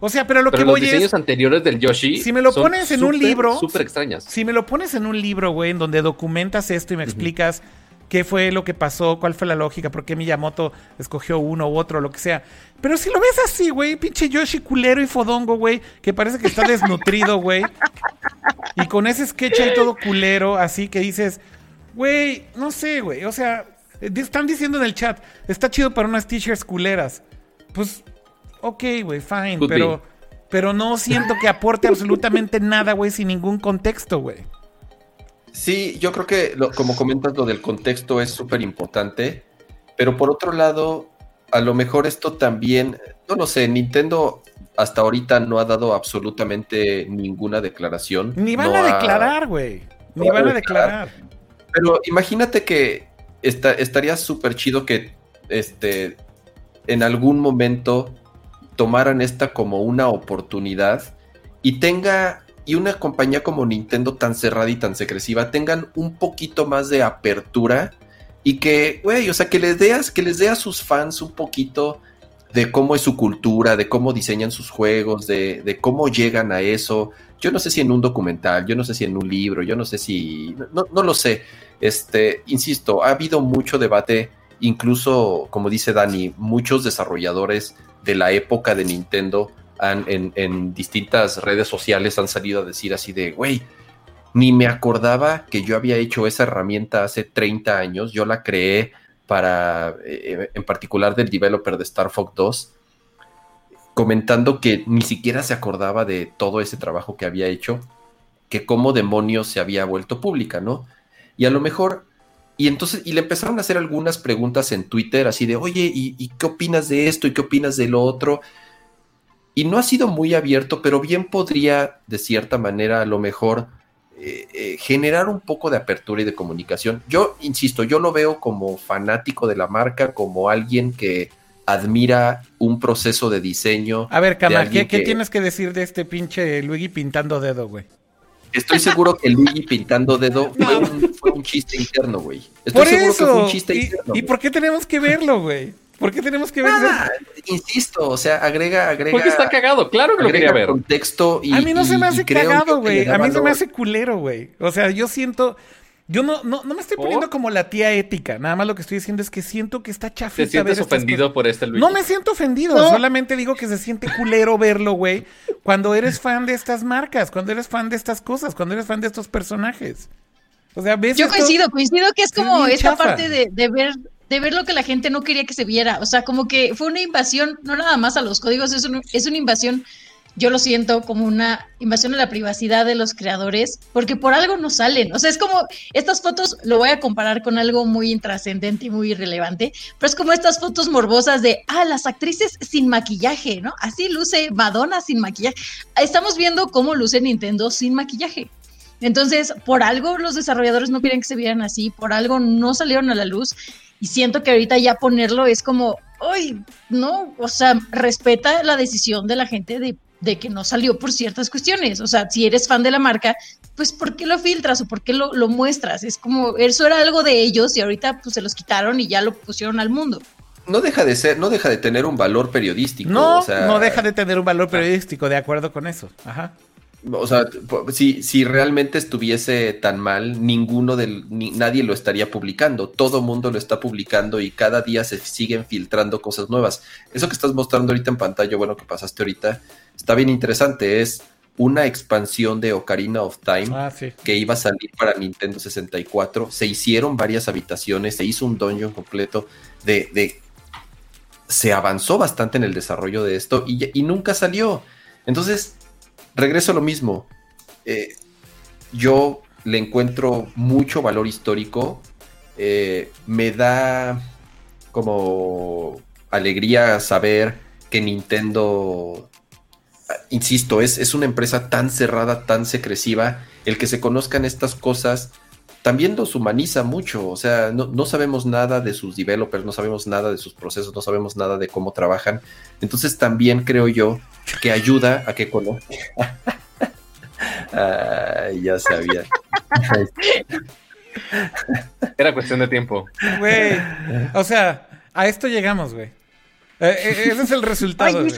o sea, pero lo que voy los diseños anteriores del Yoshi. Si me lo pones en un libro. Súper extrañas. Si me lo pones en un libro, güey, en donde documentas esto y me explicas qué fue lo que pasó, cuál fue la lógica, por qué Miyamoto escogió uno u otro, lo que sea. Pero si lo ves así, güey, pinche Yoshi culero y fodongo, güey, que parece que está desnutrido, güey. y con ese sketch ahí todo culero, así que dices, güey, no sé, güey, o sea, están diciendo en el chat, está chido para unas t-shirts culeras. Pues ok, güey, fine, pero, pero no siento que aporte absolutamente *laughs* nada, güey, sin ningún contexto, güey. Sí, yo creo que, como comentas, lo del contexto es súper importante, pero por otro lado, a lo mejor esto también, no lo sé, Nintendo hasta ahorita no ha dado absolutamente ninguna declaración. Ni van a declarar, güey. Ni van a declarar. Pero imagínate que estaría súper chido que este, en algún momento tomaran esta como una oportunidad y tenga y una compañía como Nintendo tan cerrada y tan secretiva tengan un poquito más de apertura y que, güey, o sea, que les dé que les dé a sus fans un poquito de cómo es su cultura, de cómo diseñan sus juegos, de, cómo llegan a eso. Yo no sé si en un documental, yo no sé si en un libro, yo no sé si, no lo sé. Este, insisto, ha habido mucho debate, incluso, como dice Dani, muchos desarrolladores de la época de Nintendo en, distintas redes sociales han salido a decir así de, güey, ni me acordaba que yo había hecho esa herramienta hace 30 años, yo la creé para, eh, en particular del developer de Star Fox 2, comentando que ni siquiera se acordaba de todo ese trabajo que había hecho, que como demonios se había vuelto pública, ¿no? Y a lo mejor, y entonces, y le empezaron a hacer algunas preguntas en Twitter, así de, oye, ¿y, qué opinas de esto? ¿Y qué opinas de lo otro? Y no ha sido muy abierto, pero bien podría, de cierta manera, a lo mejor, eh, eh, generar un poco de apertura y de comunicación. Yo, insisto, yo lo veo como fanático de la marca, como alguien que admira un proceso de diseño. A ver, Kamal, ¿qué, tienes que decir de este pinche Luigi pintando dedo, güey? Estoy seguro que Luigi pintando dedo fue un, chiste interno, güey. Estoy seguro que fue un chiste interno. ¿Y por qué tenemos que verlo, güey? ¿Por qué tenemos que verlo? insisto, o sea, agrega, agrega. Porque está cagado, claro que lo quería ver. contexto y, A mí no se me hace cagado, güey. A mí se me hace culero, güey. O sea, yo siento. Yo no, no, no me estoy poniendo como la tía ética. Nada más lo que estoy diciendo es que siento que está chafita. ¿Te sientes ofendido por este Luis? No me siento ofendido. Solamente digo que se siente culero verlo, güey. Cuando eres fan de estas marcas, cuando eres fan de estas cosas, cuando eres fan de estos personajes. O sea, ves. Yo coincido, coincido que es como esta parte de, de ver de ver lo que la gente no quería que se viera. O sea, como que fue una invasión, no nada más a los códigos, es, es una invasión yo lo siento como una invasión a la privacidad de los creadores, porque por algo no salen. O sea, es como estas fotos, lo voy a comparar con algo muy intrascendente y muy irrelevante, pero es como estas fotos morbosas de, ah, las actrices sin maquillaje, ¿no? Así luce Madonna sin maquillaje. Estamos viendo cómo luce Nintendo sin maquillaje. Entonces, por algo los desarrolladores no quieren que se vieran así, por algo no salieron a la luz. Y siento que ahorita ya ponerlo es como, ¡ay! No, o sea, respeta la decisión de la gente de de que no salió por ciertas cuestiones. O sea, si eres fan de la marca, pues ¿por qué lo filtras o por qué lo, muestras? Es como, eso era algo de ellos y ahorita pues se los quitaron y ya lo pusieron al mundo. No deja de ser, no deja de tener un valor periodístico. No, no deja de tener un valor periodístico, de acuerdo con eso. Ajá. O sea, si, si realmente estuviese tan mal, ninguno del, nadie lo estaría publicando. Todo mundo lo está publicando y cada día se siguen filtrando cosas nuevas. Eso que estás mostrando ahorita en pantalla, bueno, que pasaste ahorita, está bien interesante. Es una expansión de Ocarina of Time ah, que iba a salir para Nintendo 64. Se hicieron varias habitaciones, se hizo un dungeon completo de, de se avanzó bastante en el desarrollo de esto y, y nunca salió. Entonces, regreso a lo mismo. Eh, yo le encuentro mucho valor histórico. Eh, me da como alegría saber que Nintendo, insisto, es, es una empresa tan cerrada, tan secretiva. El que se conozcan estas cosas también los humaniza mucho. O sea, no, no, sabemos nada de sus developers, no sabemos nada de sus procesos, no sabemos nada de cómo trabajan. Entonces también creo yo que ayuda a que conozcan. *laughs* ya sabía. *laughs* Era cuestión de tiempo. Güey, o sea, a esto llegamos, güey. Eh, eh, ese es el resultado, güey.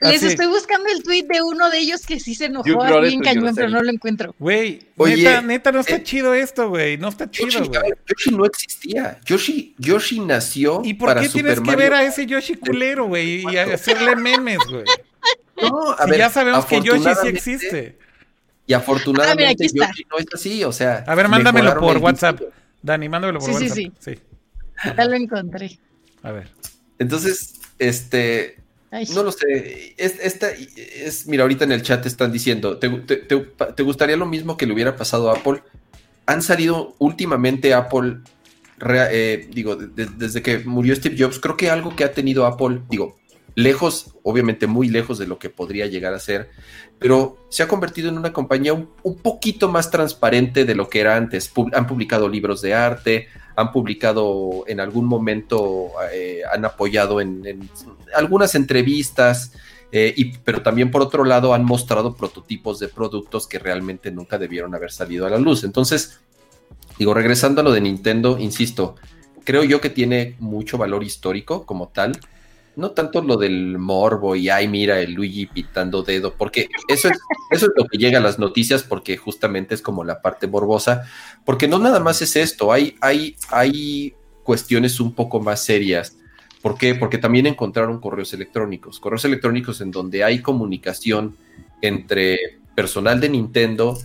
Les estoy buscando el tweet de uno de ellos que sí se enojó bien cañón, pero no lo encuentro. Güey, neta, neta, no está eh, chido esto, güey. No está chido, güey. Yoshi, no existía. Yoshi, Yoshi nació. ¿Y por qué tienes que ver a ese Yoshi culero, güey? Y hacerle memes, güey. *laughs* No, a ver, ya sabemos que Yoshi sí existe. Y afortunadamente ah, Yoshi no es así, o sea. A ver, mándamelo por WhatsApp. Dani, mándamelo por WhatsApp. Sí, sí, sí. Ya lo encontré. A ver. Entonces, este no lo sé. Es, esta, es, mira, ahorita en el chat están diciendo, ¿te, gustaría lo mismo que le hubiera pasado a Apple? Han salido últimamente Apple, eh, digo, desde que murió Steve Jobs, creo que algo que ha tenido Apple, digo, lejos, obviamente muy lejos de lo que podría llegar a ser, pero se ha convertido en una compañía un, poquito más transparente de lo que era antes. han publicado libros de arte, han publicado en algún momento, eh, han apoyado en, algunas entrevistas, eh, y, pero también por otro lado han mostrado prototipos de productos que realmente nunca debieron haber salido a la luz. Entonces, digo, regresando a lo de Nintendo, insisto, creo yo que tiene mucho valor histórico como tal no tanto lo del morbo y ay, mira el Luigi pitando dedo, porque eso es, eso es lo que llega a las noticias, porque justamente es como la parte morbosa, porque no nada más es esto, hay, hay, hay cuestiones un poco más serias. ¿Por qué? Porque también encontraron correos electrónicos, correos electrónicos en donde hay comunicación entre personal de Nintendo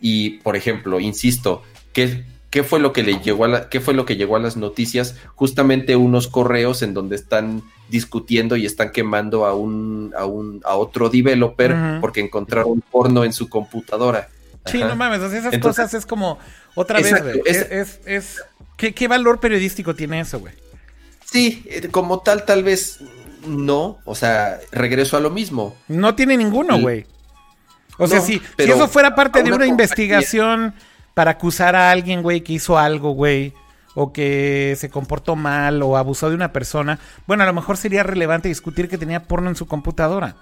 y, por ejemplo, insisto, que ¿Qué fue lo que le llegó a la, qué fue lo que llegó a las noticias? Justamente unos correos en donde están discutiendo y están quemando a un, a un, a otro developer porque encontraron porno en su computadora. Sí, no mames, esas cosas es como otra vez, güey. Es, es, ¿qué, valor periodístico tiene eso, güey? Sí, eh, como tal, tal vez no. O sea, regreso a lo mismo. No tiene ninguno, güey. O sea, si, si, eso fuera parte de una investigación para acusar a alguien, güey, que hizo algo, güey, o que se comportó mal o abusó de una persona, bueno, a lo mejor sería relevante discutir que tenía porno en su computadora.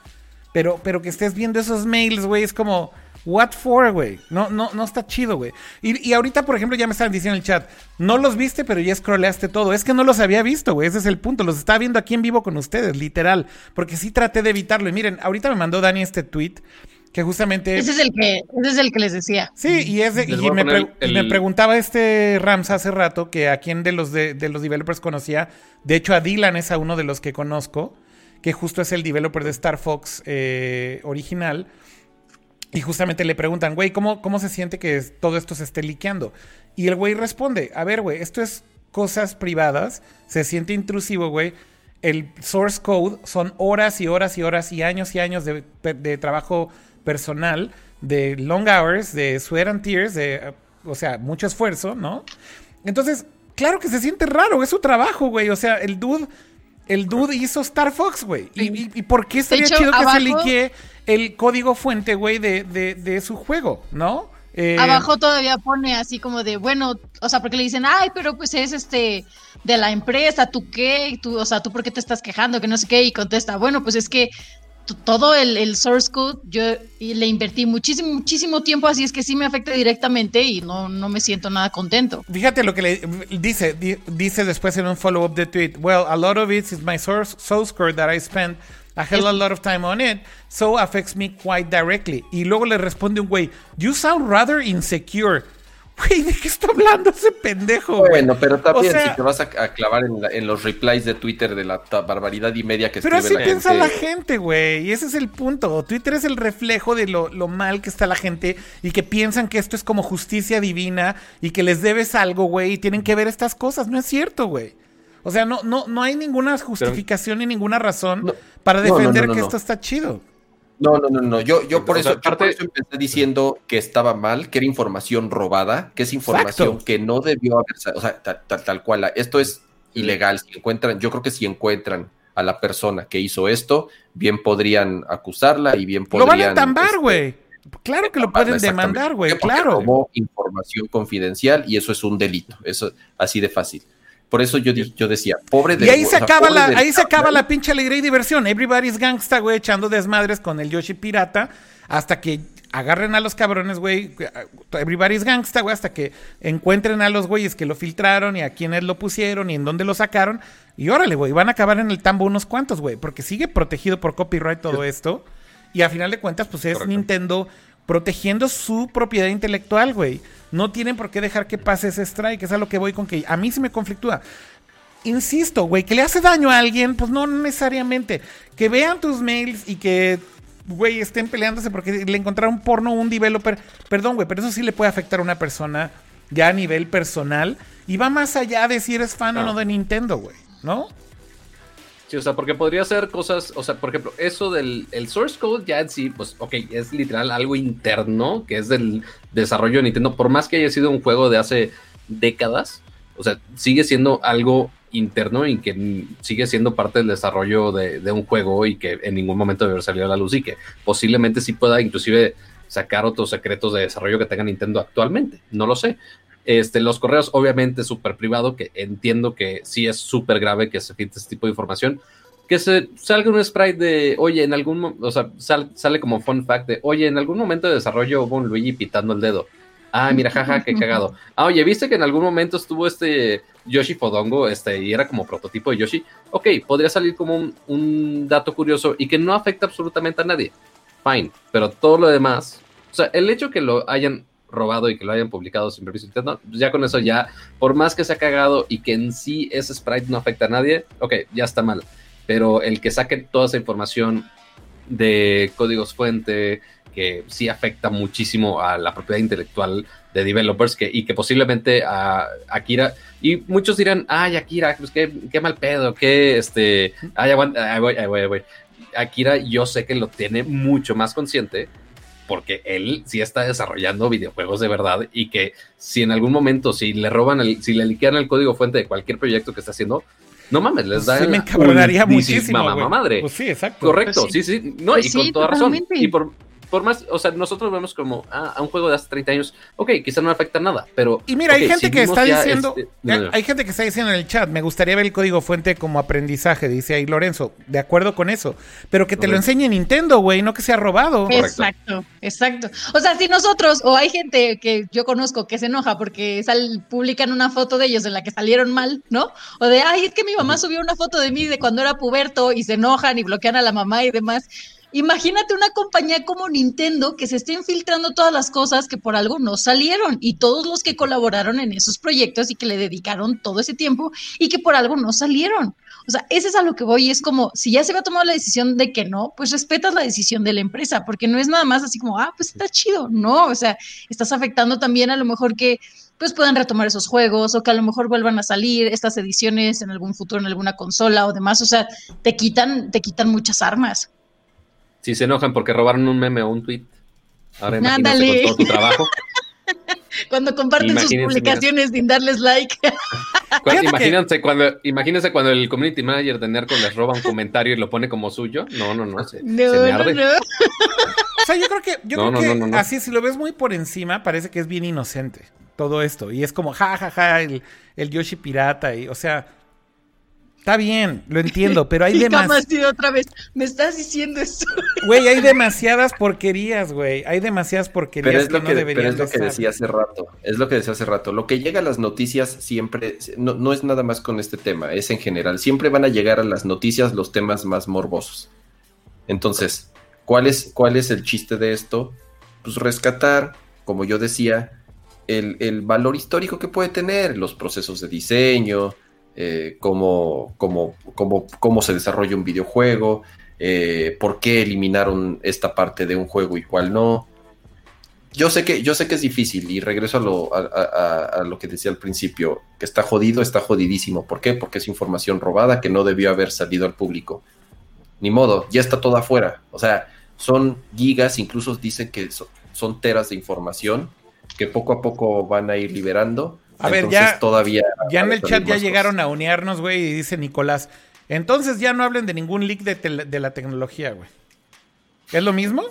Pero, pero que estés viendo esos mails, güey, es como, what for, güey? No, no, no está chido, güey. Y, y, ahorita, por ejemplo, ya me estaban diciendo en el chat, no los viste, pero ya scrolleaste todo. Es que no los había visto, güey. Ese es el punto. Los estaba viendo aquí en vivo con ustedes, literal. Porque sí traté de evitarlo. Y miren, ahorita me mandó Dani este tweet que justamente... Ese es el que, ese es el que les decía. Sí, y, ese, y me, preguntaba este Rams hace rato que a quién de los, de, los developers conocía. De hecho, a Dylan es a uno de los que conozco, que justo es el developer de Star Fox eh, original. Y justamente le preguntan, güey, ¿cómo, ¿cómo se siente que todo esto se esté liqueando? Y el güey responde, a ver, güey, esto es cosas privadas, se siente intrusivo, güey. El source code son horas y horas y horas y años y años de, de trabajo personal, de long hours, de sweat and tears, de, o sea, mucho esfuerzo, ¿no? Entonces, claro que se siente raro, es su trabajo, güey. O sea, el dude, el dude hizo Star Fox, güey. Y, por qué sería chido que se liquee el código fuente, güey, de, de, su juego, ¿no? Eh, abajo todavía pone así como de, bueno, o sea, porque le dicen, ay, pero pues es este de la empresa, ¿tú qué? ¿Tú, o sea, ¿tú por qué te estás quejando? Que no sé qué. Y contesta, bueno, pues es que todo el, source code, yo le invertí muchísimo, muchísimo tiempo, así es que sí me afecta directamente y no, no me siento nada contento. Fíjate lo que le dice, dice después en un follow-up de tweet, well, a lot of it is my source, source code that I spent a hell a lot of time on it, so affects me quite directly. Y luego le responde un güey, you sound rather insecure. Güey, ¿de qué está hablando ese pendejo? Bueno, pero también si te vas a, clavar en, los replies de Twitter de la barbaridad y media que pero escribe Pero así piensa la gente, güey. Y ese es el punto. Twitter es el reflejo de lo, mal que está la gente y que piensan que esto es como justicia divina y que les debes algo, güey, y tienen que ver estas cosas. No es cierto, güey. O sea, no, no, no hay ninguna justificación ni ninguna razón para defender que esto está chido. No, no, no, no. Yo, yo por, eso, empecé diciendo que estaba mal, que era información robada, que es información que no debió haber, o sea, tal, cual. Esto es ilegal. Si encuentran, yo creo que si encuentran a la persona que hizo esto, bien podrían acusarla y bien podrían. Lo van a tambar, este, güey. claro que lo pueden demandar, güey. Claro. Como información confidencial y eso es un delito. Eso así de fácil. Por eso yo, yo decía, pobre de Y ahí se acaba la, ahí se acaba la pinche alegría y diversión. Everybody's gangsta, güey, echando desmadres con el Yoshi pirata hasta que agarren a los cabrones, güey. Everybody's gangsta, güey, hasta que encuentren a los güeyes que lo filtraron y a quiénes lo pusieron y en dónde lo sacaron. Y órale, güey, van a acabar en el tambo unos cuantos, güey, porque sigue protegido por copyright todo esto. Y a final de cuentas, pues es Nintendo protegiendo su propiedad intelectual, güey. No tienen por qué dejar que pase ese strike, es a lo que voy con que a mí se me conflictúa. Insisto, güey, que le hace daño a alguien, pues no necesariamente. Que vean tus mails y que, güey, estén peleándose porque le encontraron porno a un developer. Perdón, güey, pero eso sí le puede afectar a una persona ya a nivel personal. Y va más allá de si eres fan o no de Nintendo, güey, ¿no? Sí, o sea, porque podría ser cosas, o sea, por ejemplo, eso del el source code ya en sí, pues, ok, es literal algo interno que es del desarrollo de Nintendo, por más que haya sido un juego de hace décadas, o sea, sigue siendo algo interno y que sigue siendo parte del desarrollo de, de un juego y que en ningún momento debe salido a la luz y que posiblemente sí pueda inclusive sacar otros secretos de desarrollo que tenga Nintendo actualmente, no lo sé, este, los correos, obviamente, súper privado, que entiendo que sí es súper grave que se filtre este tipo de información. Que se salga un sprite de, oye, en algún, o sea, sale como fun fact de, oye, en algún momento de desarrollo hubo un Luigi pitando el dedo. Ah, mira, jaja, qué cagado. *laughs* Ah, oye, ¿viste que en algún momento estuvo este Yoshi Fodongo, este, y era como prototipo de Yoshi? Ok, podría salir como un, un dato curioso y que no afecta absolutamente a nadie. Fine, pero todo lo demás, o sea, el hecho que lo hayan robado y que lo hayan publicado sin permiso interno, pues ya con eso ya, por más que se ha cagado y que en sí ese sprite no afecta a nadie, ok, ya está mal. Pero el que saque toda esa información de códigos fuente, que sí afecta muchísimo a la propiedad intelectual de developers que, y que posiblemente a Akira, y muchos dirán, ay, Akira, pues qué, qué mal pedo, que este, ay, aguanta, voy, voy, voy. Akira yo sé que lo tiene mucho más consciente porque él sí está desarrollando videojuegos de verdad y que si en algún momento, si le roban, el, si le liquean el código fuente de cualquier proyecto que está haciendo, no mames, les da. Sí, me encabronaría muchísimo. Mamá madre. Pues sí, exacto. Correcto, pues sí. sí, No, y pues con toda razón. Y por, por más, o sea, nosotros vemos como ah, a un juego de hace 30 años, ok, quizá no afecta nada, pero. Y mira, hay gente que está diciendo, este, hay gente que está diciendo en el chat, me gustaría ver el código fuente como aprendizaje, dice ahí Lorenzo, de acuerdo con eso, pero que te lo enseñe Nintendo, güey, no que sea robado. Exacto, exacto. O sea, si nosotros, o hay gente que yo conozco que se enoja porque sal, publican una foto de ellos en la que salieron mal, ¿no? O de, ay, es que mi mamá subió una foto de mí de cuando era puberto y se enojan y bloquean a la mamá y demás Imagínate una compañía como Nintendo que se esté infiltrando todas las cosas que por algo no salieron y todos los que colaboraron en esos proyectos y que le dedicaron todo ese tiempo y que por algo no salieron. O sea, ese es a lo que voy. Es como, si ya se va a tomar la decisión de que no, pues respetas la decisión de la empresa, porque no es nada más así como, ah, pues está chido. No, o sea, estás afectando también a lo mejor que pues puedan retomar esos juegos o que a lo mejor vuelvan a salir estas ediciones en algún futuro en alguna consola o demás. O sea, te quitan, te quitan muchas armas si se enojan porque robaron un meme o un tweet. Ahora imagínense con todo tu trabajo. *laughs* cuando comparten sus publicaciones sin darles like. *laughs* imagínense, cuando, imagínense cuando el community manager de Nerco les roba un comentario y lo pone como suyo. No, no, no. Se, no, se me arde. No, *laughs* O sea, yo creo que, yo creo que así, si lo ves muy por encima, parece que es bien inocente todo esto. Y es como, ja, ja, ja, el, el Yoshi pirata. Y, o sea, Está bien, lo entiendo, pero hay *laughs* demasiadas. otra vez, me estás diciendo eso. *laughs* Güey, hay demasiadas porquerías, güey. Hay demasiadas porquerías pero es lo que, no Pero es lo que decía hace rato. Es lo que decía hace rato. Lo que llega a las noticias siempre, no, no es nada más con este tema, es en general. Siempre van a llegar a las noticias los temas más morbosos. Entonces, ¿cuál es, cuál es el chiste de esto? Pues rescatar, como yo decía, el, el valor histórico que puede tener, los procesos de diseño, eh, cómo, cómo, se desarrolla un videojuego, eh, por qué eliminaron esta parte de un juego y cuál no. Yo sé que, yo sé que es difícil y regreso a lo, a, lo que decía al principio, que está jodido, está jodidísimo. ¿Por qué? Porque es información robada que no debió haber salido al público. Ni modo, ya está todo afuera. O sea, son gigas, incluso dicen que son teras de información que poco a poco van a ir liberando a ver, ya, todavía ya en el chat ya llegaron a unearnos, güey, y dice Nicolás, entonces ya no hablen de ningún leak de, la tecnología, güey. ¿Es lo mismo?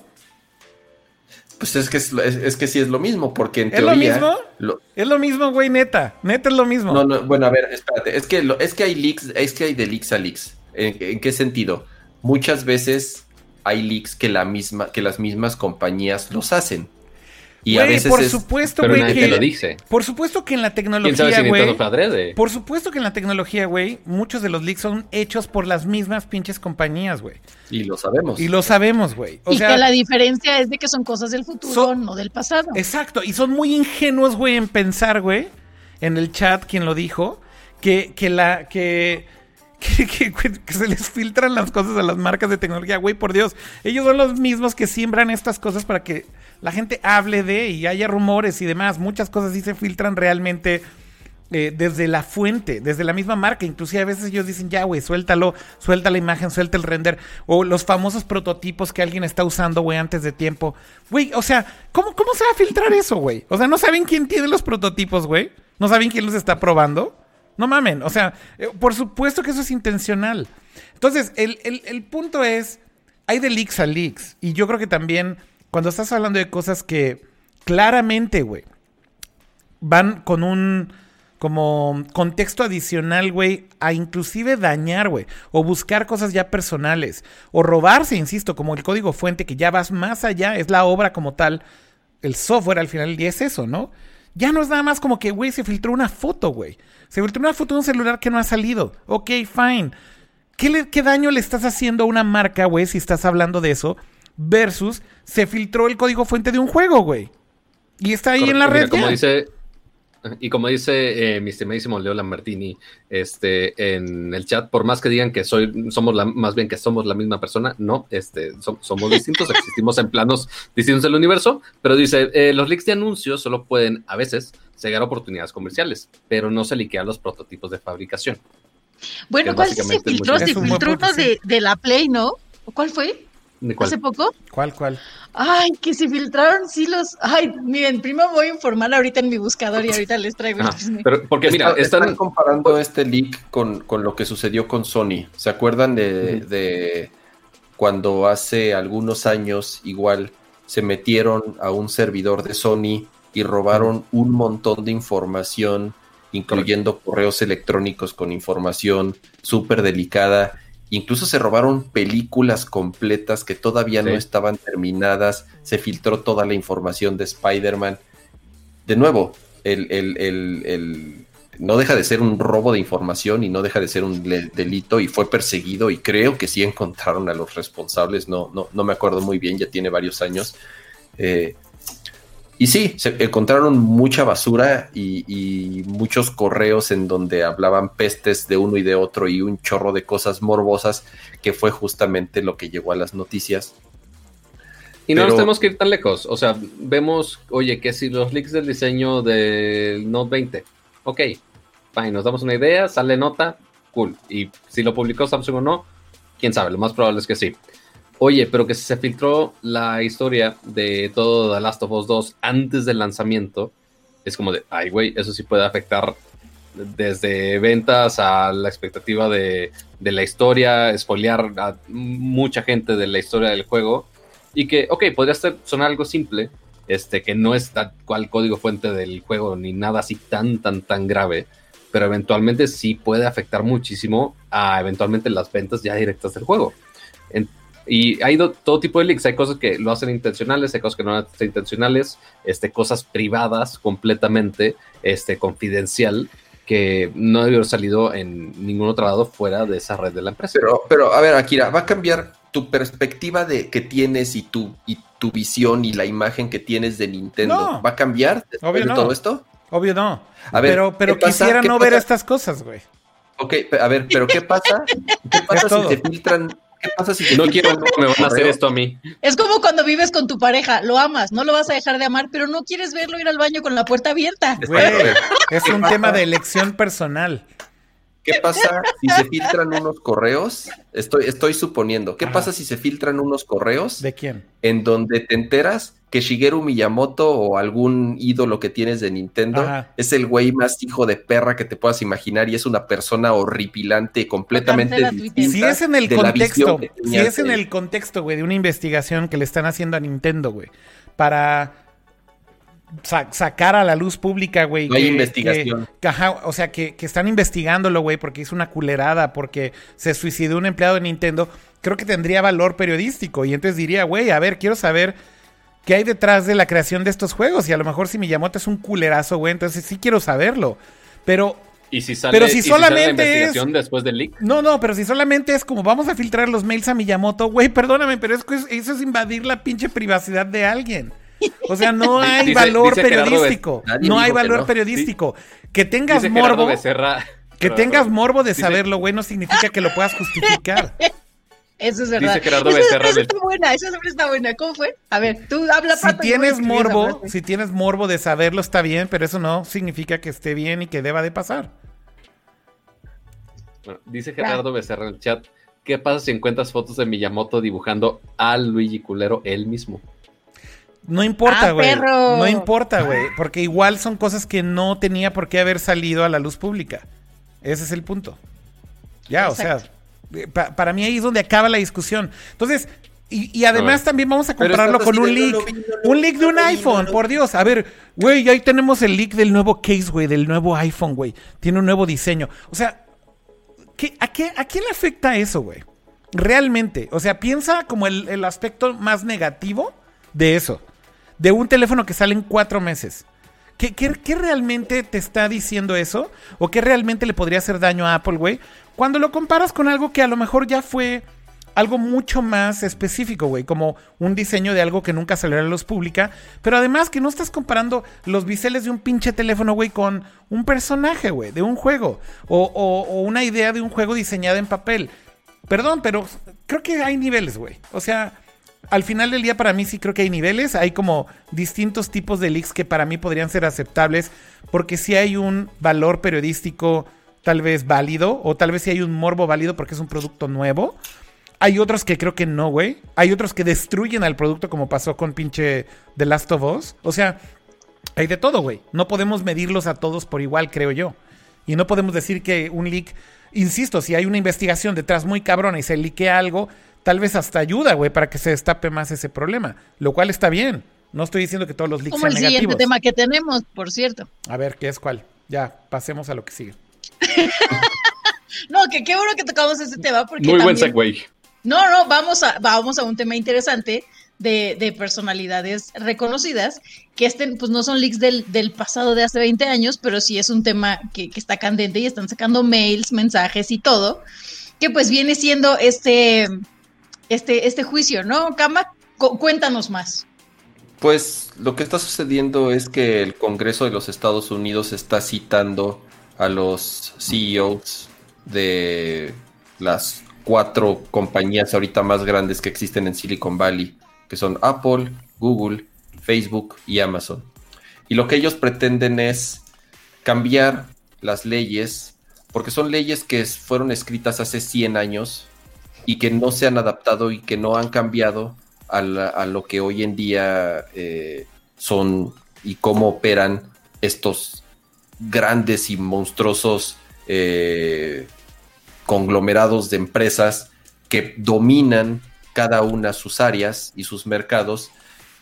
Pues es que, es, que sí es lo mismo, porque en ¿Es teoría... Lo mismo? Es lo mismo, güey, neta. Neta es lo mismo. No, no, bueno, a ver, espérate. Es que, es que hay leaks, es que hay de leaks a leaks. ¿En, qué sentido? Muchas veces hay leaks que, la misma, que las mismas compañías los hacen. Y a veces por supuesto, güey, que lo dice. Por supuesto que en la tecnología, güey. por supuesto que en la tecnología, güey, muchos de los leaks son hechos por las mismas pinches compañías, güey. Y lo sabemos. Y lo sabemos, güey. y que la diferencia es de que son cosas del futuro, no del pasado. Exacto, y son muy ingenuos, güey, en pensar, güey, en el chat quien lo dijo, que, que la que *laughs* que, que, se les filtran las cosas a las marcas de tecnología, güey, por Dios. Ellos son los mismos que siembran estas cosas para que la gente hable de y haya rumores y demás. Muchas cosas sí se filtran realmente eh, desde la fuente, desde la misma marca. Inclusive a veces ellos dicen, ya, güey, suéltalo, suelta la imagen, suelta el render. O los famosos prototipos que alguien está usando, güey, antes de tiempo. Güey, o sea, ¿cómo, ¿cómo se va a filtrar eso, güey? O sea, ¿no saben quién tiene los prototipos, güey? ¿No saben quién los está probando? No mamen, o sea, eh, por supuesto que eso es intencional. Entonces, el, el punto es, hay de leaks a leaks. Y yo creo que también cuando estás hablando de cosas que claramente, güey, van con un como contexto adicional, güey, a inclusive dañar, güey, o buscar cosas ya personales, o robarse, insisto, como el código fuente, que ya vas más allá, es la obra como tal, el software al final día es eso, ¿no? Ya no es nada más como que, güey, se filtró una foto, güey. Se filtró una foto de un celular que no ha salido. Ok, fine. ¿Qué, ¿Qué daño le estás haciendo a una marca, güey, si estás hablando de eso? Versus se filtró el código fuente de un juego, güey. Y está ahí en la red. Como dice, y como dice eh, mi estimadísimo Leo Lambertini este, en el chat, por más que digan que soy, somos la, más bien que somos la misma persona, no, este, somos distintos, *laughs* existimos en planos distintos del universo, pero dice, eh, los leaks de anuncios solo pueden a veces cegar oportunidades comerciales, pero no se liquean los prototipos de fabricación. Bueno, ¿cuál se filtró? Se filtró uno de, de la Play, ¿no? ¿Cuál fue? ¿Hace poco? ¿Cuál, cuál? Ay, que se filtraron sí los. Ay, miren, primero voy a informar ahorita en mi buscador y ahorita les traigo el Pero porque mira, están, comparando este leak con, lo que sucedió con Sony. ¿Se acuerdan de, de cuando hace algunos años igual se metieron a un servidor de Sony y robaron un montón de información, incluyendo correos electrónicos con información súper delicada? Incluso se robaron películas completas que todavía no estaban terminadas. Se filtró toda la información de Spider-Man. De nuevo, el, no deja de ser un robo de información y no deja de ser un delito y fue perseguido y creo que sí encontraron a los responsables. No, no, no me acuerdo muy bien, ya tiene varios años. Eh, y sí, se encontraron mucha basura y, muchos correos en donde hablaban pestes de uno y de otro y un chorro de cosas morbosas, que fue justamente lo que llegó a las noticias. Y no nos tenemos que ir tan lejos. O sea, vemos, oye, que si los leaks del diseño del Note 20, ok, fine, nos damos una idea, sale nota, cool. Y si lo publicó Samsung o no, quién sabe, lo más probable es que sí. Oye, pero que se filtró la historia de todo The Last of Us 2 antes del lanzamiento, es como de, ay, güey, eso sí puede afectar desde ventas a la expectativa de, la historia, espolear a mucha gente de la historia del juego. Y que, ok, podría ser, sonar algo simple, este, que no es tal cual código fuente del juego ni nada así tan, tan, tan grave, pero eventualmente sí puede afectar muchísimo a eventualmente las ventas ya directas del juego. Y hay todo tipo de leaks. Hay cosas que lo hacen intencionales, hay cosas que no hacen intencionales, este, cosas privadas completamente, este, confidencial, que no debió haber salido en ningún otro lado fuera de esa red de la empresa. Pero, pero a ver, Akira, ¿va a cambiar tu perspectiva de que tienes y tu, y tu visión y la imagen que tienes de Nintendo? ¿Va a cambiar después de todo esto? Obvio no. A ver, pero pero quisiera no ver estas cosas, güey. Ok, a ver, pero ¿qué pasa? ¿Qué *laughs* pasa si te filtran ¿Qué pasa si no quiero me van a hacer esto a mí? Es como cuando vives con tu pareja, lo amas, no lo vas a dejar de amar, pero no quieres verlo ir al baño con la puerta abierta. es un tema de elección personal. ¿Qué *laughs* pasa si se filtran unos correos? Estoy, estoy suponiendo. ¿Qué pasa si se filtran unos correos? ¿De quién? En donde te enteras que Shigeru Miyamoto o algún ídolo que tienes de Nintendo es el güey más hijo de perra que te puedas imaginar y es una persona horripilante, completamente distinta. Si es en el contexto, si es en el contexto, güey, de una investigación que le están haciendo a Nintendo, güey, para sacar a la luz pública, güey. No hay investigación. o sea, que, que están investigándolo, güey, porque hizo una culerada, porque se suicidó un empleado de Nintendo, creo que tendría valor periodístico. Y entonces diría, güey, a ver, quiero saber qué hay detrás de la creación de estos juegos. Y a lo mejor si Miyamoto es un culerazo, güey, entonces sí quiero saberlo. Pero ¿Y si sale, pero si solamente la investigación después del leak? No, no, pero si solamente es como vamos a filtrar los mails a Miyamoto, güey, perdóname, pero es que eso es invadir la pinche privacidad de alguien. O sea, no hay valor periodístico. No hay valor periodístico. Que tengas morbo. que tengas morbo de saberlo, güey, no significa que lo puedas justificar. *laughs* Eso es verdad. Dice Gerardo Becerra. Está buena, esa está buena. ¿Cómo fue? A ver, tú habla Si tienes morbo, si tienes morbo de saberlo está bien, pero eso no significa que esté bien y que deba de pasar. dice Gerardo Becerra en el chat, ¿qué pasa si encuentras fotos de Miyamoto dibujando a Luigi Culero él mismo? No importa, ah, güey. no importa, güey. Porque igual son cosas que no tenía por qué haber salido a la luz pública. Ese es el punto. Ya, o sea, eh, para mí ahí es donde acaba la discusión. Entonces, y, además también vamos a compararlo con un leak. un leak de un iPhone, por Dios. A ver, güey, ahí tenemos el leak del nuevo case, güey, del nuevo iPhone, güey. Tiene un nuevo diseño. O sea, ¿qué, a, qué, ¿a quién le afecta eso, güey? Realmente. O sea, piensa como el, el aspecto más negativo de eso. De un teléfono que sale en cuatro meses. ¿Qué, ¿Qué, realmente te está diciendo eso? ¿O qué realmente le podría hacer daño a Apple, güey? Cuando lo comparas con algo que a lo mejor ya fue algo mucho más específico, güey, como un diseño de algo que nunca salió a la luz pública, pero además que no estás comparando los biseles de un pinche teléfono, güey, con un personaje, güey, de un juego, o, o, una idea de un juego diseñada en papel. Perdón, pero creo que hay niveles, güey. O sea, al final del día para mí sí creo que hay niveles, hay como distintos tipos de leaks que para mí podrían ser aceptables, porque si hay un valor periodístico tal vez válido, o tal vez si hay un morbo válido porque es un producto nuevo. Hay otros que creo que no, güey. Hay otros que destruyen al producto como pasó con pinche The Last of Us. O sea, hay de todo, güey. No podemos medirlos a todos por igual, creo yo. Y no podemos decir que un leak, insisto, si hay una investigación detrás muy cabrona y se liquea algo, tal vez hasta ayuda, güey, para que se destape más ese problema. Lo cual está bien. No estoy diciendo que todos los leaks Como el siguiente tema que tenemos, por cierto. A ver, ¿qué es cuál? Ya, pasemos a lo que sigue. *laughs* no, que qué bueno que tocamos ese tema. Porque Muy buen segue. No, no, vamos a, vamos a un tema interesante de, personalidades reconocidas, que estén, pues no son leaks del, del, pasado de hace 20 años, pero sí es un tema que, que, está candente y están sacando mails, mensajes y todo, que pues viene siendo este, este, este juicio, ¿no? Kama, cuéntanos más. Pues lo que está sucediendo es que el Congreso de los Estados Unidos está citando a los CEOs de las cuatro compañías ahorita más grandes que existen en Silicon Valley, que son Apple, Google, Facebook y Amazon. Y lo que ellos pretenden es cambiar las leyes, porque son leyes que fueron escritas hace 100 años y que no se han adaptado y que no han cambiado a, lo que hoy en día eh, son y cómo operan estos grandes y monstruosos eh, conglomerados de empresas que dominan cada una sus áreas y sus mercados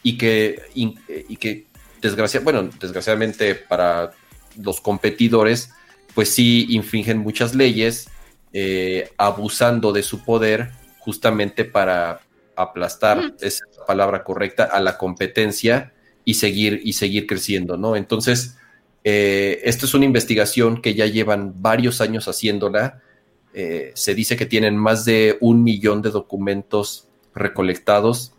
y que, y, que bueno, desgraciadamente para los competidores, pues sí infringen muchas leyes, eh, abusando de su poder justamente para aplastar, esa palabra correcta, a la competencia y seguir, y seguir creciendo, ¿no? Entonces, eh, esta es una investigación que ya llevan varios años haciéndola. Eh, se dice que tienen más de un millón de documentos recolectados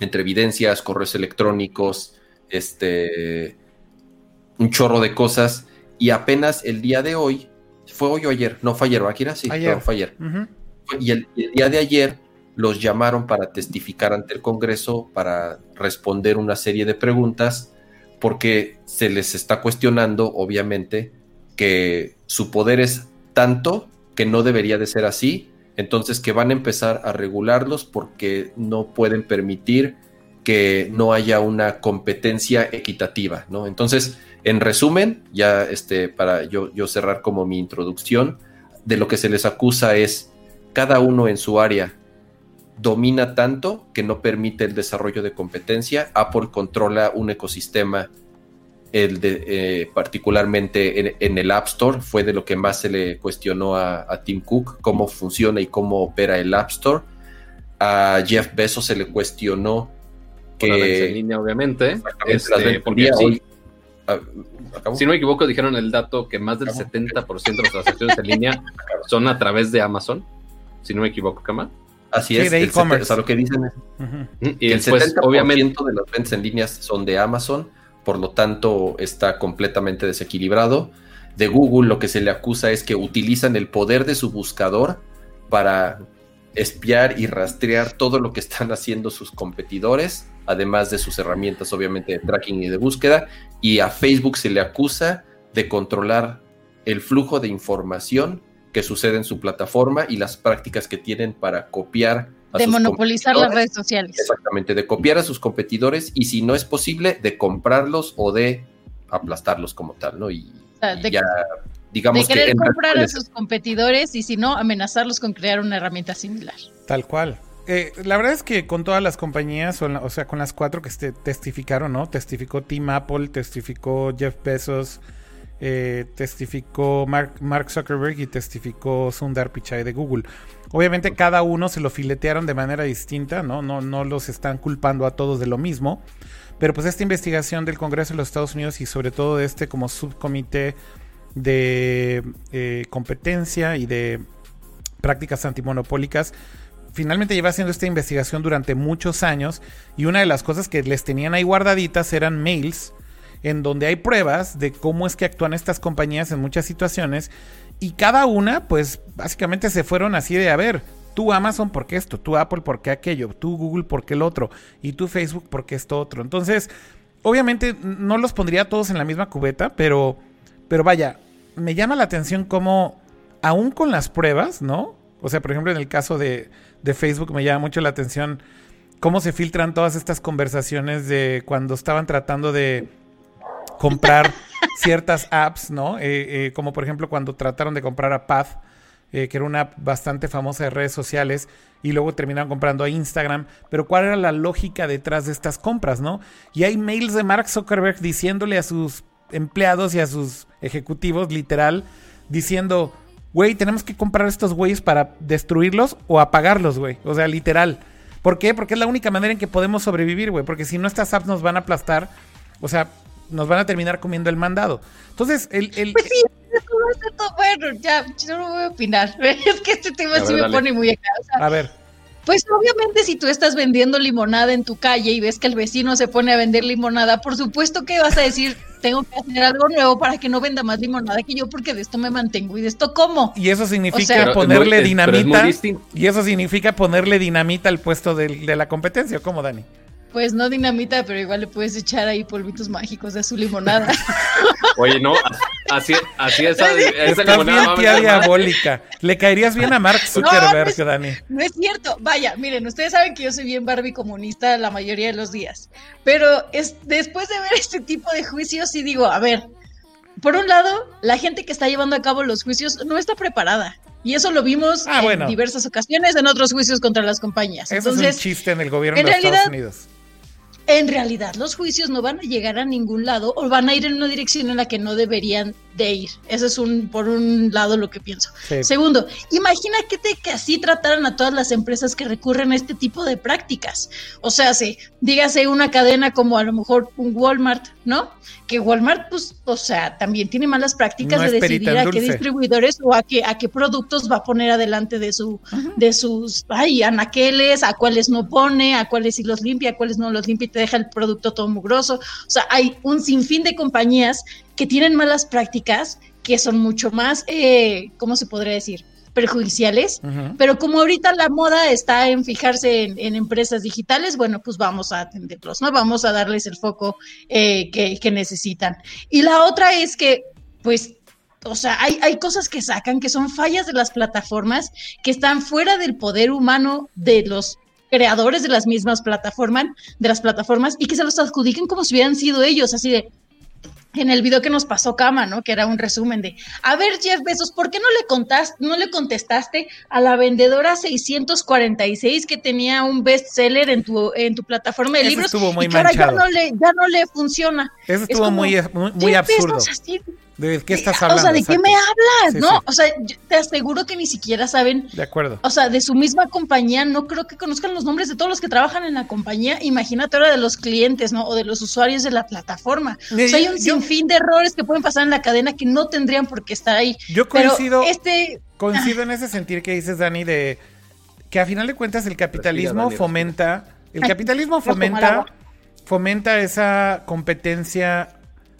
entre evidencias, correos electrónicos, este, un chorro de cosas. Y apenas el día de hoy, fue hoy o ayer, no fue ayer, Akira? Sí, ayer. fue ayer. Y el, día de ayer los llamaron para testificar ante el Congreso, para responder una serie de preguntas, porque se les está cuestionando, obviamente, que su poder es tanto que no debería de ser así, entonces que van a empezar a regularlos porque no pueden permitir que no haya una competencia equitativa, ¿no? Entonces, en resumen, ya este, para yo, cerrar como mi introducción, de lo que se les acusa es cada uno en su área domina tanto que no permite el desarrollo de competencia. Apple controla un ecosistema, el de, eh, particularmente en, el App Store, fue de lo que más se le cuestionó a, Tim Cook, cómo funciona y cómo opera el App Store. A Jeff Bezos se le cuestionó que... en línea, obviamente. Este, ah, si no me equivoco, dijeron el dato que más del 70% de las transacciones en línea son a través de Amazon. Si no me equivoco, Kama. Así es, de e-commerce. O sea, lo que dicen es y el 70% obviamente... de las ventas en líneas son de Amazon, por lo tanto está completamente desequilibrado. De Google lo que se le acusa es que utilizan el poder de su buscador para espiar y rastrear todo lo que están haciendo sus competidores, además de sus herramientas obviamente de tracking y de búsqueda. Y a Facebook se le acusa de controlar el flujo de información que sucede en su plataforma y las prácticas que tienen para copiar. A de monopolizar las redes sociales. Exactamente, de copiar a sus competidores y si no es posible, de comprarlos o de aplastarlos como tal, ¿no? Y, ya, digamos de querer comprar a sus competidores y si no, amenazarlos con crear una herramienta similar. Tal cual. Eh, la verdad es que con todas las compañías, o, sea, con las cuatro que este, testificaron, ¿no? Testificó Team Apple, testificó Jeff Bezos, eh, testificó Mark, Mark, Zuckerberg y testificó Sundar Pichai de Google. Obviamente cada uno se lo filetearon de manera distinta, ¿no? No, no los están culpando a todos de lo mismo. Pero pues esta investigación del Congreso de los Estados Unidos y sobre todo de este como subcomité de eh, competencia y de prácticas antimonopólicas, finalmente lleva haciendo esta investigación durante muchos años y una de las cosas que les tenían ahí guardaditas eran mails en donde hay pruebas de cómo es que actúan estas compañías en muchas situaciones y cada una pues básicamente se fueron así de a ver, tú Amazon porque esto, tú Apple porque aquello, tú Google porque el otro y tú Facebook porque esto otro. Entonces, obviamente no los pondría todos en la misma cubeta, pero pero vaya, me llama la atención cómo aún con las pruebas, ¿no? O sea, por ejemplo, en el caso de, de Facebook me llama mucho la atención cómo se filtran todas estas conversaciones de cuando estaban tratando de comprar *laughs* ciertas apps, ¿no? Eh, eh, como por ejemplo cuando trataron de comprar a Path, eh, que era una app bastante famosa de redes sociales, y luego terminaron comprando a Instagram. Pero ¿cuál era la lógica detrás de estas compras, no? Y hay mails de Mark Zuckerberg diciéndole a sus empleados y a sus ejecutivos, literal, diciendo, güey, tenemos que comprar estos güeyes para destruirlos o apagarlos, güey. O sea, literal. ¿Por qué? Porque es la única manera en que podemos sobrevivir, güey. Porque si no, estas apps nos van a aplastar. O sea, nos van a terminar comiendo el mandado. Entonces, el... el pues sí, bueno, ya, yo no voy a opinar. *laughs* Es que este tema sí me pone muy acá. a ver. Pues obviamente si tú estás vendiendo limonada en tu calle y ves que el vecino se pone a vender limonada, por supuesto que vas a decir, tengo que hacer algo nuevo para que no venda más limonada que yo porque de esto me mantengo y de esto como. Y eso significa ponerle dinamita. Y eso significa ponerle dinamita al puesto de, de la competencia, ¿cómo, Dani? Pues no dinamita, pero igual le puedes echar ahí polvitos mágicos de su limonada. *laughs* Oye, no, así, así esa, esa bien tía diabólica. Le caerías bien a Mark *laughs* Zuckerberg, Dani. No es cierto. Vaya, miren, ustedes saben que yo soy bien Barbie comunista la mayoría de los días. Pero es, después de ver *laughs* este tipo de juicios, sí digo, a ver, por un lado, la gente que está llevando a cabo los juicios no está preparada. Y eso lo vimos ah, en diversas ocasiones en otros juicios contra las compañías. Eso es un chiste en el gobierno de Estados Unidos en realidad los juicios no van a llegar a ningún lado o van a ir en una dirección en la que no deberían de ir. Eso es un, por un lado lo que pienso. Segundo, imagínate que así trataran a todas las empresas que recurren a este tipo de prácticas. O sea, si, dígase una cadena como a lo mejor un Walmart, ¿no? Que Walmart, pues, o sea, también tiene malas prácticas de decidir a qué distribuidores o a qué, a qué productos va a poner adelante de su, de sus, ay, anaqueles, a cuáles no pone, a cuáles sí los limpia, a cuáles no los limpia y te deja el producto todo mugroso. O sea, hay un sinfín de compañías que tienen malas prácticas que son mucho más, eh, ¿cómo se podría decir? perjudiciales, pero como ahorita la moda está en fijarse en, empresas digitales, bueno, pues vamos a atenderlos, ¿no? Vamos a darles el foco eh, que, necesitan. Y la otra es que, pues, o sea, hay, hay cosas que sacan que son fallas de las plataformas que están fuera del poder humano de los creadores de las mismas plataformas, de las plataformas, y que se los adjudiquen como si hubieran sido ellos, así de, en el video que nos pasó Kama, ¿no? Que era un resumen de, a ver, Jeff Bezos, ¿por qué no le contaste, no le contestaste a la vendedora 646 que tenía un bestseller en tu, en tu plataforma de libros estuvo muy y que ahora ya no le, ya no le funciona? Eso estuvo muy, muy, absurdo. ¿De qué estás hablando? O sea, ¿de qué me hablas? ¿No? O sea, te aseguro que ni siquiera saben. De acuerdo. O sea, de su misma compañía, no creo que conozcan los nombres de todos los que trabajan en la compañía. Imagínate ahora de los clientes, ¿no? O de los usuarios de la plataforma. o sea, hay un sinfín de errores que pueden pasar en la cadena que no tendrían por qué estar ahí. Yo coincido. este. Coincido en ese sentir que dices, Dani, de que a final de cuentas el capitalismo fomenta. El capitalismo fomenta. Fomenta esa competencia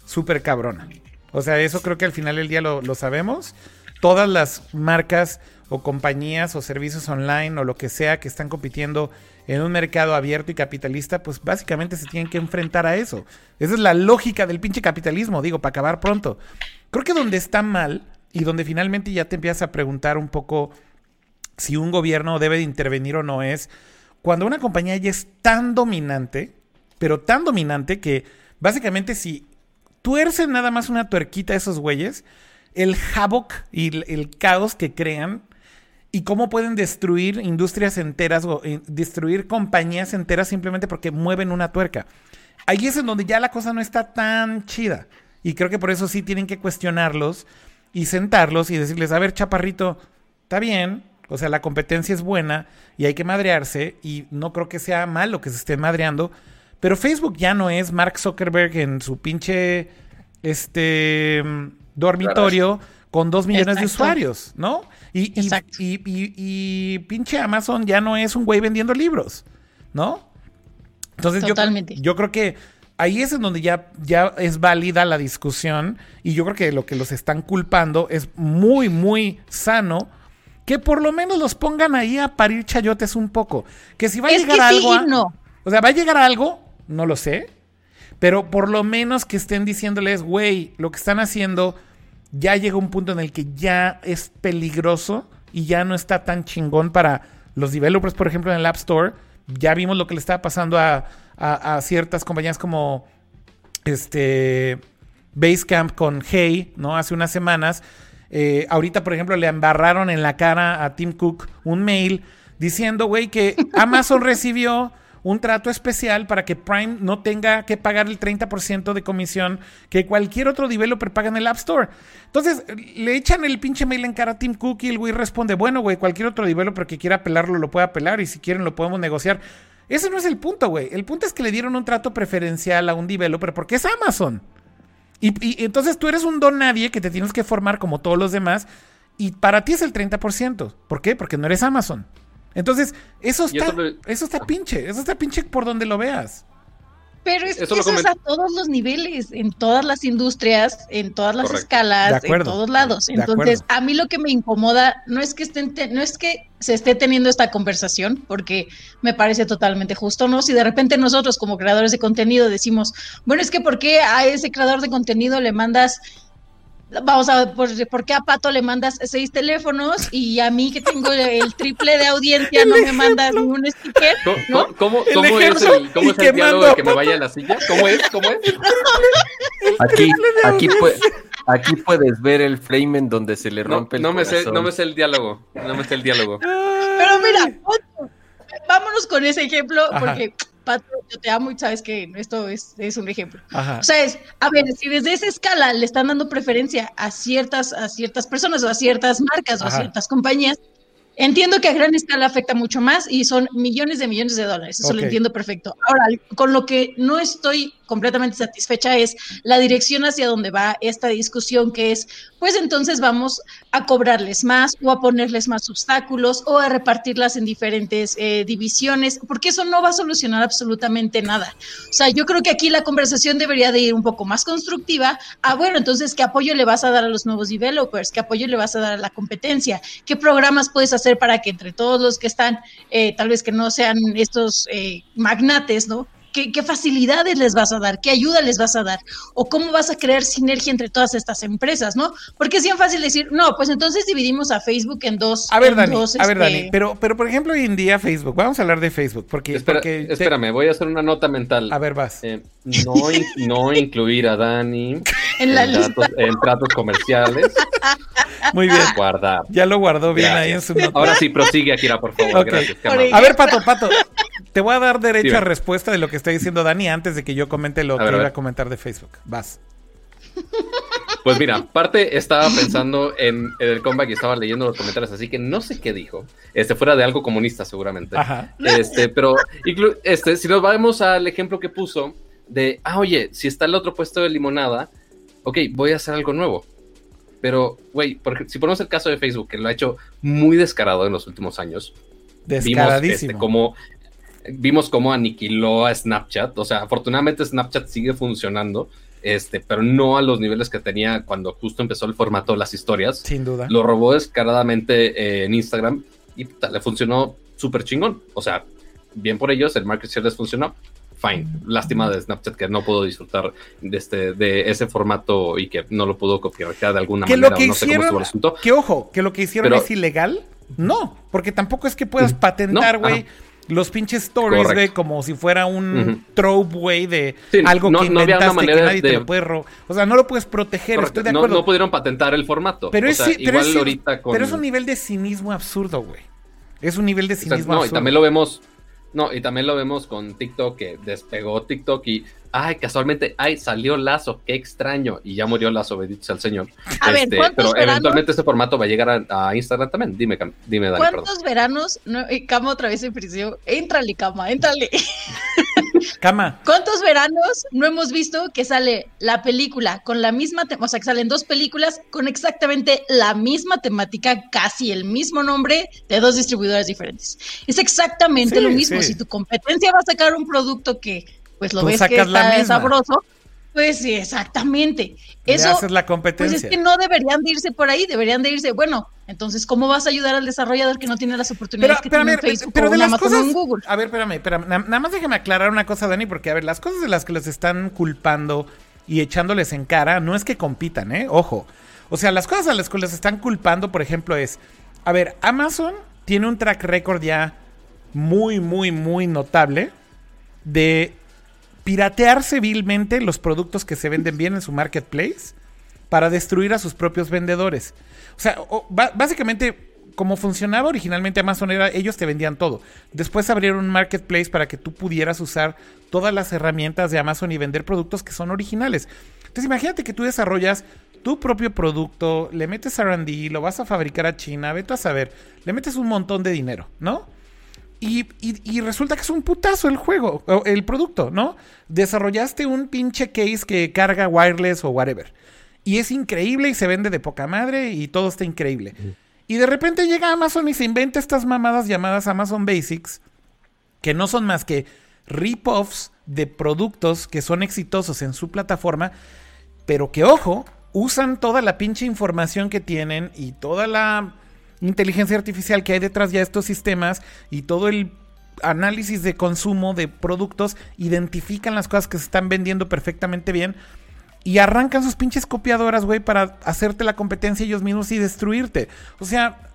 súper cabrona. O sea, eso creo que al final del día lo, sabemos. Todas las marcas o compañías o servicios online o lo que sea que están compitiendo en un mercado abierto y capitalista, pues básicamente se tienen que enfrentar a eso. Esa es la lógica del pinche capitalismo, digo, para acabar pronto. Creo que donde está mal y donde finalmente ya te empiezas a preguntar un poco si un gobierno debe de intervenir o no es cuando una compañía ya es tan dominante, pero tan dominante que básicamente si tuercen nada más una tuerquita a esos güeyes, el havoc y el, caos que crean y cómo pueden destruir industrias enteras o eh, destruir compañías enteras simplemente porque mueven una tuerca. Ahí es en donde ya la cosa no está tan chida. Y creo que por eso sí tienen que cuestionarlos y sentarlos y decirles, a ver, chaparrito, está bien, o sea, la competencia es buena y hay que madrearse y no creo que sea malo que se estén madreando, pero Facebook ya no es Mark Zuckerberg en su pinche este dormitorio con dos millones de usuarios, ¿no? Y, y, y, pinche Amazon ya no es un güey vendiendo libros, ¿no? Entonces yo, yo creo que ahí es en donde ya, ya es válida la discusión y yo creo que lo que los están culpando es muy, muy sano que por lo menos los pongan ahí a parir chayotes un poco. Que si va a llegar algo... no. O sea, va a llegar algo, no lo sé. Pero por lo menos que estén diciéndoles, güey, lo que están haciendo ya llega un punto en el que ya es peligroso y ya no está tan chingón para los developers, por ejemplo, en el App Store. Ya vimos lo que le estaba pasando a, a ciertas compañías como este Basecamp con Hey, ¿no? Hace unas semanas. Eh, ahorita, por ejemplo, le embarraron en la cara a Tim Cook un mail diciendo, güey, que Amazon *laughs* recibió un trato especial para que Prime no tenga que pagar el 30% de comisión que cualquier otro developer paga en el App Store. Entonces, le echan el pinche mail en cara a Tim Cook y el güey responde, bueno, güey, cualquier otro developer que quiera apelarlo lo puede apelar y si quieren lo podemos negociar. Ese no es el punto, güey. El punto es que le dieron un trato preferencial a un developer porque es Amazon. Y, entonces tú eres un don nadie que te tienes que formar como todos los demás. Y para ti es el 30%. ¿Por qué? Porque no eres Amazon. Entonces, eso está, eso está pinche. Eso está pinche por donde lo veas. Pero es eso, es a todos los niveles, en todas las industrias, en todas las escalas, en todos lados. Entonces, a mí lo que me incomoda no es que estén, no es que se esté teniendo esta conversación, porque me parece totalmente justo, ¿no? Si de repente nosotros como creadores de contenido decimos, bueno, es que ¿por qué a ese creador de contenido le mandas Vamos a ver, ¿por, qué a Pato le mandas seis teléfonos y a mí que tengo el triple de audiencia *laughs* no me mandas ningún sticker? ¿Cómo, cómo, cómo es el, cómo es el diálogo de que me vaya a la silla? ¿Cómo es? ¿Cómo es? Aquí, aquí, aquí puedes ver el frame en donde se le rompe el no me sé, No me sé el diálogo, no me sé el diálogo. Pero mira, vámonos con ese ejemplo porque yo te amo y sabes que esto es, un ejemplo. O sea, es, a ver, si desde esa escala le están dando preferencia a ciertas, a ciertas personas o a ciertas marcas o a ciertas compañías, Entiendo que a gran escala afecta mucho más y son millones de millones de dólares, eso lo entiendo perfecto. Ahora, con lo que no estoy completamente satisfecha es la dirección hacia donde va esta discusión, que es, pues entonces vamos a cobrarles más o a ponerles más obstáculos o a repartirlas en diferentes eh, divisiones, porque eso no va a solucionar absolutamente nada. O sea, yo creo que aquí la conversación debería de ir un poco más constructiva. Ah, bueno, entonces, ¿qué apoyo le vas a dar a los nuevos developers? ¿Qué apoyo le vas a dar a la competencia? ¿Qué programas puedes hacer para que entre todos los que están, eh, tal vez que no sean estos eh, magnates, ¿no? ¿Qué, facilidades les vas a dar? ¿Qué ayuda les vas a dar? ¿O cómo vas a crear sinergia entre todas estas empresas, no? Porque es bien fácil decir, no, pues entonces dividimos a Facebook en dos. A ver, Dani, a ver, Dani, este, pero, pero por ejemplo, hoy en día Facebook, vamos a hablar de Facebook, porque... Espérame, voy a hacer una nota mental. A ver, vas. Eh, no, no incluir a Dani en, la en tratos comerciales. Muy bien. Guardar. Ya lo guardó bien ahí en su nota. Ahora sí, prosigue, Akira, por favor. Gracias. A ver, Pato, Pato. Te voy a dar derecho a respuesta de lo que está diciendo Dani antes de que yo comente lo que iba a comentar de Facebook. Vas. Pues mira, parte estaba pensando en, el comeback y estaba leyendo los comentarios, así que no sé qué dijo. Este, fuera de algo comunista, seguramente. Ajá. Este, pero este, si nos vamos al ejemplo que puso de, ah, oye, si está el otro puesto de limonada, ok, voy a hacer algo nuevo. Pero, güey, porque si ponemos el caso de Facebook, que lo ha hecho muy descarado en los últimos años, vimos este, como vimos cómo aniquiló a Snapchat. O sea, afortunadamente Snapchat sigue funcionando, este, pero no a los niveles que tenía cuando justo empezó el formato de las historias. Sin duda. Lo robó descaradamente eh, en Instagram y le funcionó súper chingón. O sea, bien por ellos, el market share les funcionó. Fine. Lástima de Snapchat que no pudo disfrutar de, este, de ese formato y que no lo pudo copiar de alguna manera. no sé cómo estuvo el asunto. Que ojo, que lo que hicieron es ilegal. No, porque tampoco es que puedas mm, patentar, güey los pinches stories, güey, como si fuera un trope, güey, de algo que inventaste que nadie te lo puede O sea, no lo puedes proteger, estoy de acuerdo. No, pudieron patentar el formato. Pero, es, pero, es, un nivel de cinismo absurdo, güey. Es un nivel de cinismo absurdo. No, y también lo vemos no, y también lo vemos con TikTok, que despegó TikTok y, ay, casualmente, ay, salió Lazo, qué extraño, y ya murió Lazo, bendito el Señor. A ver, este, pero eventualmente este formato va a llegar a, Instagram también. Dime, dime, Dani, ¿Cuántos veranos? No, Cama otra vez en prisión. Éntrale, Cama, éntrale. *laughs* Cama. ¿Cuántos veranos no hemos visto que sale la película con la misma, o sea, que salen dos películas con exactamente la misma temática, casi el mismo nombre, de dos distribuidores diferentes? Es exactamente lo mismo. Si tu competencia va a sacar un producto que, pues lo ves que está sabroso, pues sí, exactamente. Eso haces la competencia. Pues es que no deberían de irse por ahí, deberían de irse, bueno, entonces, ¿cómo vas a ayudar al desarrollador que no tiene las oportunidades que tiene Facebook pero de Amazon Google? A ver, espérame, espérame, nada más déjame aclarar una cosa, Dani, porque a ver, las cosas de las que les están culpando y echándoles en cara, no es que compitan, ¿eh? Ojo. O sea, las cosas a las que les están culpando, por ejemplo, es A ver, Amazon tiene un track record ya muy, muy, muy notable de piratear civilmente los productos que se venden bien en su marketplace para destruir a sus propios vendedores. O sea, básicamente, como funcionaba originalmente Amazon era, ellos te vendían todo. Después abrieron un marketplace para que tú pudieras usar todas las herramientas de Amazon y vender productos que son originales. Entonces imagínate que tú desarrollas tu propio producto, le metes RD, lo vas a fabricar a China, vete a saber, le metes un montón de dinero, ¿no? Y, y, resulta que es un putazo el juego, el producto, ¿no? Desarrollaste un pinche case que carga wireless o whatever. Y es increíble y se vende de poca madre y todo está increíble. Y de repente llega Amazon y se inventa estas mamadas llamadas Amazon Basics, que no son más que rip-offs de productos que son exitosos en su plataforma, pero que, ojo, usan toda la pinche información que tienen y toda la inteligencia artificial que hay detrás ya de estos sistemas y todo el análisis de consumo de productos, identifican las cosas que se están vendiendo perfectamente bien y arrancan sus pinches copiadoras, güey, para hacerte la competencia ellos mismos y destruirte. O sea,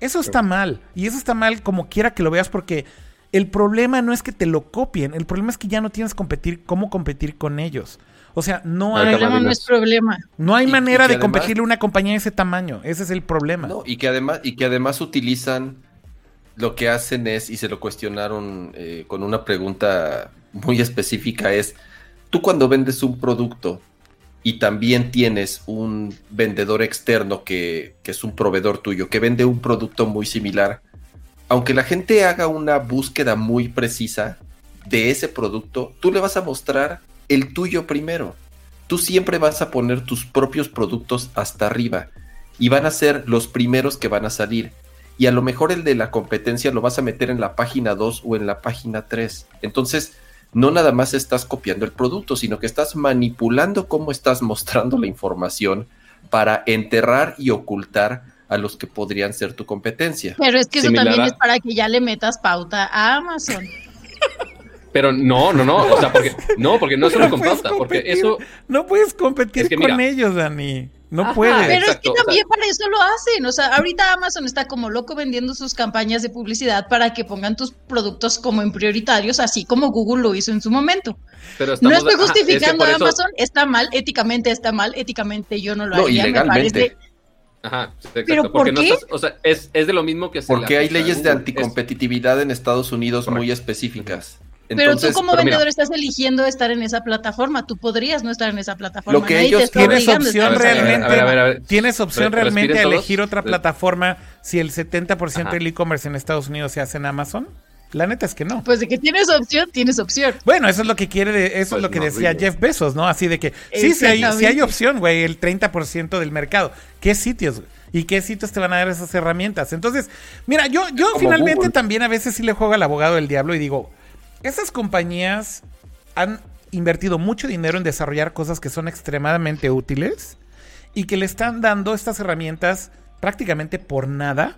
eso está mal. Y eso está mal como quiera que lo veas porque el problema no es que te lo copien, el problema es que ya no tienes competir, cómo competir con ellos. O sea, no hay. problema no es problema. No hay manera de competirle a una compañía de ese tamaño. Ese es el problema. y que además, y que además utilizan lo que hacen es, y se lo cuestionaron eh, con una pregunta muy específica, es tú cuando vendes un producto y también tienes un vendedor externo que, que es un proveedor tuyo, que vende un producto muy similar, aunque la gente haga una búsqueda muy precisa de ese producto, tú le vas a mostrar el tuyo primero. Tú siempre vas a poner tus propios productos hasta arriba y van a ser los primeros que van a salir. Y a lo mejor el de la competencia lo vas a meter en la página 2 o en la página 3. Entonces, no nada más estás copiando el producto, sino que estás manipulando cómo estás *laughs* mostrando la información para enterrar y ocultar a los que podrían ser tu competencia. Pero es que eso también es para que ya le metas pauta a Amazon. *laughs* Pero no, no, no, o sea, porque no, porque no *laughs* es solo con pauta, porque eso no puedes competir con ellos, Dani. No puedes. Pero es que también para eso lo hacen. O sea, ahorita Amazon está como loco vendiendo sus campañas de publicidad para que pongan tus productos como en prioritarios, así como Google lo hizo en su momento. Pero no estoy justificando a Amazon, está mal, éticamente está mal, éticamente yo no lo haría, me parece. Ajá, exacto. ¿Pero porque no estás, o sea, es, es, de lo mismo que se Porque hay leyes de anticompetitividad en Estados Unidos muy específicas pero tú como vendedor estás eligiendo estar en esa plataforma, tú podrías no estar en esa plataforma. Lo que ellos tienes opción realmente, tienes opción realmente a elegir otra plataforma si el 70% del e-commerce en Estados Unidos se hace en Amazon. La neta es que no. Pues de que tienes opción, tienes opción. Bueno, eso es lo que quiere, eso es pues lo que decía Jeff Bezos, ¿no? Así de que sí, sí hay, hay opción, güey, el 30% del mercado. ¿Qué sitios, ¿Y qué sitios te van a dar esas herramientas? Entonces, mira, yo, yo finalmente también a veces sí le juego al abogado del diablo y digo, esas compañías han invertido mucho dinero en desarrollar cosas que son extremadamente útiles y que le están dando estas herramientas prácticamente por nada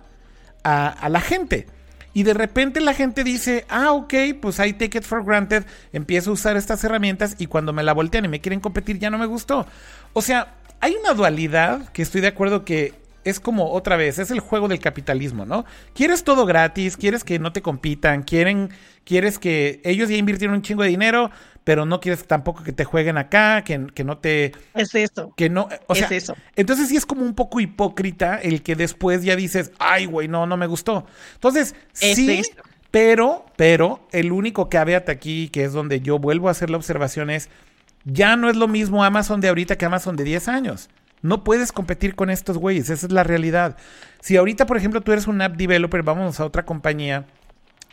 a, la gente. Y de repente la gente dice, ah, ok, pues hay take it for granted, empiezo a usar estas herramientas y cuando me la voltean y me quieren competir ya no me gustó. O sea, hay una dualidad que estoy de acuerdo que es como otra vez, es el juego del capitalismo, ¿no? Quieres todo gratis, quieres que no te compitan, quieren, quieres que ellos ya invirtieron un chingo de dinero, pero no quieres tampoco que te jueguen acá, que, que no te... Es eso. Que no, o es eso. Entonces sí es como un poco hipócrita el que después ya dices, ay, güey, no, no me gustó. Entonces, sí, pero, pero, el único caveat aquí, que es donde yo vuelvo a hacer la observación es, ya no es lo mismo Amazon de ahorita que Amazon de 10 años. No puedes competir con estos güeyes, esa es la realidad. Si ahorita, por ejemplo, tú eres un app developer, vamos a otra compañía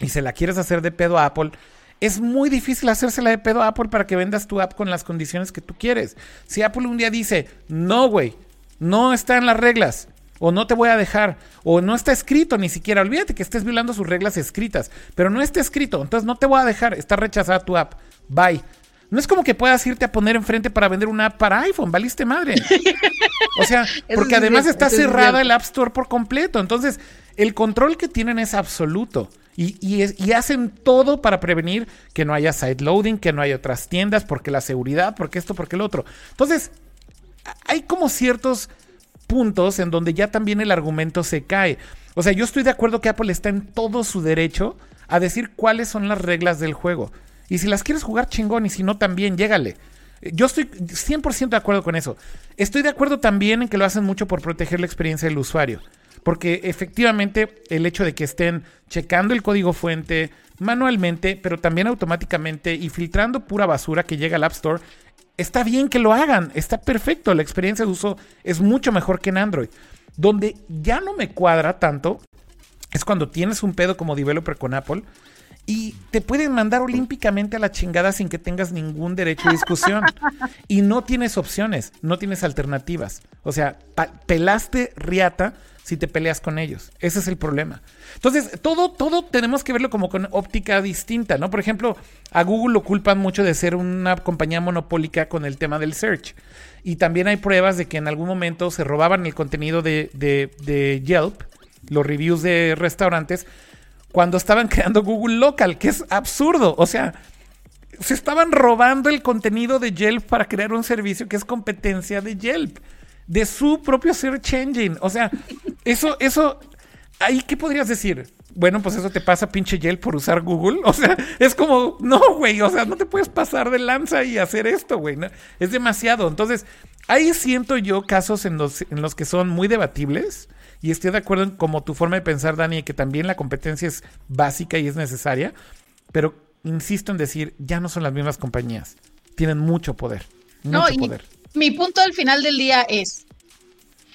y se la quieres hacer de pedo a Apple, es muy difícil hacérsela de pedo a Apple para que vendas tu app con las condiciones que tú quieres. Si Apple un día dice, no, güey, no está en las reglas, o no te voy a dejar, o no está escrito ni siquiera, olvídate que estés violando sus reglas escritas, pero no está escrito, entonces no te voy a dejar, está rechazada tu app, bye. No es como que puedas irte a poner enfrente para vender una app para iPhone, valiste madre. O sea, *laughs* porque además está cerrada el App Store por completo. Entonces, el control que tienen es absoluto. Y, y, hacen todo para prevenir que no haya side loading, que no haya otras tiendas, porque la seguridad, porque esto, porque el otro. Entonces, hay como ciertos puntos en donde ya también el argumento se cae. O sea, yo estoy de acuerdo que Apple está en todo su derecho a decir cuáles son las reglas del juego. Y si las quieres jugar chingón y si no también, llégale. Yo estoy 100% de acuerdo con eso. Estoy de acuerdo también en que lo hacen mucho por proteger la experiencia del usuario. Porque efectivamente el hecho de que estén checando el código fuente manualmente, pero también automáticamente y filtrando pura basura que llega al App Store, está bien que lo hagan, está perfecto, la experiencia de uso es mucho mejor que en Android. Donde ya no me cuadra tanto es cuando tienes un pedo como developer con Apple y te pueden mandar olímpicamente a la chingada sin que tengas ningún derecho de discusión. y no tienes opciones, no tienes alternativas. O sea, pelaste riata si te peleas con ellos. Ese es el problema. Entonces, todo, todo tenemos que verlo como con óptica distinta, ¿no? Por ejemplo, a Google lo culpan mucho de ser una compañía monopólica con el tema del search. Y también hay pruebas de que en algún momento se robaban el contenido de, de Yelp, los reviews de restaurantes, cuando estaban creando Google Local, que es absurdo. O sea, se estaban robando el contenido de Yelp para crear un servicio que es competencia de Yelp de su propio search engine. O sea, eso, eso, ahí, ¿qué podrías decir? Bueno, pues eso te pasa pinche Yelp por usar Google. *laughs* O sea, es como, no, güey, o sea, no te puedes pasar de lanza y hacer esto, güey. Es demasiado. Entonces, ahí siento yo casos en los, en los que son muy debatibles. Y estoy de acuerdo en como tu forma de pensar, Dani, que también la competencia es básica y es necesaria. Pero insisto en decir, ya no son las mismas compañías. Tienen mucho poder. Mucho no, poder mi punto al final del día es,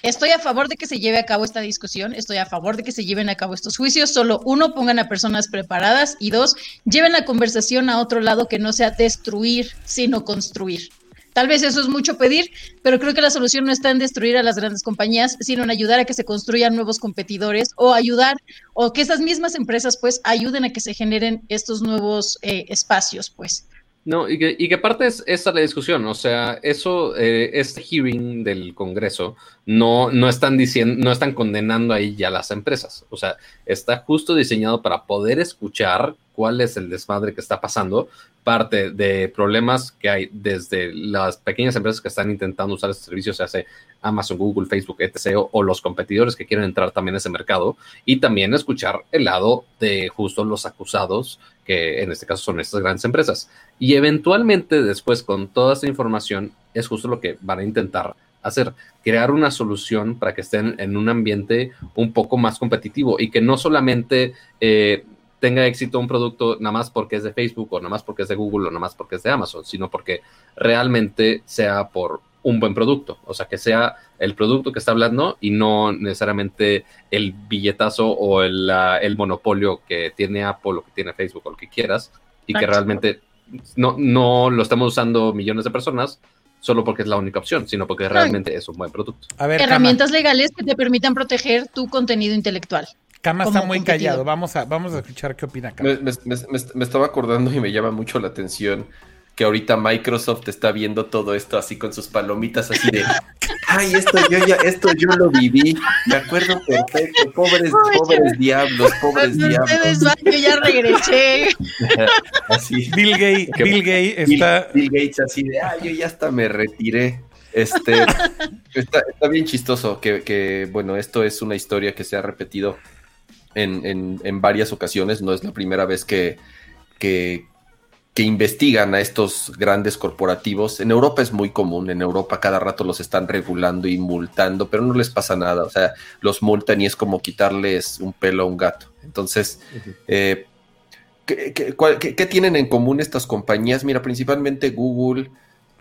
estoy a favor de que se lleve a cabo esta discusión, estoy a favor de que se lleven a cabo estos juicios, solo uno, pongan a personas preparadas y dos, lleven la conversación a otro lado que no sea destruir, sino construir. Tal vez eso es mucho pedir, pero creo que la solución no está en destruir a las grandes compañías, sino en ayudar a que se construyan nuevos competidores o ayudar o que esas mismas empresas pues ayuden a que se generen estos nuevos eh, espacios pues. No, y que, y que parte es esa la discusión, o sea, eso, eh, este hearing del Congreso, no, no están diciendo, no están condenando ahí ya las empresas, o sea, está justo diseñado para poder escuchar cuál es el desmadre que está pasando, parte de problemas que hay desde las pequeñas empresas que están intentando usar este servicio, se hace Amazon, Google, Facebook, etc., o, los competidores que quieren entrar también a ese mercado, y también escuchar el lado de justo los acusados, que en este caso son estas grandes empresas. Y eventualmente después, con toda esta información, es justo lo que van a intentar hacer, crear una solución para que estén en un ambiente un poco más competitivo y que no solamente... Eh, tenga éxito un producto nada más porque es de Facebook o nada más porque es de Google o nada más porque es de Amazon, sino porque realmente sea por un buen producto, o sea, que sea el producto que está hablando y no necesariamente el billetazo o el, el monopolio que tiene Apple o que tiene Facebook o lo que quieras y que realmente no, no lo estamos usando millones de personas solo porque es la única opción, sino porque realmente es un buen producto. Herramientas legales que te permitan proteger tu contenido intelectual. Cama está muy callado. Vamos a, vamos a escuchar qué opina Cama. Me, estaba acordando y me llama mucho la atención que ahorita Microsoft está viendo todo esto así con sus palomitas así de *laughs* ay esto yo ya esto yo lo viví me acuerdo perfecto pobres pobres diablos *laughs* pobres diablos yo ya regresé. *laughs* Así. Bill Gates Bill Gates está Bill, Gates así de ay yo ya hasta me retiré este está, está, bien chistoso que, que bueno esto es una historia que se ha repetido en, varias ocasiones, no es la primera vez que, que, investigan a estos grandes corporativos. En Europa es muy común, en Europa cada rato los están regulando y multando, pero no les pasa nada, o sea, los multan y es como quitarles un pelo a un gato. Entonces, eh, ¿qué, tienen en común estas compañías? Mira, principalmente Google,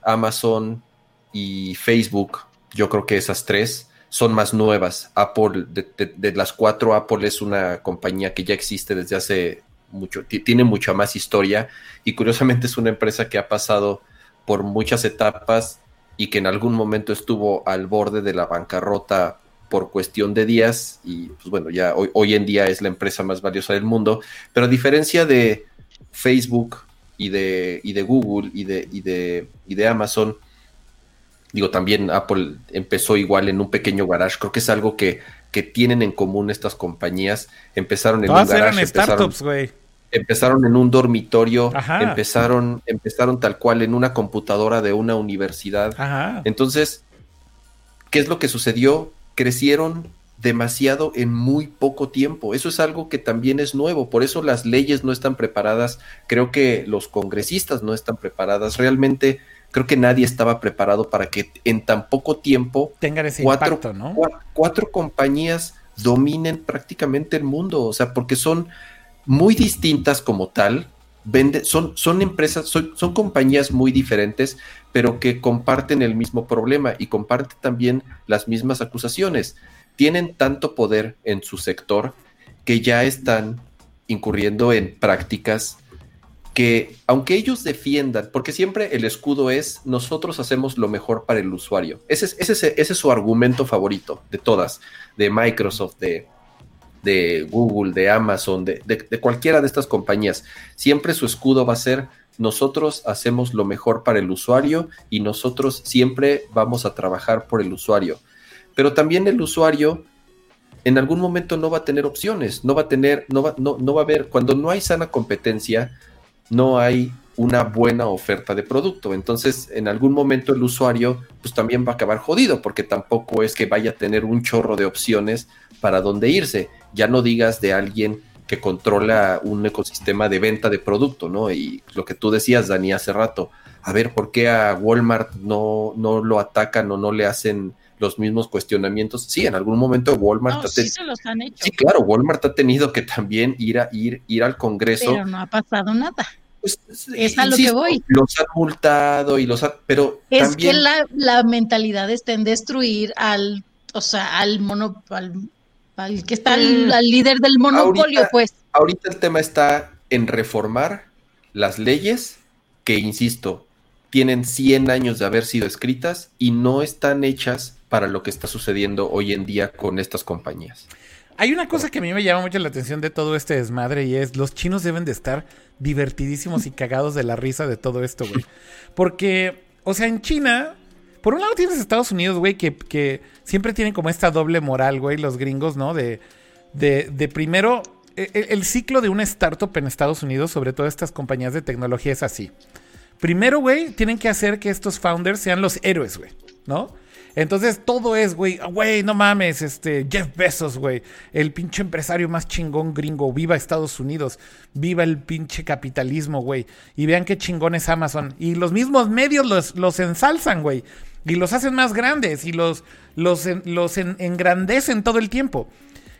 Amazon y Facebook, yo creo que esas tres son más nuevas. Apple, de, las cuatro, Apple es una compañía que ya existe desde hace mucho, tiene mucha más historia y curiosamente es una empresa que ha pasado por muchas etapas y que en algún momento estuvo al borde de la bancarrota por cuestión de días y pues bueno, ya hoy, hoy en día es la empresa más valiosa del mundo, pero a diferencia de Facebook y de, y de Google y de, y de, y de Amazon, Digo, también Apple empezó igual en un pequeño garage. Creo que es algo que, que tienen en común estas compañías. Empezaron en un garage. Empezaron, empezaron en un dormitorio. Empezaron, empezaron tal cual en una computadora de una universidad. Entonces, ¿qué es lo que sucedió? crecieron demasiado en muy poco tiempo. Eso es algo que también es nuevo, por eso las leyes no están preparadas, creo que los congresistas no están preparadas, realmente creo que nadie estaba preparado para que en tan poco tiempo tengan ese cuatro, impacto, ¿no? cuatro, compañías dominen prácticamente el mundo, o sea, porque son muy distintas como tal, vende, son, son empresas, son, son compañías muy diferentes, pero que comparten el mismo problema y comparten también las mismas acusaciones tienen tanto poder en su sector que ya están incurriendo en prácticas que, aunque ellos defiendan, porque siempre el escudo es nosotros hacemos lo mejor para el usuario. Ese es, ese ese es su argumento favorito de todas, de Microsoft, de, de Google, de Amazon, de, de, cualquiera de estas compañías. Siempre su escudo va a ser nosotros hacemos lo mejor para el usuario y nosotros siempre vamos a trabajar por el usuario pero también el usuario en algún momento no va a tener opciones, no va a tener, no va, no, no va a haber, cuando no hay sana competencia, no hay una buena oferta de producto. Entonces, en algún momento el usuario pues también va a acabar jodido porque tampoco es que vaya a tener un chorro de opciones para dónde irse. Ya no digas de alguien que controla un ecosistema de venta de producto, ¿no? Y lo que tú decías, Dani, hace rato, a ver, ¿por qué a Walmart no, no lo atacan o no le hacen los mismos cuestionamientos. Sí, en algún momento Walmart ha sí, se los han hecho. sí, claro, Walmart ha tenido que también ir a ir, ir al Congreso. Pero no ha pasado nada. Pues, es a lo que voy. Los han multado y los han, pero es que la, la, mentalidad está en destruir al, o sea, al mono, al, que está al, mm. líder del monopolio, pues. Ahorita el tema está en reformar las leyes que, insisto, tienen 100 años de haber sido escritas y no están hechas para lo que está sucediendo hoy en día con estas compañías. Hay una cosa que a mí me llama mucho la atención de todo este desmadre y es los chinos deben de estar divertidísimos y cagados de la risa de todo esto, güey. Porque, o sea, en China, por un lado tienes Estados Unidos, güey, que, siempre tienen como esta doble moral, güey, los gringos, ¿no? De, de, de primero, el, e, el ciclo de una startup en Estados Unidos, sobre todo estas compañías de tecnología, es así. Primero, güey, tienen que hacer que estos founders sean los héroes, güey, ¿no? Entonces todo es, güey, güey, no mames, este, Jeff Bezos, güey, el pinche empresario más chingón gringo, viva Estados Unidos, viva el pinche capitalismo, güey, y vean qué chingón es Amazon. Y los mismos medios los, los ensalzan, güey, y los hacen más grandes y los, los, los engrandecen todo el tiempo.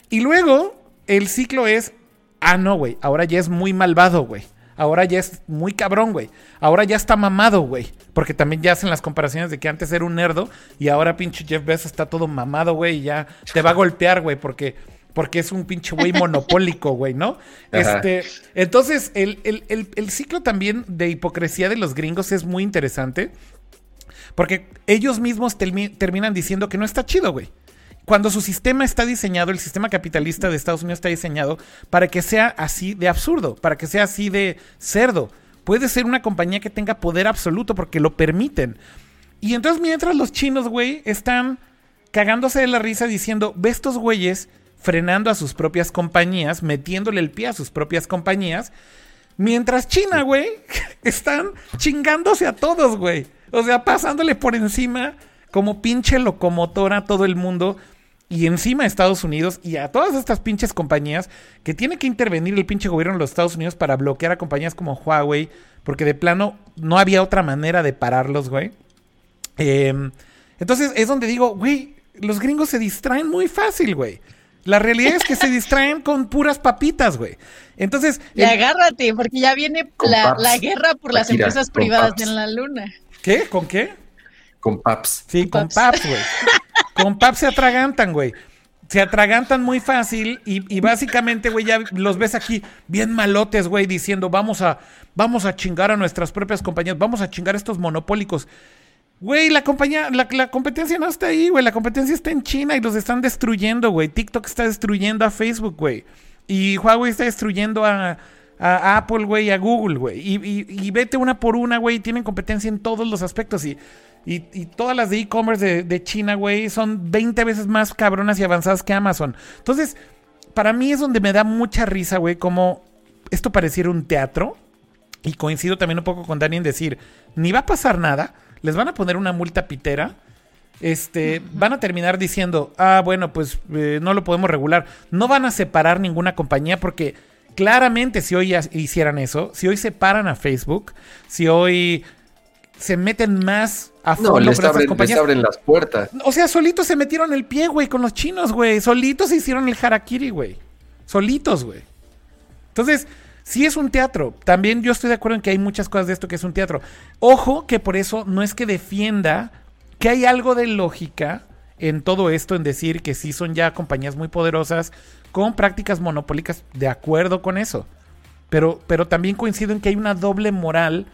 Y luego el ciclo es, ah, no, güey, ahora ya es muy malvado, güey. Ahora ya es muy cabrón, güey. Ahora ya está mamado, güey. Porque también ya hacen las comparaciones de que antes era un nerdo y ahora pinche Jeff Bezos está todo mamado, güey, y ya te va a golpear, güey, porque, porque es un pinche güey *laughs* monopólico, güey, ¿no? Este, entonces, el, el, ciclo también de hipocresía de los gringos es muy interesante. Porque ellos mismos terminan diciendo que no está chido, güey cuando su sistema está diseñado, el sistema capitalista de Estados Unidos está diseñado para que sea así de absurdo, para que sea así de cerdo. Puede ser una compañía que tenga poder absoluto porque lo permiten. Y entonces mientras los chinos, güey, están cagándose de la risa diciendo, ve estos güeyes frenando a sus propias compañías, metiéndole el pie a sus propias compañías, mientras China, güey, *laughs* están chingándose a todos, güey. O sea, pasándole por encima como pinche locomotora a todo el mundo y encima a Estados Unidos y a todas estas pinches compañías que tiene que intervenir el pinche gobierno de los Estados Unidos para bloquear a compañías como Huawei, porque de plano no había otra manera de pararlos, güey. Em, entonces es donde digo, güey, los gringos se distraen muy fácil, güey. La realidad es que se distraen con puras papitas, güey. Entonces. Y agárrate, porque ya viene la, guerra por las empresas privadas en la luna. ¿Qué? ¿Con qué? Con PAPS. Sí, con PAPS, güey. *laughs* Con PAPS se atragantan, güey. Se atragantan muy fácil y, básicamente, güey, ya los ves aquí bien malotes, güey, diciendo vamos a, vamos a chingar a nuestras propias compañías, vamos a chingar a estos monopólicos. Güey, la compañía, la, competencia no está ahí, güey. La competencia está en China y los están destruyendo, güey. TikTok está destruyendo a Facebook, güey. Y Huawei está destruyendo a, Apple, güey, a Google, güey. Y, y, vete una por una, güey. Tienen competencia en todos los aspectos. Y y, todas las de e-commerce de, China, güey, son 20 veces más cabronas y avanzadas que Amazon. Entonces, para mí es donde me da mucha risa, güey, como esto pareciera un teatro. Y coincido también un poco con Dani en decir, ni va a pasar nada, les van a poner una multa pitera. este, van a terminar diciendo, ah, bueno, pues eh, no lo podemos regular. No van a separar ninguna compañía porque claramente si hoy hicieran eso, si hoy separan a Facebook, si hoy se meten más a fondo no, les abren, compañías. abren las puertas. O sea, solitos se metieron el pie, güey, con los chinos, güey. Solitos se hicieron el harakiri, güey. Solitos, güey. Entonces, si es un teatro. También yo estoy de acuerdo en que hay muchas cosas de esto que es un teatro. Ojo que por eso no es que defienda que hay algo de lógica en todo esto, en decir que sí son ya compañías muy poderosas con prácticas monopólicas, de acuerdo con eso. Pero, pero también coincido en que hay una doble moral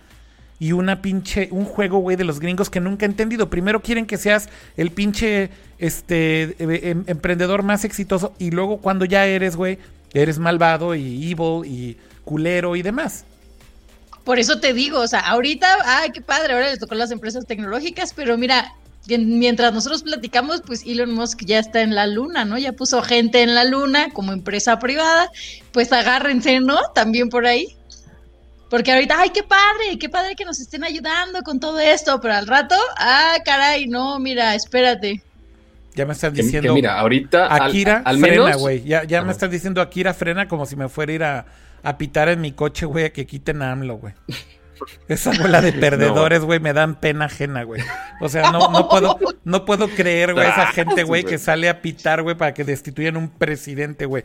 y una pinche, un juego, güey, de los gringos que nunca he entendido. Primero quieren que seas el pinche, este, e, em, emprendedor más exitoso y luego cuando ya eres, güey, eres malvado y evil y culero y demás. Por eso te digo, o sea, ahorita, ay, qué padre, ahora les tocó las empresas tecnológicas, pero mira, mientras nosotros platicamos, pues Elon Musk ya está en la luna, ¿no? Ya puso gente en la luna como empresa privada, pues agárrense, ¿no? También por ahí. Porque ahorita, ay, qué padre, qué padre que nos estén ayudando con todo esto, pero al rato, ah, caray, no, mira, espérate. Ya me están diciendo. mira, ahorita. Akira frena, güey. Ya, ya me están diciendo Akira frena como si me fuera a ir a, a pitar en mi coche, güey, a que quiten a AMLO, güey. *laughs* Esa bola de perdedores, güey, me dan pena ajena, güey. O sea, no, no puedo, *laughs* no puedo creer, güey, esa gente, güey, que sale a pitar, güey, para que destituyan un presidente, güey.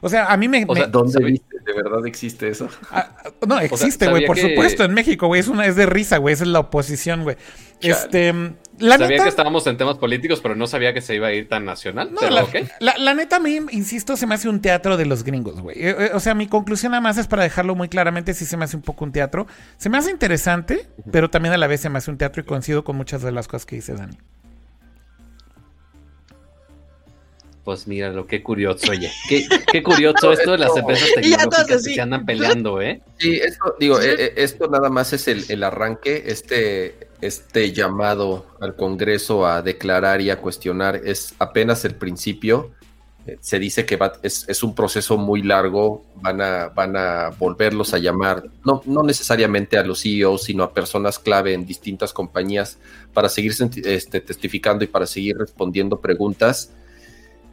O sea, a mí me. O sea, ¿dónde viste? ¿De verdad existe eso? Ah, no, existe, güey, por supuesto, en México, güey. Es una, es de risa, güey. Esa es la oposición, güey. Este. La sabía que estábamos en temas políticos, pero no sabía que se iba a ir tan nacional. la, neta, a mí, insisto, se me hace un teatro de los gringos, güey. Eh, eh, o sea, mi conclusión nada más es para dejarlo muy claramente, sí se me hace un poco un teatro. Se me hace interesante, pero también a la vez se me hace un teatro y coincido con muchas de las cosas que dice Dani. Pues mira, lo que curioso, oye. Qué, curioso *laughs* esto de las empresas tecnológicas que se andan peleando, ¿eh? Sí, esto, digo, eh, eh, esto nada más es el, arranque, este, este llamado al Congreso a declarar y a cuestionar es apenas el principio. Eh, se dice que va, es, es, un proceso muy largo, van a, van a volverlos a llamar, no, no necesariamente a los CEOs, sino a personas clave en distintas compañías para seguir este, testificando y para seguir respondiendo preguntas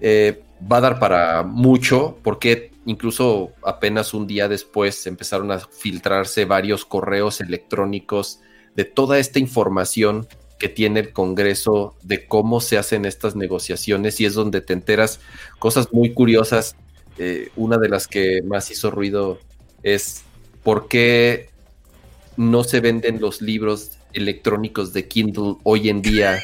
eh, va a dar para mucho, porque incluso apenas un día después empezaron a filtrarse varios correos electrónicos de toda esta información que tiene el Congreso de cómo se hacen estas negociaciones y es donde te enteras cosas muy curiosas. Eh, una de las que más hizo ruido es por qué no se venden los libros electrónicos de Kindle hoy en día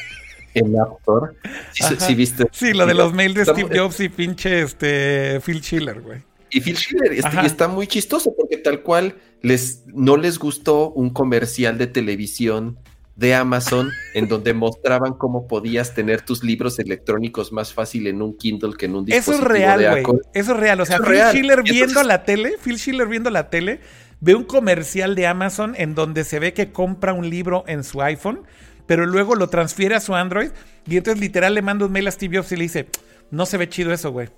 en Store. Sí, viste. Sí, lo de los mails de Steve Jobs y pinche este Phil Schiller, güey. Y Phil Schiller, este, y está muy chistoso porque tal cual les no les gustó un comercial de televisión de Amazon en *laughs* donde mostraban cómo podías tener tus libros electrónicos más fácil en un Kindle que en un dispositivo Eso es real, güey. Eso es real. O sea, Phil Schiller viendo la tele, Phil Schiller viendo la tele, ve un comercial de Amazon en donde se ve que compra un libro en su iPhone pero luego lo transfiere a su Android y entonces literal le manda un mail a Steve Jobs y le dice, no se ve chido eso, güey.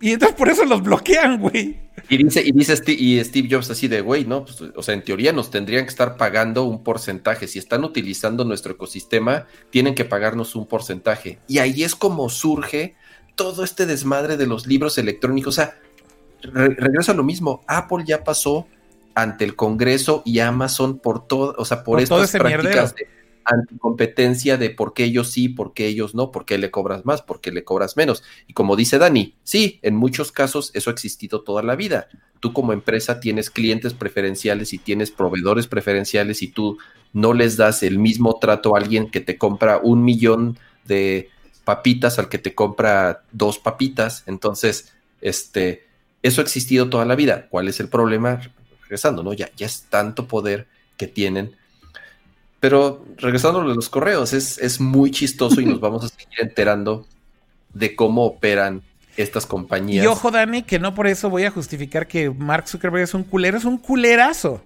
Y entonces por eso los bloquean, güey. Y dice, y dice Steve, y Steve Jobs así de, güey, ¿no? Pues, o sea, en teoría nos tendrían que estar pagando un porcentaje. Si están utilizando nuestro ecosistema, tienen que pagarnos un porcentaje. Y ahí es como surge todo este desmadre de los libros electrónicos. O sea, regreso a lo mismo. Apple ya pasó ante el Congreso y Amazon por todo, o sea, por, estas prácticas de anticompetencia de por qué ellos sí, por qué ellos no, por qué le cobras más, por qué le cobras menos. Y como dice Dani, sí, en muchos casos eso ha existido toda la vida. Tú como empresa tienes clientes preferenciales y tienes proveedores preferenciales y tú no les das el mismo trato a alguien que te compra un millón de papitas al que te compra dos papitas. Entonces, este, eso ha existido toda la vida. ¿Cuál es el problema? Regresando, ¿no? Ya, ya es tanto poder que tienen pero regresando a los correos, es, es muy chistoso y nos *laughs* vamos a seguir enterando de cómo operan estas compañías. Y ojo, Dani, que no por eso voy a justificar que Mark Zuckerberg es un culero, es un culerazo.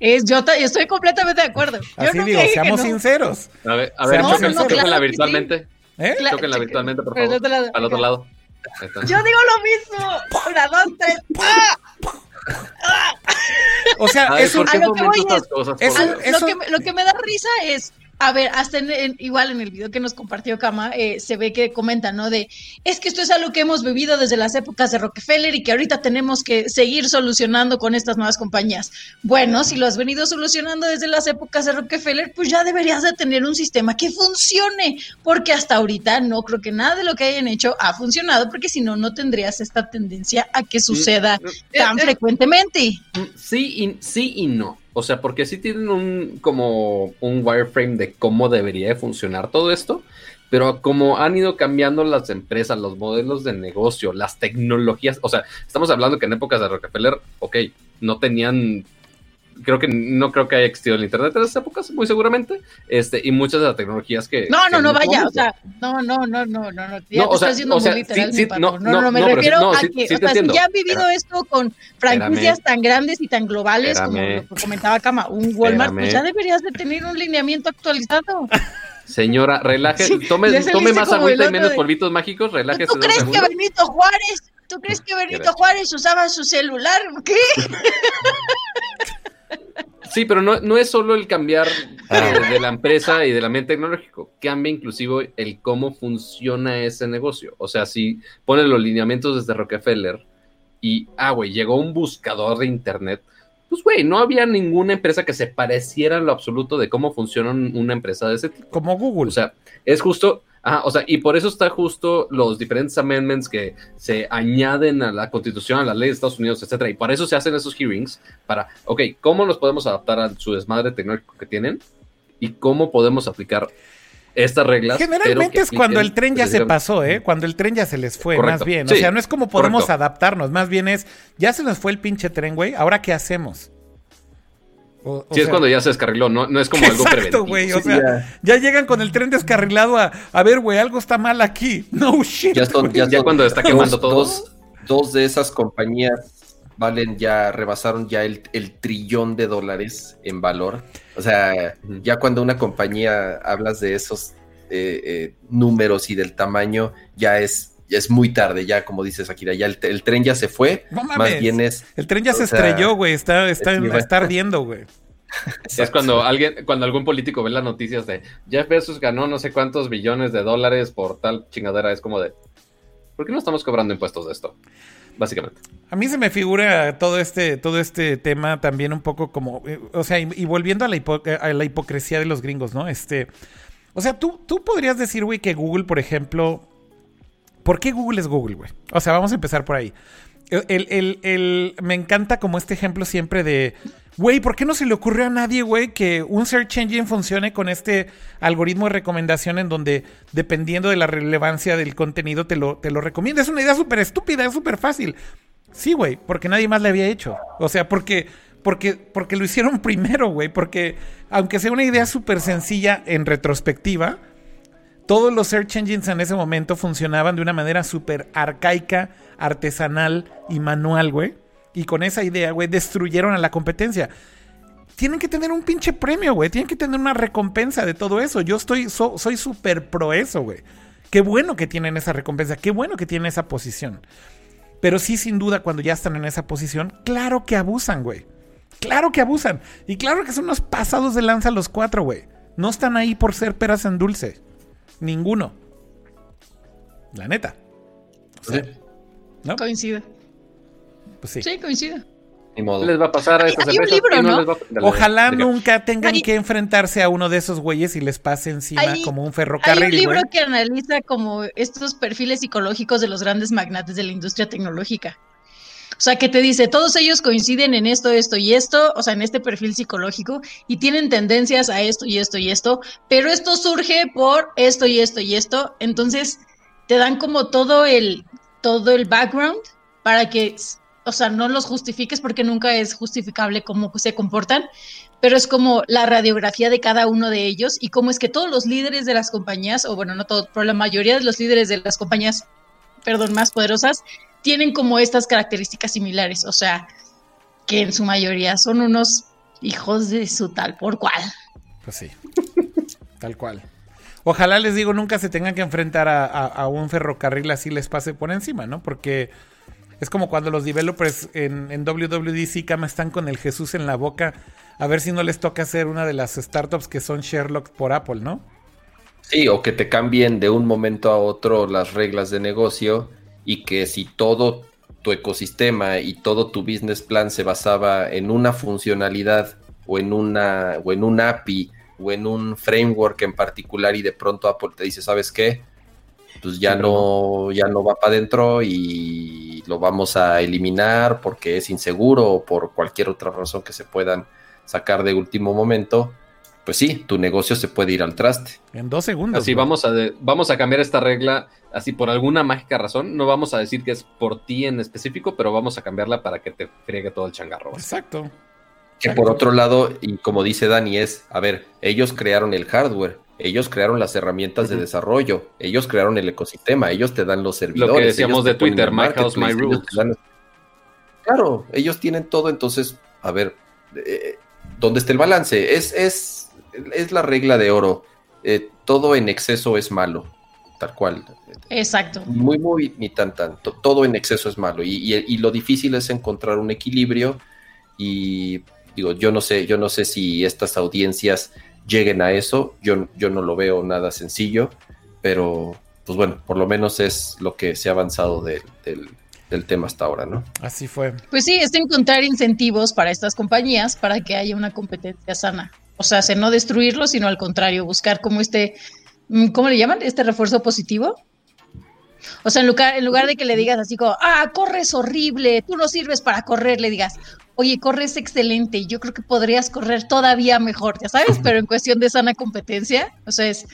Es, yo estoy completamente de acuerdo. Así digo, seamos sinceros. A ver, a ver, no, virtualmente. ¿Eh? virtualmente, por favor. Al otro lado. Yo digo lo mismo. Una, dos, tres. *laughs* ¡Ah! O sea, eso, lo, que lo, que, me da risa es a ver, hasta en, igual en el video que nos compartió Kama, eh, se ve que comenta, ¿no? De, es que esto es algo que hemos vivido desde las épocas de Rockefeller y que ahorita tenemos que seguir solucionando con estas nuevas compañías. Bueno, si lo has venido solucionando desde las épocas de Rockefeller, pues ya deberías de tener un sistema que funcione, porque hasta ahorita no creo que nada de lo que hayan hecho ha funcionado, porque si no, no tendrías esta tendencia a que suceda mm, eh, tan eh, frecuentemente. Sí y, sí y no. O sea, porque sí tienen un como un wireframe de cómo debería funcionar todo esto, pero como han ido cambiando las empresas, los modelos de negocio, las tecnologías, o sea, estamos hablando que en épocas de Rockefeller, ok, no tenían creo que no creo que haya existido el internet en esas épocas, muy seguramente, este, y muchas de las tecnologías que... No, no, no, vaya, o sea, no, no, no, no, no, no, ya no, te o sea, haciendo muy literal, sí, sí, no, no, no, me refiero a que, o sea, si ya han vivido esto con franquicias tan grandes y tan globales, como lo comentaba Kama, un Walmart, pues ya deberías de tener un lineamiento actualizado. Señora, relaje, tome, tome más agüita y menos polvitos mágicos, relájese. ¿Tú crees que Benito Juárez, tú crees que Benito Juárez usaba su celular? ¿Qué? *laughs* Sí, pero no, no es solo el cambiar ah. de, la empresa y del ambiente tecnológico, cambia inclusive el cómo funciona ese negocio. O sea, si pone los lineamientos desde Rockefeller y, ah, güey, llegó un buscador de Internet, pues, güey, no había ninguna empresa que se pareciera en lo absoluto de cómo funciona una empresa de ese tipo. Como Google. O sea, es justo, Ah, o sea, y por eso está justo los diferentes amendments que se añaden a la constitución, a la ley de Estados Unidos, etcétera. Y para eso se hacen esos hearings, para, ok, ¿cómo nos podemos adaptar a su desmadre tecnológico que tienen? Y cómo podemos aplicar estas reglas. Generalmente es cuando el tren ya se pasó, ¿eh? Cuando el tren ya se les fue, más bien. o sea, no es como podemos adaptarnos, más bien es, ya se nos fue el pinche tren, güey, ¿ahora qué hacemos? Sí, es cuando ya se descarriló, no, no es como algo preventivo. Güey, o sea, ya. llegan con el tren descarrilado a, a ver, güey, algo está mal aquí. *laughs* No shit. Ya, ya, cuando está quemando dos, Dos, de esas compañías valen ya, rebasaron ya el, trillón de dólares en valor. O sea, ya cuando una compañía hablas de esos eh, eh, números y del tamaño, ya es es muy tarde, ya como dices Akira, ya el, tren ya se fue, más bien es... El tren ya se estrelló, güey, está, está, está ardiendo, güey. *laughs* Es cuando alguien, cuando algún político ve las noticias de Jeff Bezos ganó no sé cuántos billones de dólares por tal chingadera, es como de ¿por qué no estamos cobrando impuestos de esto? Básicamente. A mí se me figura todo este, todo este tema también un poco como, eh, o sea, y, volviendo a la, a la, hipocresía de los gringos, ¿no? Este, o sea, tú, tú podrías decir, güey, que Google, por ejemplo, ¿Por qué Google es Google, güey? O sea, vamos a empezar por ahí. El, me encanta como este ejemplo siempre de, güey, ¿por qué no se le ocurrió a nadie, güey, que un search engine funcione con este algoritmo de recomendación en donde, dependiendo de la relevancia del contenido, te lo, te lo recomienda? Es una idea súper estúpida, es súper fácil. Sí, güey, porque nadie más le había hecho. O sea, porque, porque, porque lo hicieron *laughs* primero, güey, porque aunque sea una idea súper sencilla en retrospectiva, todos los search engines en ese momento funcionaban de una manera súper arcaica, artesanal y manual, güey. Y con esa idea, güey, destruyeron a la competencia. Tienen que tener un pinche premio, güey. Tienen que tener una recompensa de todo eso. Yo estoy, soy súper pro eso, güey. Qué bueno que tienen esa recompensa. Qué bueno que tienen esa posición. Pero sí, sin duda, cuando ya están en esa posición, claro que abusan, güey. Claro que abusan. Y claro que son unos pasados de lanza los cuatro, güey. No están ahí por ser peras en dulce. Ninguno. La neta. ¿No? Coincide. Pues sí. Sí, coincide. Ni modo. les va a pasar a estas empresas? Ojalá nunca tengan que enfrentarse a uno de esos güeyes y les pase encima como un ferrocarril. Hay un libro que analiza como estos perfiles psicológicos de los grandes magnates de la industria tecnológica. O sea, que te dice, todos ellos coinciden en esto, esto y esto, o sea, en este perfil psicológico, y tienen tendencias a esto y esto y esto, pero esto surge por esto y esto y esto. Entonces, te dan como todo el, todo el background para que, o sea, no los justifiques porque nunca es justificable cómo se comportan, pero es como la radiografía de cada uno de ellos y cómo es que todos los líderes de las compañías, o bueno, no todos, pero la mayoría de los líderes de las compañías, perdón, más poderosas, tienen como estas características similares, o sea, que en su mayoría son unos hijos de su tal por cual. Pues sí, *laughs* tal cual. Ojalá les digo, nunca se tengan que enfrentar a, un ferrocarril así les pase por encima, ¿no? Porque Es como cuando los developers en, en WWDC Cama están con el Jesús en la boca, a ver si no les toca hacer una de las startups que son Sherlock por Apple, ¿no? Sí, o que te cambien de un momento a otro las reglas de negocio y que si todo tu ecosistema y todo tu business plan se basaba en una funcionalidad o en una o en un API o en un framework en particular y de pronto Apple te dice, ¿sabes qué? Pues ya no, ya no va para adentro y lo vamos a eliminar porque es inseguro o por cualquier otra razón que se puedan sacar de último momento, pues sí, tu negocio se puede ir al traste. En dos segundos. Así vamos a, vamos a cambiar esta regla, así por alguna mágica razón. No vamos a decir que es por ti en específico, pero vamos a cambiarla para que te friegue todo el changarro. Exacto. Que por otro lado, y como dice Dani, es, a ver, ellos crearon el hardware, ellos crearon las herramientas de desarrollo, ellos crearon el ecosistema, ellos te dan los servidores. Lo que decíamos de Twitter, My House, My Rules. Claro, ellos tienen todo, entonces, a ver, eh, ¿dónde está el balance? Es, es es la regla de oro. Eh, todo en exceso es malo, tal cual. Exacto. Muy, muy, ni tan tanto. Todo en exceso es malo. Y, lo difícil es encontrar un equilibrio. Y digo, yo no sé, yo no sé si estas audiencias lleguen a eso. Yo, yo no lo veo nada sencillo. Pero, pues bueno, por lo menos es lo que se ha avanzado del, del tema hasta ahora, ¿no? Así fue. Pues sí, es encontrar incentivos para estas compañías para que haya una competencia sana. O sea, no destruirlo, sino al contrario, buscar como este, mm, ¿cómo le llaman? Este refuerzo positivo. O sea, en lugar, en lugar de que le digas así como, ah, corres horrible, tú no sirves para correr, le digas, oye, corres excelente, yo creo que podrías correr todavía mejor, ya sabes, pero en cuestión de sana competencia, o sea, es,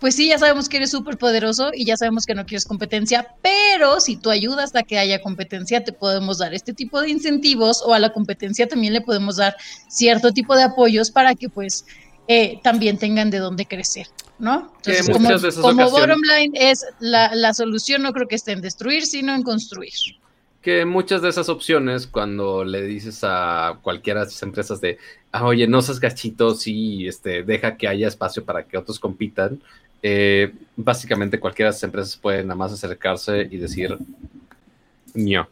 pues sí, ya sabemos que eres súper poderoso y ya sabemos que no quieres competencia, pero si tú ayudas a que haya competencia, te podemos dar este tipo de incentivos o a la competencia también le podemos dar cierto tipo de apoyos para que pues eh, también tengan de dónde crecer, ¿no? Entonces, como, como bottom line es la, la solución no creo que esté en destruir, sino en construir que muchas de esas opciones, cuando le dices a cualquiera de esas empresas de, ah, oye, no seas gachito, sí, este, deja que haya espacio para que otros compitan, eh, básicamente cualquiera de esas empresas puede nada más acercarse y decir, ño.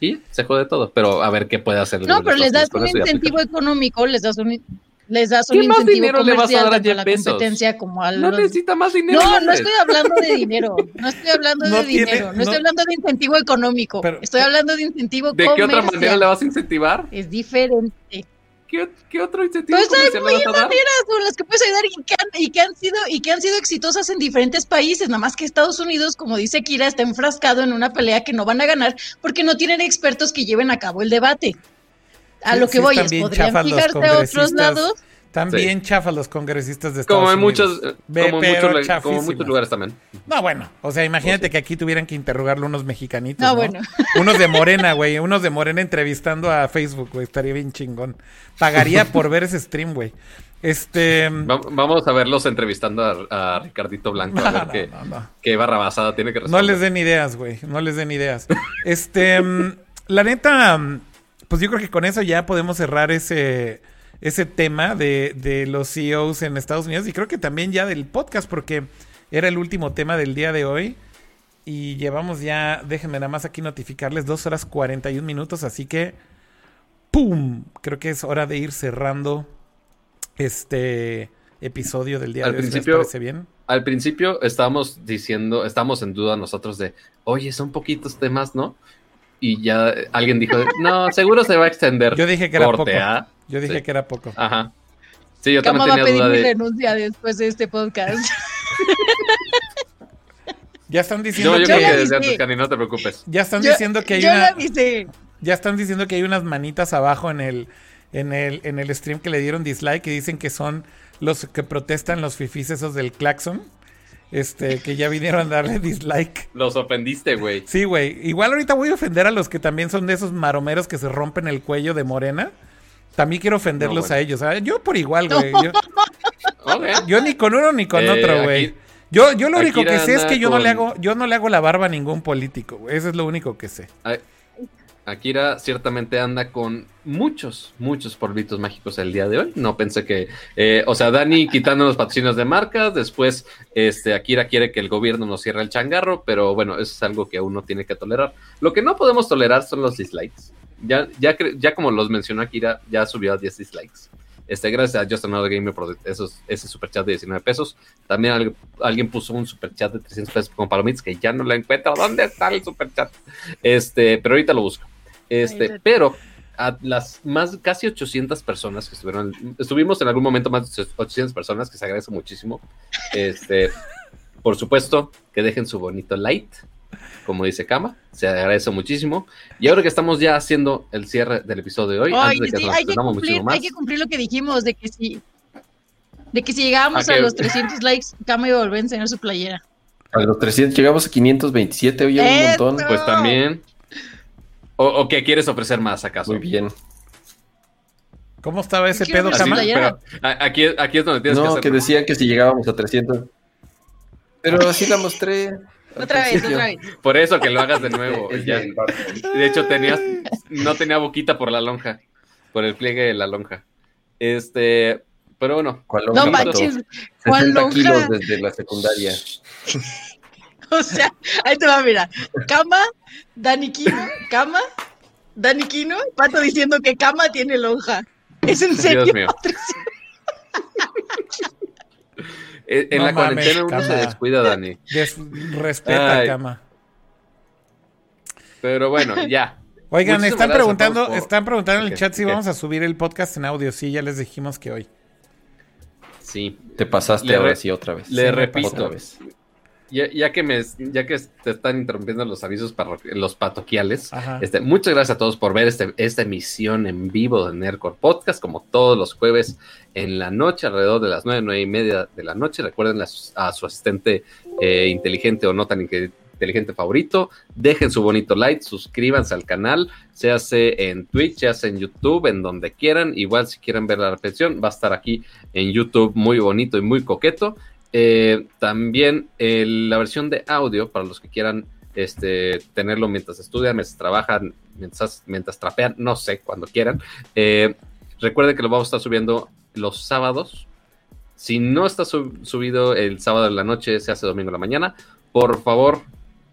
Y se jode todo, pero a ver qué puede hacer. No, pero les das un incentivo económico, les das un, les das un incentivo dinero le vas a, dar a, la competencia como al no necesita más dinero no no estoy hablando de dinero no estoy hablando *laughs* de dinero no, estoy hablando de incentivo económico estoy hablando de incentivo de qué otra manera le vas a incentivar es diferente ¿Qué, otro incentivo pues hay mil maneras con las que puedes ayudar y que, han, sido y que han sido exitosas en diferentes países, nada más que Estados Unidos, como dice Kira, está enfrascado en una pelea que no van a ganar porque no tienen expertos que lleven a cabo el debate. A lo que voy es, podrían fijarse a otros lados también chafa los congresistas de Estados como en Muchos, como, en muchos, lugares también. No, bueno, o sea, imagínate que aquí tuvieran que interrogarlo unos mexicanitos. No, bueno. *laughs* Unos de Morena, güey, unos de Morena entrevistando a Facebook, güey, estaría bien chingón. Pagaría *laughs* por ver ese stream, güey. Este. vamos a verlos entrevistando a, Ricardito Blanco a ver qué, barra basada tiene que responder. No les den ideas, güey. No les den ideas. este. Mm, la neta, mm, pues yo creo que con eso ya podemos cerrar ese ese tema de, de, los CEOs en Estados Unidos y creo que también ya del podcast porque era el último tema del día de hoy y llevamos ya, déjenme nada más aquí notificarles, dos horas 41 minutos, así que ¡pum! Creo que es hora de ir cerrando este episodio del día de hoy. Principio, parece bien? Al principio estábamos diciendo, estábamos en duda nosotros de, oye, son poquitos temas, ¿no? Y ya alguien dijo, no, seguro se va a extender. Yo dije que era poco. ¿ah? Yo dije que era poco. Ajá. Sí, yo también tenía va a pedir mi renuncia después de este podcast. *laughs* ya están diciendo no, yo que desde antes, Cani, no te preocupes. Ya están diciendo que hay yo una... Ya están diciendo que hay unas manitas abajo en el, en el, en el stream que le dieron dislike y dicen que son los que protestan los fifis esos del claxon. Este, que ya vinieron a darle *laughs* dislike. Los ofendiste, güey. Sí, güey. Igual ahorita voy a ofender a los que también son de esos maromeros que se rompen el cuello de morena. También quiero ofenderlos a ellos. Yo por igual, güey. *laughs* Yo, ni con uno ni con eh, otro, güey. Yo, yo lo único que sé es que yo no le hago, yo no le hago la barba a ningún político, güey. Eso es lo único que sé. Akira ciertamente anda con muchos, muchos polvitos mágicos el día de hoy. No pensé que, eh, o sea, Dani *laughs* quitando los patrocinios de marcas, después este, Akira quiere que el gobierno nos cierre el changarro, pero bueno, eso es algo que uno tiene que tolerar. Lo que no podemos tolerar son los dislikes. Ya, ya, ya como los mencionó Akira, ya subió a 10 dislikes. Este, gracias a Just Another Gamer por esos, ese superchat de 19 pesos. También alguien puso un superchat de 300 pesos con palomitas que ya no la encuentro. ¿Dónde está el superchat? Este, pero ahorita lo busco. Este, pero a las más casi 800 personas que estuvieron, estuvimos en algún momento más de 800 personas, que se agradece muchísimo. Este, por supuesto, que dejen su bonito like, como dice Kama, se agradece muchísimo. Y ahora que estamos ya haciendo el cierre del episodio de hoy, hay, que cumplir, hay que cumplir lo que dijimos de que si de que si llegábamos a, los 300 likes, Kama iba a volver a enseñar su playera. A los 300 llegamos a 527, oye, un montón. Pues también. ¿O, qué quieres ofrecer más acaso? Muy bien. ¿Cómo estaba ese pedo, Kama? aquí, aquí es donde tienes que hacer. que decían que si llegábamos a 300. Pero así la mostré. Otra vez, otra vez. Por eso que lo hagas de nuevo. *laughs* De hecho, tenías, no tenía boquita por la lonja, por el pliegue de la lonja. Este, pero bueno. ¿Cuál lonja? No manches, ¿cuál lonja? kilos desde la secundaria. *laughs* o sea, ahí te va, mira. Cama, Dani Kino, cama, Dani Kino, Pato diciendo que cama tiene lonja. ¿Es en serio? Dios mío. *laughs* Eh, en la cuarentena uno se descuida, Dani. respeta, cama. Pero bueno, *laughs* ya. Oigan, están preguntando, están preguntando en el chat si vamos a subir el podcast en audio. Sí, ya les dijimos que hoy. Sí. Te pasaste ahora sí otra vez. Le repito. Otra vez. Ya, que me, ya que te están interrumpiendo los avisos para los patoquiales, este, muchas gracias a todos por ver este, esta emisión en vivo de Nerdcore Podcast, como todos los jueves en la noche, alrededor de las nueve, nueve y media de la noche. Recuerden a su, asistente eh, inteligente o no tan inteligente favorito, dejen su bonito like, suscríbanse al canal, se hace en Twitch, se hace en YouTube, en donde quieran. Igual si quieren ver la repetición, va a estar aquí en YouTube muy bonito y muy coqueto. Eh, también la versión de audio, para los que quieran este, tenerlo mientras estudian, mientras trabajan, mientras, mientras trapean, no sé, cuando quieran. Eh, recuerden que lo vamos a estar subiendo los sábados. Si no está subido el sábado en la noche, se hace domingo en la mañana. Por favor,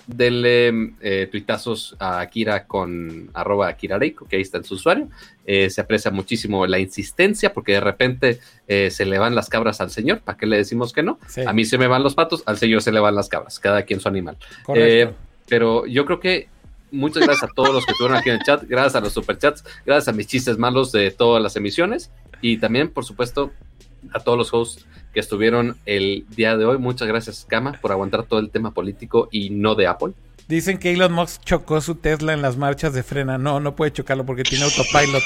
denle eh, tuitazos a Akira con arroba Akira Reiko, que ahí está en su usuario. Eh, se aprecia muchísimo la insistencia porque de repente eh, se le van las cabras al señor. ¿Para qué le decimos que no? A mí se me van los patos, al señor se le van las cabras, cada quien su animal. pero yo creo que muchas gracias a todos los que estuvieron aquí en el chat, gracias a los superchats, gracias a mis chistes malos de todas las emisiones y también, por supuesto, a todos los hosts que estuvieron el día de hoy. Muchas gracias, Kama, por aguantar todo el tema político y no de Apple. Dicen que Elon Musk chocó su Tesla en las marchas de frena. No, no puede chocarlo porque tiene autopilot.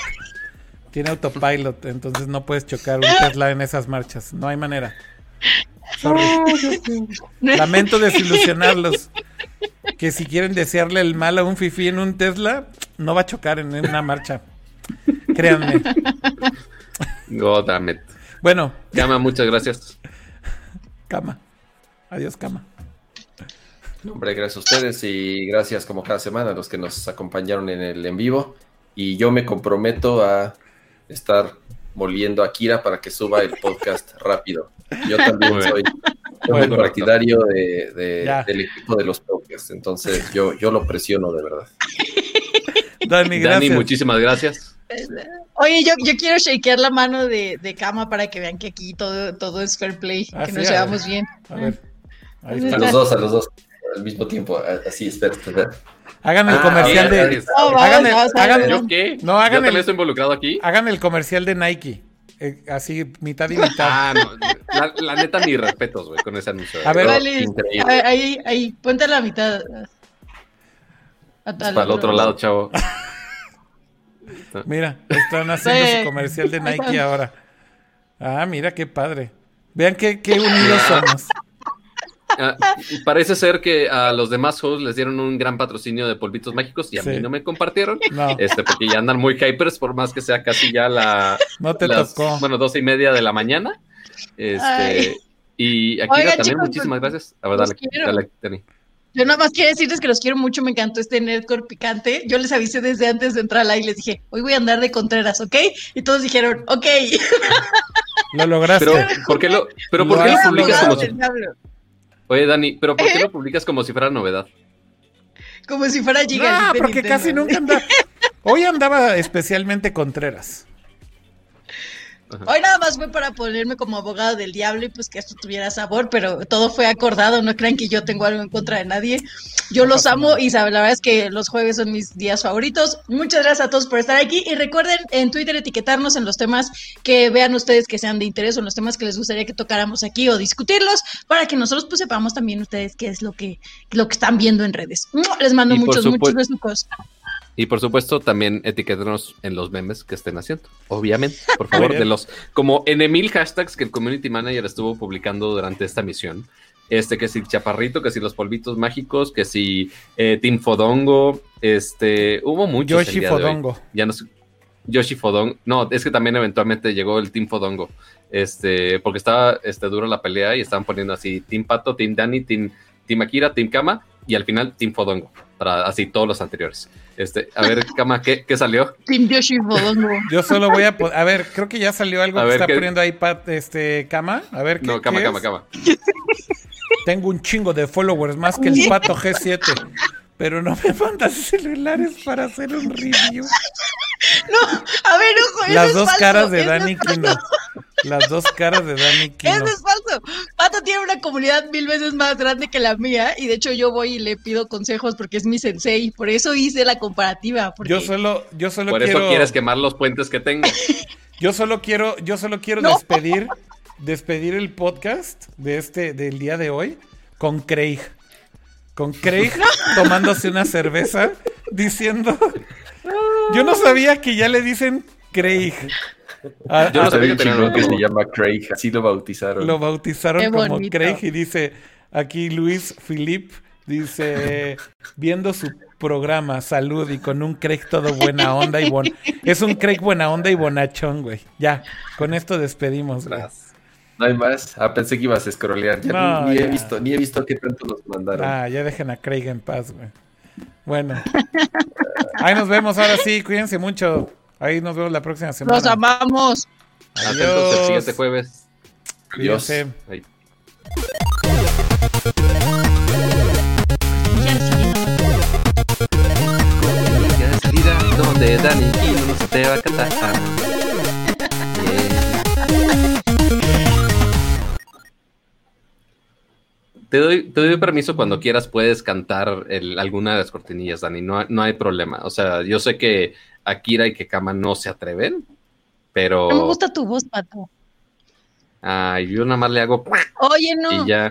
tiene autopilot, entonces no puedes chocar un Tesla en esas marchas. No hay manera. Lamento desilusionarlos. Que si quieren desearle el mal a un fifi en un Tesla, no va a chocar en una marcha. Créanme. Goddammit. Bueno. Cama, muchas gracias. Cama. Adiós, Cama. hombre, gracias a ustedes y gracias como cada semana a los que nos acompañaron en el en vivo. Y yo me comprometo a estar moliendo a Kira para que suba el podcast *laughs* rápido. Yo también soy, un partidario de, del equipo de los podcasts, entonces yo, yo lo presiono de verdad. Dani, Dani muchísimas gracias. Oye, yo, yo quiero shakear la mano de, de Cama para que vean que aquí todo, todo es fair play, ah, que nos llevamos bien. A ver. A los dos, a los dos, al mismo tiempo. Así, espera, Hagan el ah, comercial de. hagan, ¿Yo qué? No, hagan ¿Yo el, estoy involucrado aquí? Hagan el comercial de Nike. Eh, así, mitad y mitad. Ah, no. La, neta, ni respetos, güey, con ese anuncio. A ver, ahí, ahí, ponte a la mitad. para el otro lado, chavo. *laughs* Mira, están haciendo su comercial de Nike ahora. Ah, mira qué padre. Vean qué, qué unidos somos. Ah, parece ser que a los demás hosts les dieron un gran patrocinio de polvitos mágicos y a mí no me compartieron. Este, porque ya andan muy hypers, por más que sea casi ya la. No te tocó. Bueno, doce y media de la mañana. Este, y aquí también, muchísimas pues, gracias. A ver, dale, dale, Yo nada más quiero decirles que los quiero mucho, me encantó este Nerdcore picante. Yo les avisé desde antes de entrar al y les dije, hoy voy a andar de Contreras, ¿ok? Y todos dijeron, ok. Lo lograste. Pero, ¿por qué lo, pero ¿por qué lo publicas como si... Oye, Dani, ¿pero por qué lo publicas como si fuera novedad? Como si fuera Giga. Ah, porque casi nunca andaba. Hoy andaba especialmente Contreras. Hoy nada más fue para ponerme como abogado del diablo y pues que esto tuviera sabor, pero todo fue acordado, no crean que yo tengo algo en contra de nadie. Yo los amo y la verdad es que los jueves son mis días favoritos. Muchas gracias a todos por estar aquí y recuerden en Twitter etiquetarnos en los temas que vean ustedes que sean de interés o en los temas que les gustaría que tocáramos aquí o discutirlos para que nosotros pues sepamos también ustedes qué es lo que, lo que están viendo en redes. Les mando muchos, muchos besos. Y por supuesto, también etiquétenos en los memes que estén haciendo. Obviamente, por favor, de los como en mil hashtags que el community manager estuvo publicando durante esta misión. Este, que si Chaparrito, que si los polvitos mágicos, que si eh, Team Fodongo, este, hubo muchos. Yoshi Fodongo. Ya no sé. Yoshi Fodongo. No, es que también eventualmente llegó el Team Fodongo. Este, porque estaba este, dura la pelea y estaban poniendo así Team Pato, Team Dani, Team, Team Akira, Team Kama y al final Team Fodongo. Para así todos los anteriores. Este, a ver, *laughs* Kama, ¿qué, qué salió? Team Yoshi Yo solo voy a a ver, creo que ya salió algo que está poniendo ahí este Kama. A ver qué. No, Kama, Kama, Kama. Tengo un chingo de followers más que el *laughs* pato G7. Pero no me mandas celulares para hacer un review. No, a ver, ojo, Las dos caras de Dani Kino. Las dos caras de Dani Kino. Eso es falso. Pato tiene una comunidad mil veces más grande que la mía y de hecho yo voy y le pido consejos porque es mi sensei. Por eso hice la comparativa. Yo solo, yo solo Por eso quieres quemar los puentes que tengo. *laughs* yo solo quiero, yo solo quiero despedir, despedir el podcast de este, del día de hoy con Craig. Con Craig *laughs* tomándose una cerveza diciendo. Yo no sabía que ya le dicen Craig. Ah, Yo no sabía que, que se llama Craig, así lo bautizaron. Lo bautizaron como Craig y dice aquí Luis Philip, dice, viendo su programa, salud y con un Craig todo buena onda y bon... Es un Craig buena onda y bonachón, güey. Ya, con esto despedimos, güey. No hay más. Ah, pensé que ibas a scrollear. Ya ni, he visto, ni he visto qué tanto nos mandaron. Ah, ya dejen a Craig en paz, güey. Bueno. Ahí nos vemos ahora sí. Cuídense mucho. Ahí nos vemos la próxima semana. Los amamos. Adiós. el siguiente jueves. Adiós. Ya de Dani no se te va a cantar. Te doy, te doy permiso cuando quieras, puedes cantar alguna de las cortinillas, Dani, no, no hay problema. O sea, yo sé que Akira y Kekama no se atreven, pero... No me gusta tu voz, Pato. Ay, yo nada más le hago... Oye, no. Y ya.